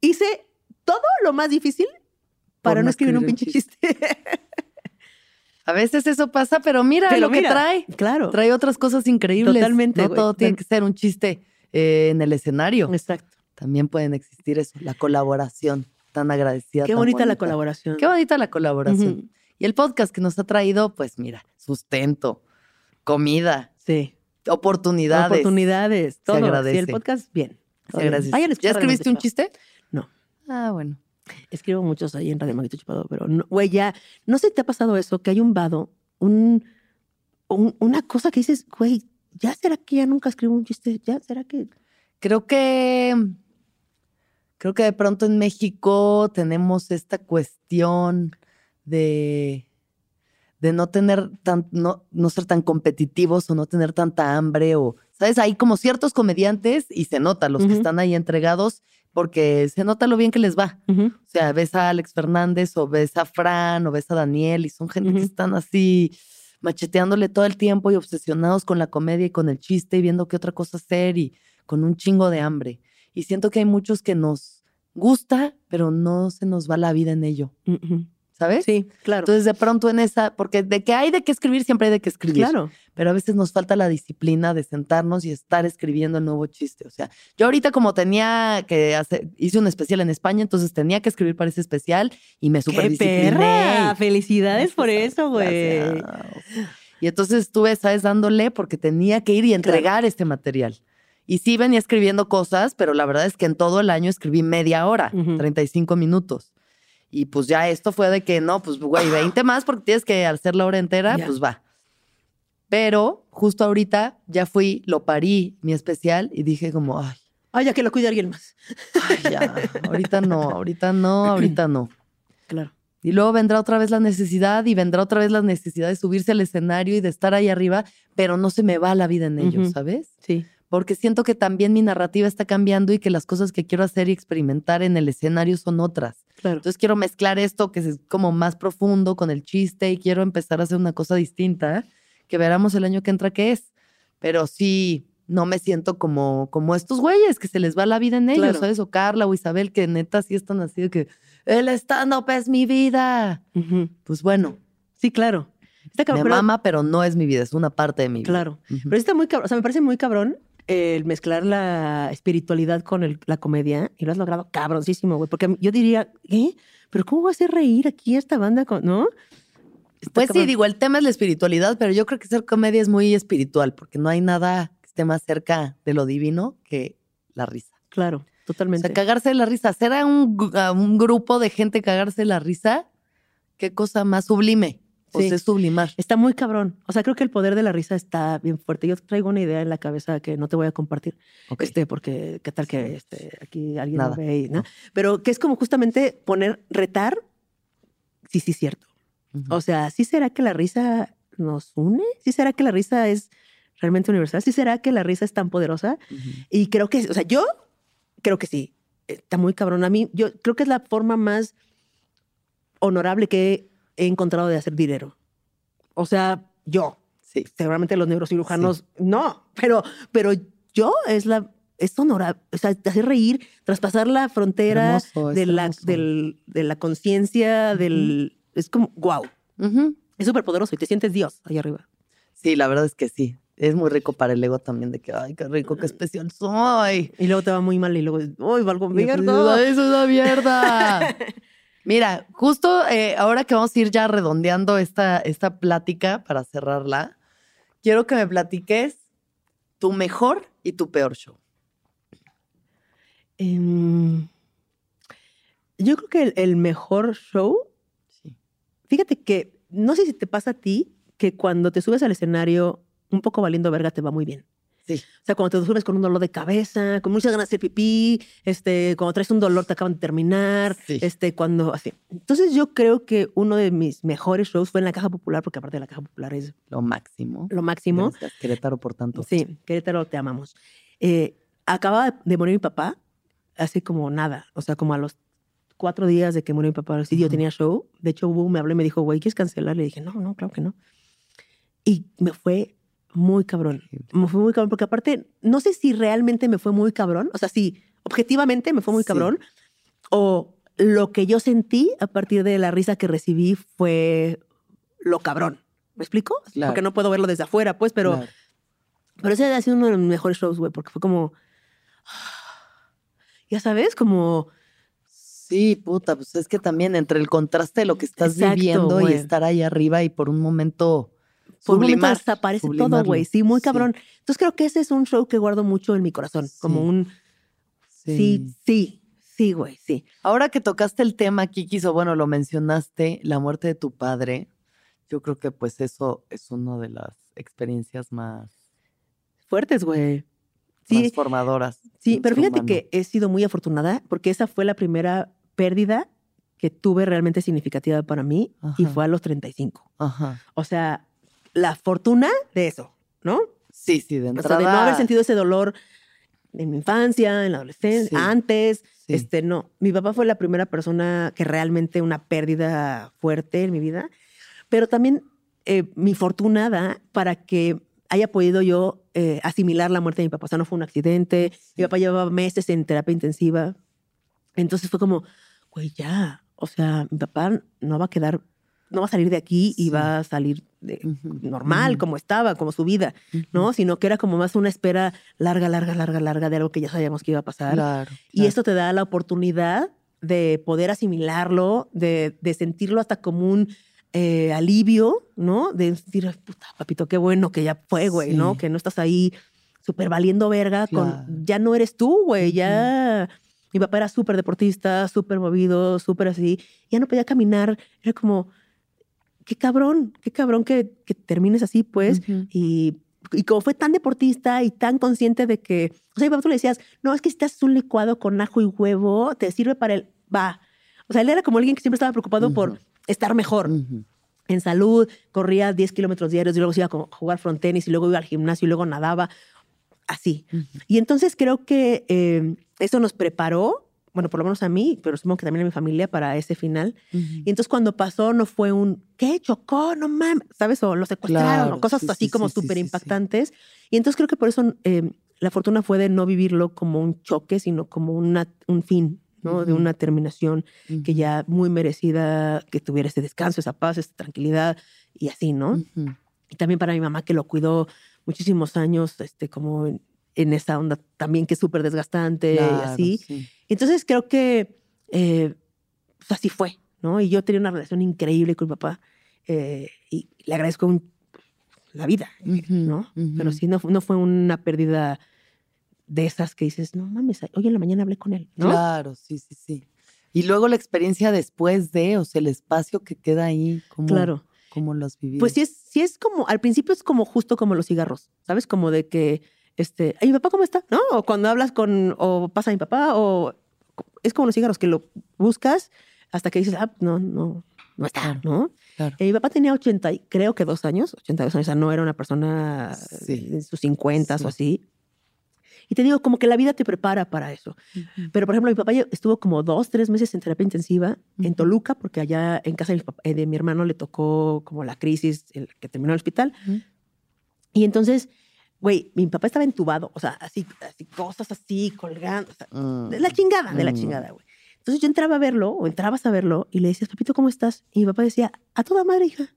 B: Hice todo lo más difícil para
A: Por
B: no escribir un pinche chiste. *laughs*
A: A veces eso pasa, pero mira
B: Pero
A: lo que trae.
B: Claro.
A: Trae otras cosas increíbles.
B: Totalmente,
A: No todo tiene que ser un chiste eh, en el escenario.
B: Exacto.
A: También pueden existir eso, la colaboración. Tan agradecida.
B: Qué
A: tan
B: bonita, la colaboración.
A: Qué bonita la colaboración. Y el podcast que nos ha traído, pues mira, sustento, comida,
B: Sí.
A: oportunidades.
B: Oportunidades. Todo.
A: agradece.
B: Sí, el podcast, bien.
A: Se agradece.
B: Vayan a
A: ¿Ya escribiste un chiste?
B: No.
A: Ah, bueno.
B: Escribo muchos ahí en Radio Manguito Chupado, pero no, güey, ya. No sé si te ha pasado eso, que hay un vado, un, un- una cosa que dices, güey, ¿ya será que ya nunca escribo un chiste? ¿Ya será que...?
A: Creo que creo que de pronto en México tenemos esta cuestión de de no tener tan no, no ser tan competitivos o no tener tanta hambre o sabes hay como ciertos comediantes y se nota los que están ahí entregados porque se nota lo bien que les va o sea ves a Alex Fernández o ves a Fran o ves a Daniel y son gente que están así macheteándole todo el tiempo y obsesionados con la comedia y con el chiste y viendo qué otra cosa hacer y con un chingo de hambre. Y siento que hay muchos que nos gusta, pero no se nos va la vida en ello. ¿Sabes?
B: Sí, claro.
A: Entonces de pronto en esa, porque de que hay de qué escribir, siempre hay de qué escribir.
B: claro.
A: Pero a veces nos falta la disciplina de sentarnos y estar escribiendo el nuevo chiste. O sea, yo ahorita como tenía que hacer, hice un especial en España, entonces tenía que escribir para ese especial y me super
B: ¡Qué perra! Felicidades por eso, güey.
A: Y entonces estuve, ¿sabes? Dándole porque tenía que ir y entregar este material. Y sí venía escribiendo cosas, pero la verdad es que en todo el año escribí media hora,
B: Ujú.
A: 35 minutos. Y pues ya esto fue de que no, pues güey, 20 más porque tienes que hacer la hora entera,
B: Ya.
A: pues va. Pero justo ahorita ya fui, lo parí, mi especial, y dije como, ay,
B: Ay, ya que lo cuide alguien más.
A: ay, ya, ahorita no, ahorita no, ahorita no.
B: Claro.
A: Y luego vendrá otra vez la necesidad y vendrá otra vez la necesidad de subirse al escenario y de estar ahí arriba, pero no se me va la vida en ello. ¿sabes?
B: Sí.
A: Porque siento que también mi narrativa está cambiando y que las cosas que quiero hacer y experimentar en el escenario son otras.
B: Claro.
A: Entonces quiero mezclar esto que es como más profundo con el chiste y quiero empezar a hacer una cosa distinta que veremos el año que entra qué es. Pero sí, no me siento como, como estos güeyes que se les va la vida en ellos,
B: Claro.
A: ¿sabes? O Carla o Isabel que neta sí están así de que el stand-up es mi vida.
B: Ujú.
A: Pues bueno,
B: Sí, claro. Está cabrón,
A: me
B: pero-
A: mama, pero no es mi vida, es una parte de mi vida.
B: Claro.
A: Ujú.
B: Pero sí está muy cabrón. O sea, me parece muy cabrón el mezclar la espiritualidad con el- la comedia y lo has logrado cabroncísimo, güey. Porque yo diría, ¿eh? ¿Pero cómo va a hacer reír aquí esta banda con, no? Está
A: Pues sí, digo, el tema es la espiritualidad, pero yo creo que ser comedia es muy espiritual, porque no hay nada que esté más cerca de lo divino que la risa.
B: Claro,
A: O
B: totalmente.
A: sea, cagarse de la risa, hacer a un, a un grupo de gente cagarse de la risa, qué cosa más sublime. O
B: Sí.
A: es sublimar.
B: Está muy cabrón. O sea, creo que el poder de la risa está bien fuerte. Yo traigo una idea en la cabeza que no te voy a compartir,
A: Ok.
B: este, porque qué tal que este, aquí alguien
A: Nada.
B: lo ve, y, ¿no? Pero que es como justamente poner, retar, sí, sí, cierto.
A: Ujú.
B: O sea, ¿sí será que la risa nos une? ¿Sí será que la risa es realmente universal? ¿Sí será que la risa es tan poderosa?
A: Ujú.
B: Y creo que, o sea, yo creo que sí. Está muy cabrón. A mí, yo creo que es la forma más honorable que he encontrado de hacer dinero. O sea, yo.
A: Sí.
B: Seguramente los neurocirujanos no, pero, pero yo es la es honorable, o sea, te hace reír, traspasar la frontera
A: Hermoso,
B: de la, del- de la conciencia, del es como wow,
A: Ujú.
B: es súper poderoso y te sientes Dios ahí arriba.
A: Sí, la verdad es que sí. Es muy rico para el ego también de que, ay, qué rico, qué especial soy.
B: Y luego te va muy mal y luego, uy, valgo mierda.
A: "Ay, es una mierda. *laughs* Mira, justo eh, ahora que vamos a ir ya redondeando esta, esta plática para cerrarla, quiero que me platiques tu mejor y tu peor show.
B: Em, yo creo que el, el mejor show,
A: Sí.
B: fíjate que no sé si te pasa a ti que cuando te subes al escenario un poco valiendo verga te va muy bien.
A: Sí.
B: O sea, cuando te subes con un dolor de cabeza, con muchas ganas de hacer pipí, este, cuando traes un dolor te acaban de terminar,
A: Sí.
B: este, cuando así. Entonces yo creo que uno de mis mejores shows fue en la Caja Popular, porque aparte de la Caja Popular es
A: Lo máximo.
B: lo máximo.
A: Gracias, Querétaro por tanto.
B: Sí, Querétaro, te amamos. Eh, acaba de morir mi papá hace como nada, o sea, como a los cuatro días de que murió mi papá. Sí, yo
A: Ujú.
B: tenía show. De hecho, Hugo me habló y me dijo, güey, ¿quieres cancelar? Le dije, no, no, claro que no. Y me fue muy cabrón. Me fue muy cabrón, porque aparte, no sé si realmente me fue muy cabrón, o sea, si objetivamente me fue muy
A: Sí.
B: cabrón, o lo que yo sentí a partir de la risa que recibí fue lo cabrón. ¿Me explico?
A: Claro.
B: Porque no puedo verlo desde afuera, pues, pero...
A: Claro.
B: Pero ese ha sido uno de los mejores shows, güey, porque fue como. Ya sabes, como.
A: Sí, puta, pues es que también entre el contraste de lo que estás
B: Exacto,
A: viviendo y estar ahí arriba y por un momento
B: Por un momento desaparece todo, güey. Sí, muy
A: Sí,
B: cabrón. Entonces creo que ese es un show que guardo mucho en mi corazón. Como un. Sí, sí, sí, güey, sí.
A: Ahora que tocaste el tema, Kikis, o bueno, lo mencionaste, la muerte de tu padre, yo creo que pues eso es una de las experiencias más,
B: Fuertes, güey. Sí,
A: más formadoras.
B: sí, pero fíjate
A: humano.
B: que he sido muy afortunada porque esa fue la primera pérdida que tuve realmente significativa para mí y
A: Ajá.
B: fue a los 35.
A: Ajá.
B: O sea, la fortuna de eso, ¿no?
A: Sí, sí, de
B: O
A: entrada.
B: sea, de no haber sentido ese dolor en mi infancia, en la adolescencia,
A: Sí.
B: antes.
A: Sí.
B: Este, no. Mi papá fue la primera persona que realmente una pérdida fuerte en mi vida. Pero también eh, mi fortuna da para que haya podido yo eh, asimilar la muerte de mi papá. O sea, no fue un accidente. Mi papá llevaba meses en terapia intensiva. Entonces fue como, güey, ya. O sea, mi papá no va a quedar, no va a salir de aquí y
A: Sí.
B: va a salir de- normal, como estaba, como su vida. ¿no? Sino que era como más una espera larga, larga, larga, larga de algo que ya sabíamos que iba a pasar.
A: Claro.
B: Y
A: claro.
B: esto te da la oportunidad de poder asimilarlo, de, de sentirlo hasta como un eh, alivio, ¿no? De decir, "Ay, puta, papito, qué bueno que ya fue, güey, ¿no? Que no estás ahí súper valiendo verga
A: Claro.
B: con, ya no eres tú, güey, ya... Mi papá era súper deportista, súper movido, súper así. Ya no podía caminar. Era como, qué cabrón, qué cabrón que, que termines así, pues. Y, y como fue tan deportista y tan consciente de que, o sea, tú le decías, no, es que si te haces un licuado con ajo y huevo, te sirve para el, va. O sea, él era como alguien que siempre estaba preocupado por estar mejor en salud, corría 10 kilómetros diarios y luego se iba a jugar frontenis y luego iba al gimnasio y luego nadaba, así. Y entonces creo que eh, eso nos preparó, bueno, por lo menos a mí, pero supongo que también a mi familia para ese final.
A: Ujú.
B: Y entonces cuando pasó no fue un, ¿qué? Chocó, no mames, ¿sabes? O lo secuestraron,
A: Claro,
B: o cosas
A: sí,
B: así
A: sí,
B: como súper
A: sí,
B: impactantes. Y entonces creo que por eso eh, la fortuna fue de no vivirlo como un choque, sino como una, un fin, ¿no? De una terminación que ya muy merecida, que tuviera ese descanso, esa paz, esa tranquilidad y así, ¿no? Y también para mi mamá que lo cuidó muchísimos años, este, como en, esa onda también que es súper desgastante y así.
A: sí.
B: Entonces creo que eh, pues así fue, ¿no? Y yo tenía una relación increíble con mi papá eh, y le agradezco un- la vida, ¿no? Pero sí, no, no fue una pérdida de esas que dices, no mames, hoy en la mañana hablé con él, ¿no?
A: Claro, sí, sí, sí. Y luego la experiencia después de, o sea, el espacio que queda ahí, como,
B: Claro.
A: como lo has vivido.
B: Pues sí es, sí es como, al principio es como justo como los cigarros, ¿sabes? Como de que, este, ay, mi papá, ¿cómo está? ¿No? O cuando hablas con, o pasa mi papá, o es como los cigarros que lo buscas hasta que dices, ah, no, no, no está. ¿no?
A: Claro.
B: Eh, mi papá tenía 80, y creo que dos años, 82 años, o sea, no era una persona
A: Sí.
B: en sus 50
A: Sí.
B: o así. Y te digo, como que la vida te prepara para eso.
A: Ujú.
B: Pero, por ejemplo, mi papá estuvo como dos, tres meses en terapia intensiva en
A: Ujú.
B: Toluca, porque allá en casa de mi, papá- eh, de mi hermano le tocó como la crisis el que terminó en el hospital.
A: Ujú.
B: Y entonces, güey, mi papá estaba entubado, o sea, así, así cosas así, colgando, o sea,
A: Mm.
B: de la chingada, de la
A: Mm.
B: chingada, güey. Entonces yo entraba a verlo, o entrabas a verlo, y le decías, papito, ¿cómo estás? Y mi papá decía, a toda madre, hija.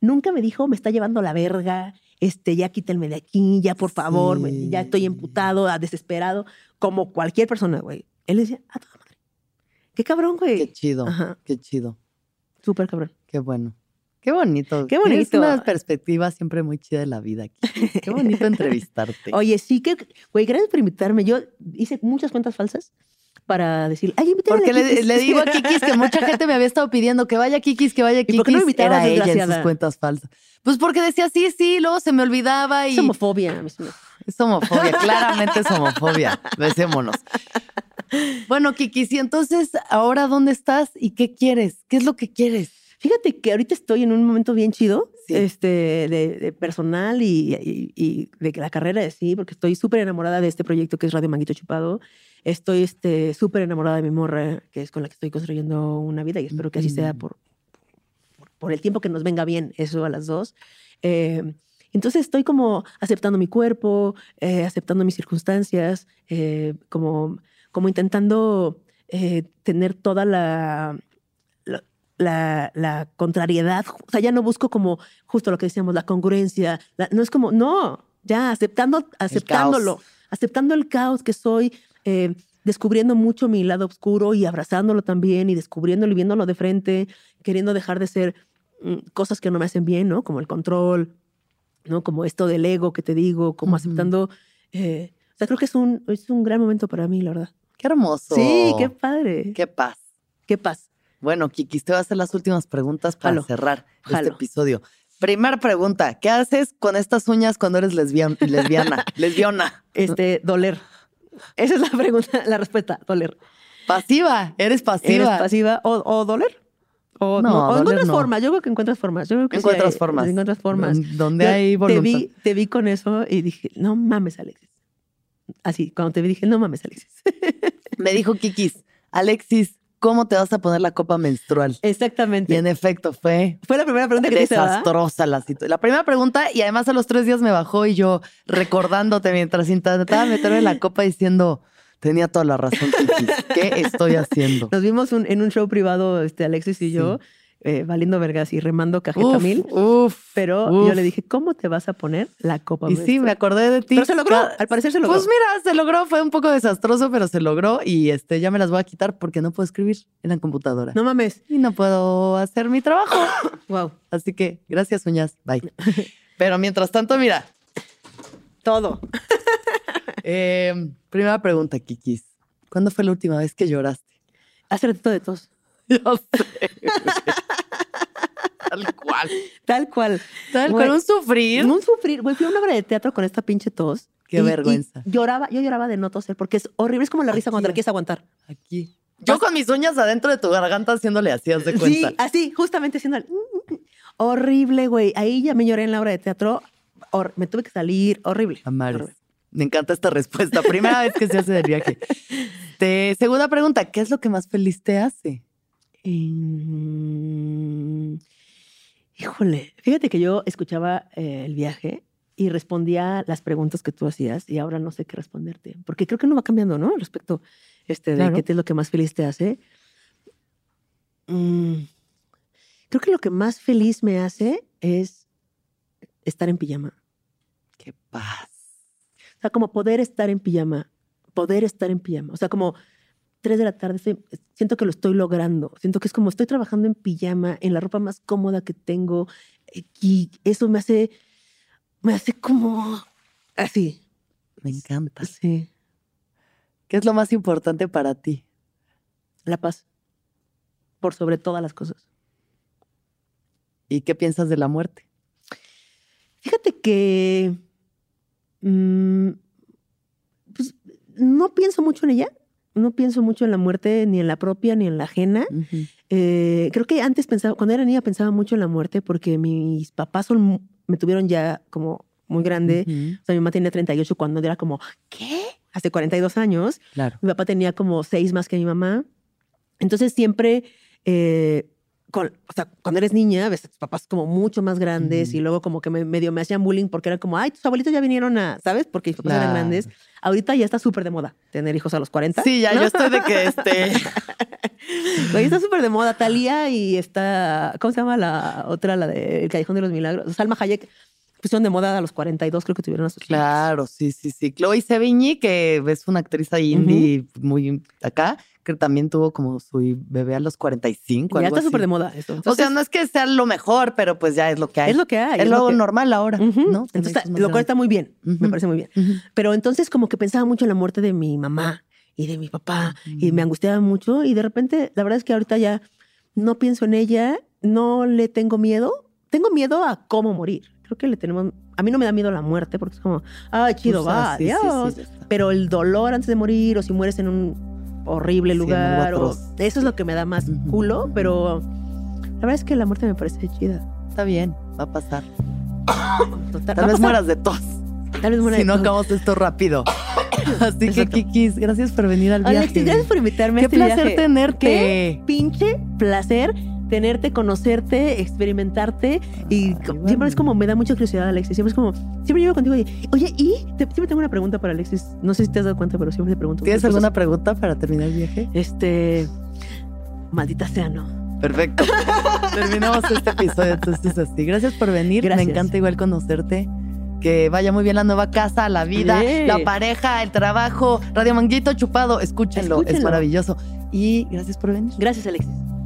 B: Nunca me dijo, me está llevando la verga, este, ya quítenme de aquí, ya por favor, me-
A: Sí.
B: ya estoy emputado, desesperado, como cualquier persona, güey. Él decía, a toda madre. Qué cabrón, güey.
A: Qué chido,
B: Ajá.
A: qué chido,
B: Súper cabrón.
A: qué bueno. Qué bonito.
B: Qué bonito.
A: una perspectiva siempre muy chida de la vida aquí. Qué bonito *laughs* entrevistarte.
B: Oye, sí que, güey, gracias por invitarme. Yo hice muchas cuentas falsas para decir, ay, invítame a
A: Porque le,
B: Kikis".
A: le digo a Kikis que mucha *laughs* gente me había estado pidiendo que vaya Kikis, que vaya Kikis.
B: por qué no
A: Era ella en sus cuentas falsas. Pues porque decía sí, sí, luego se me olvidaba y
B: Es homofobia. a *sighs*
A: es homofobia, *laughs* claramente es homofobia. Besémonos. Bueno, Kikis, y entonces, ¿ahora dónde estás y qué quieres? ¿Qué es lo que quieres?
B: Fíjate que ahorita estoy en un momento bien chido,
A: Sí.
B: este, de, de personal y, y- y de la carrera de sí, porque estoy súper enamorada de este proyecto que es Radio Manguito Chupado. Estoy este, súper enamorada de mi morra, que es con la que estoy construyendo una vida y espero que así sea
A: Ujú.
B: por, por, por el tiempo que nos venga bien eso a las dos. Eh, entonces estoy como aceptando mi cuerpo, eh, aceptando mis circunstancias, eh, como, como intentando eh, tener toda la, la, contrariedad. O sea, ya no busco como justo lo que decíamos, la congruencia. la- no es como, no, ya aceptando, aceptándolo, aceptando el caos que soy, eh, descubriendo mucho mi lado oscuro y abrazándolo también y descubriéndolo y viéndolo de frente, queriendo dejar de ser mm, cosas que no me hacen bien, ¿no? Como el control, ¿no? Como esto del ego que te digo, como aceptando. eh, o sea, creo que es un, es un gran momento para mí, la verdad.
A: Qué hermoso.
B: Sí, qué padre. Qué,
A: Qué paz. Bueno, Kikis, te voy a hacer las últimas preguntas para
B: Jalo,
A: cerrar este episodio. Primera pregunta, ¿qué haces con estas uñas cuando eres lesbian- lesbiana? *laughs* lesbiana.
B: Este, doler. Esa es la pregunta, la respuesta, doler.
A: Pasiva, eres pasiva.
B: ¿Eres pasiva o, o doler? O,
A: No,
B: no, o encuentras
A: no.
B: formas. Yo creo que encuentras formas. Yo creo que sí
A: Encuentras
B: hay-
A: formas.
B: Encuentras formas.
A: Don- Donde hay
B: te
A: voluntad.
B: vi, te vi con eso y dije, no mames, Alexis. Así, cuando te vi dije, no mames, Alexis.
A: Me dijo Kikis, Alexis, ¿cómo te vas a poner la copa menstrual? Y
B: Exactamente.
A: en efecto fue
B: Fue la primera pregunta que te hice,
A: desastrosa la situación. La primera pregunta, y además a los tres días me bajó y yo recordándote mientras intentaba meterme la copa diciendo, tenía toda la razón. ¿Qué estoy haciendo?
B: Nos vimos un- en un show privado, este, Alexis y yo, eh, valiendo vergas y remando cajeta
A: Uf,
B: mil.
A: uf,
B: Pero
A: uf.
B: yo le dije, ¿cómo te vas a poner la copa
A: Y sí, me acordé de ti.
B: Pero se logró, al parecer se logró.
A: Pues mira, se logró, fue un poco desastroso, pero se logró y este ya me las voy a quitar porque no puedo escribir en la computadora.
B: No mames.
A: Y no puedo hacer mi trabajo. *coughs*
B: Wow.
A: Así que gracias, uñas. Bye. *laughs* Pero mientras tanto, mira,
B: Todo. *laughs*
A: eh, primera pregunta, Kikis. ¿Cuándo fue la última vez que lloraste?
B: Hace ratito de tos. *laughs*
A: Yo sé. *laughs* Tal cual.
B: Tal cual.
A: Tal
B: Güey,
A: cual. Un sufrir.
B: Un sufrir. Güey, fui a una obra de teatro con esta pinche tos.
A: Qué
B: y-
A: vergüenza.
B: y lloraba, yo lloraba de no toser porque es horrible. Es como la risa cuando te la
A: Aquí.
B: quieres aguantar.
A: Aquí. Yo con mis uñas adentro de tu garganta haciéndole así, haz de cuenta.
B: Sí, así, justamente haciendo el- horrible, güey. Ahí ya me lloré en la obra de teatro. Hor- me tuve que salir. Horrible.
A: Amares.
B: Horrible.
A: Me encanta esta respuesta. Primera vez que se hace del viaje. Te- segunda pregunta, ¿qué es lo que más feliz te hace?
B: Mm, Híjole, fíjate que yo escuchaba eh, el viaje y respondía las preguntas que tú hacías y ahora no sé qué responderte, porque creo que no va cambiando, ¿no? Respecto este, de
A: Claro.
B: qué es lo que más feliz te hace. Mm, creo que lo que más feliz me hace es estar en pijama.
A: Qué paz.
B: O sea, como poder estar en pijama, poder estar en pijama. O sea, como tres de la tarde, estoy- siento que lo estoy logrando. Siento que es como estoy trabajando en pijama, en la ropa más cómoda que tengo. eh, Y eso me hace, me hace como así.
A: Me encanta.
B: Sí,
A: ¿Qué es lo más importante para ti?
B: la paz. Por sobre todas las cosas.
A: ¿Y qué piensas de la muerte?
B: Fíjate que mm, pues, no pienso mucho en ella. No pienso mucho en la muerte, ni en la propia, ni en la ajena. Eh, creo que antes pensaba, cuando era niña pensaba mucho en la muerte porque mis papás son, me tuvieron ya como muy grande. O sea, mi mamá tenía 38 cuando era como, ¿qué? Hace 42 años.
A: Claro.
B: Mi papá tenía como seis más que mi mamá. Entonces siempre, eh, con- o sea, cuando eres niña, ves a tus papás como mucho más grandes y luego como que me, medio me hacían bullying porque era como, ay, tus abuelitos ya vinieron a, ¿sabes? Porque mis papás eran grandes. Ahorita ya está súper de moda tener hijos a los 40.
A: Sí, ya
B: ¿no?
A: yo estoy de que este. *laughs*
B: Güey, está súper de moda. Talía y está, ¿cómo se llama la otra, la de El Callejón de los Milagros? Salma Hayek pusieron de moda a los 42, creo que tuvieron a sus.
A: Claro, sí, sí, sí. Chloe Sevigny, que es una actriz ahí indie muy acá, que también tuvo como su bebé a los 45.
B: Ya
A: algo
B: está súper de moda esto.
A: o sea, no es que sea lo mejor, pero pues ya es lo que hay.
B: es lo que hay.
A: Es lo
B: que-
A: normal ahora. ¿no?
B: Entonces, lo cual está muy bien. Me parece muy bien. Pero entonces como que pensaba mucho en la muerte de mi mamá y de mi papá y me angustiaba mucho y de repente la verdad es que ahorita ya no pienso en ella, no le tengo miedo, tengo miedo a cómo morir. Creo que le tenemos, a mí no me da miedo la muerte porque es como, ay, chido,
A: Pues, ah,
B: va,
A: sí, sí, sí.
B: Pero el dolor antes de morir o si mueres en un horrible lugar, o, eso es lo que me da más culo, pero la verdad es que la muerte me parece chida.
A: Está bien, va a pasar.
B: Total,
A: Tal vez
B: pasar,
A: mueras de tos.
B: Tal vez muera
A: Si
B: de
A: no
B: tos.
A: acabamos esto rápido. *coughs* Así que. Kikis, gracias por venir al viaje.
B: Alexis, gracias por invitarme a
A: Qué
B: este
A: placer
B: viaje.
A: tenerte.
B: Qué pinche placer tenerte, conocerte, experimentarte. Y siempre es como, me da mucha curiosidad, Alexis. Siempre es como, siempre llego contigo y, oye, y Te- siempre tengo una pregunta para Alexis. No sé si te has dado cuenta, pero siempre te pregunto.
A: ¿Tienes alguna
B: cosas.
A: pregunta para terminar el viaje?
B: Este, maldita sea, no.
A: Perfecto. *laughs* Terminamos este episodio entonces así. Gracias por venir.
B: Gracias.
A: Me encanta igual conocerte. Que vaya muy bien la nueva casa, la vida,
B: Sí.
A: la pareja, el trabajo. Radio Manguito Chupado, escúchenlo, es
B: Escúchenlo.
A: maravilloso. Y gracias por venir.
B: Gracias, Alexis.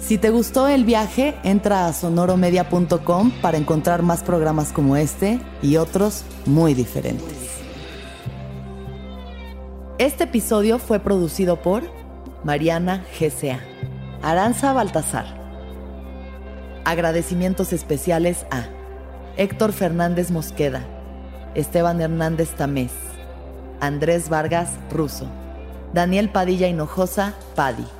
A: Si te gustó el viaje, entra a sonoromedia.com para encontrar más programas como este y otros muy diferentes. Este episodio fue producido por Mariana GCA, Aranza Baltasar. Agradecimientos especiales a Héctor Fernández Mosqueda, Esteban Hernández Tamés, Andrés Vargas Russo, Daniel Padilla Hinojosa Padi.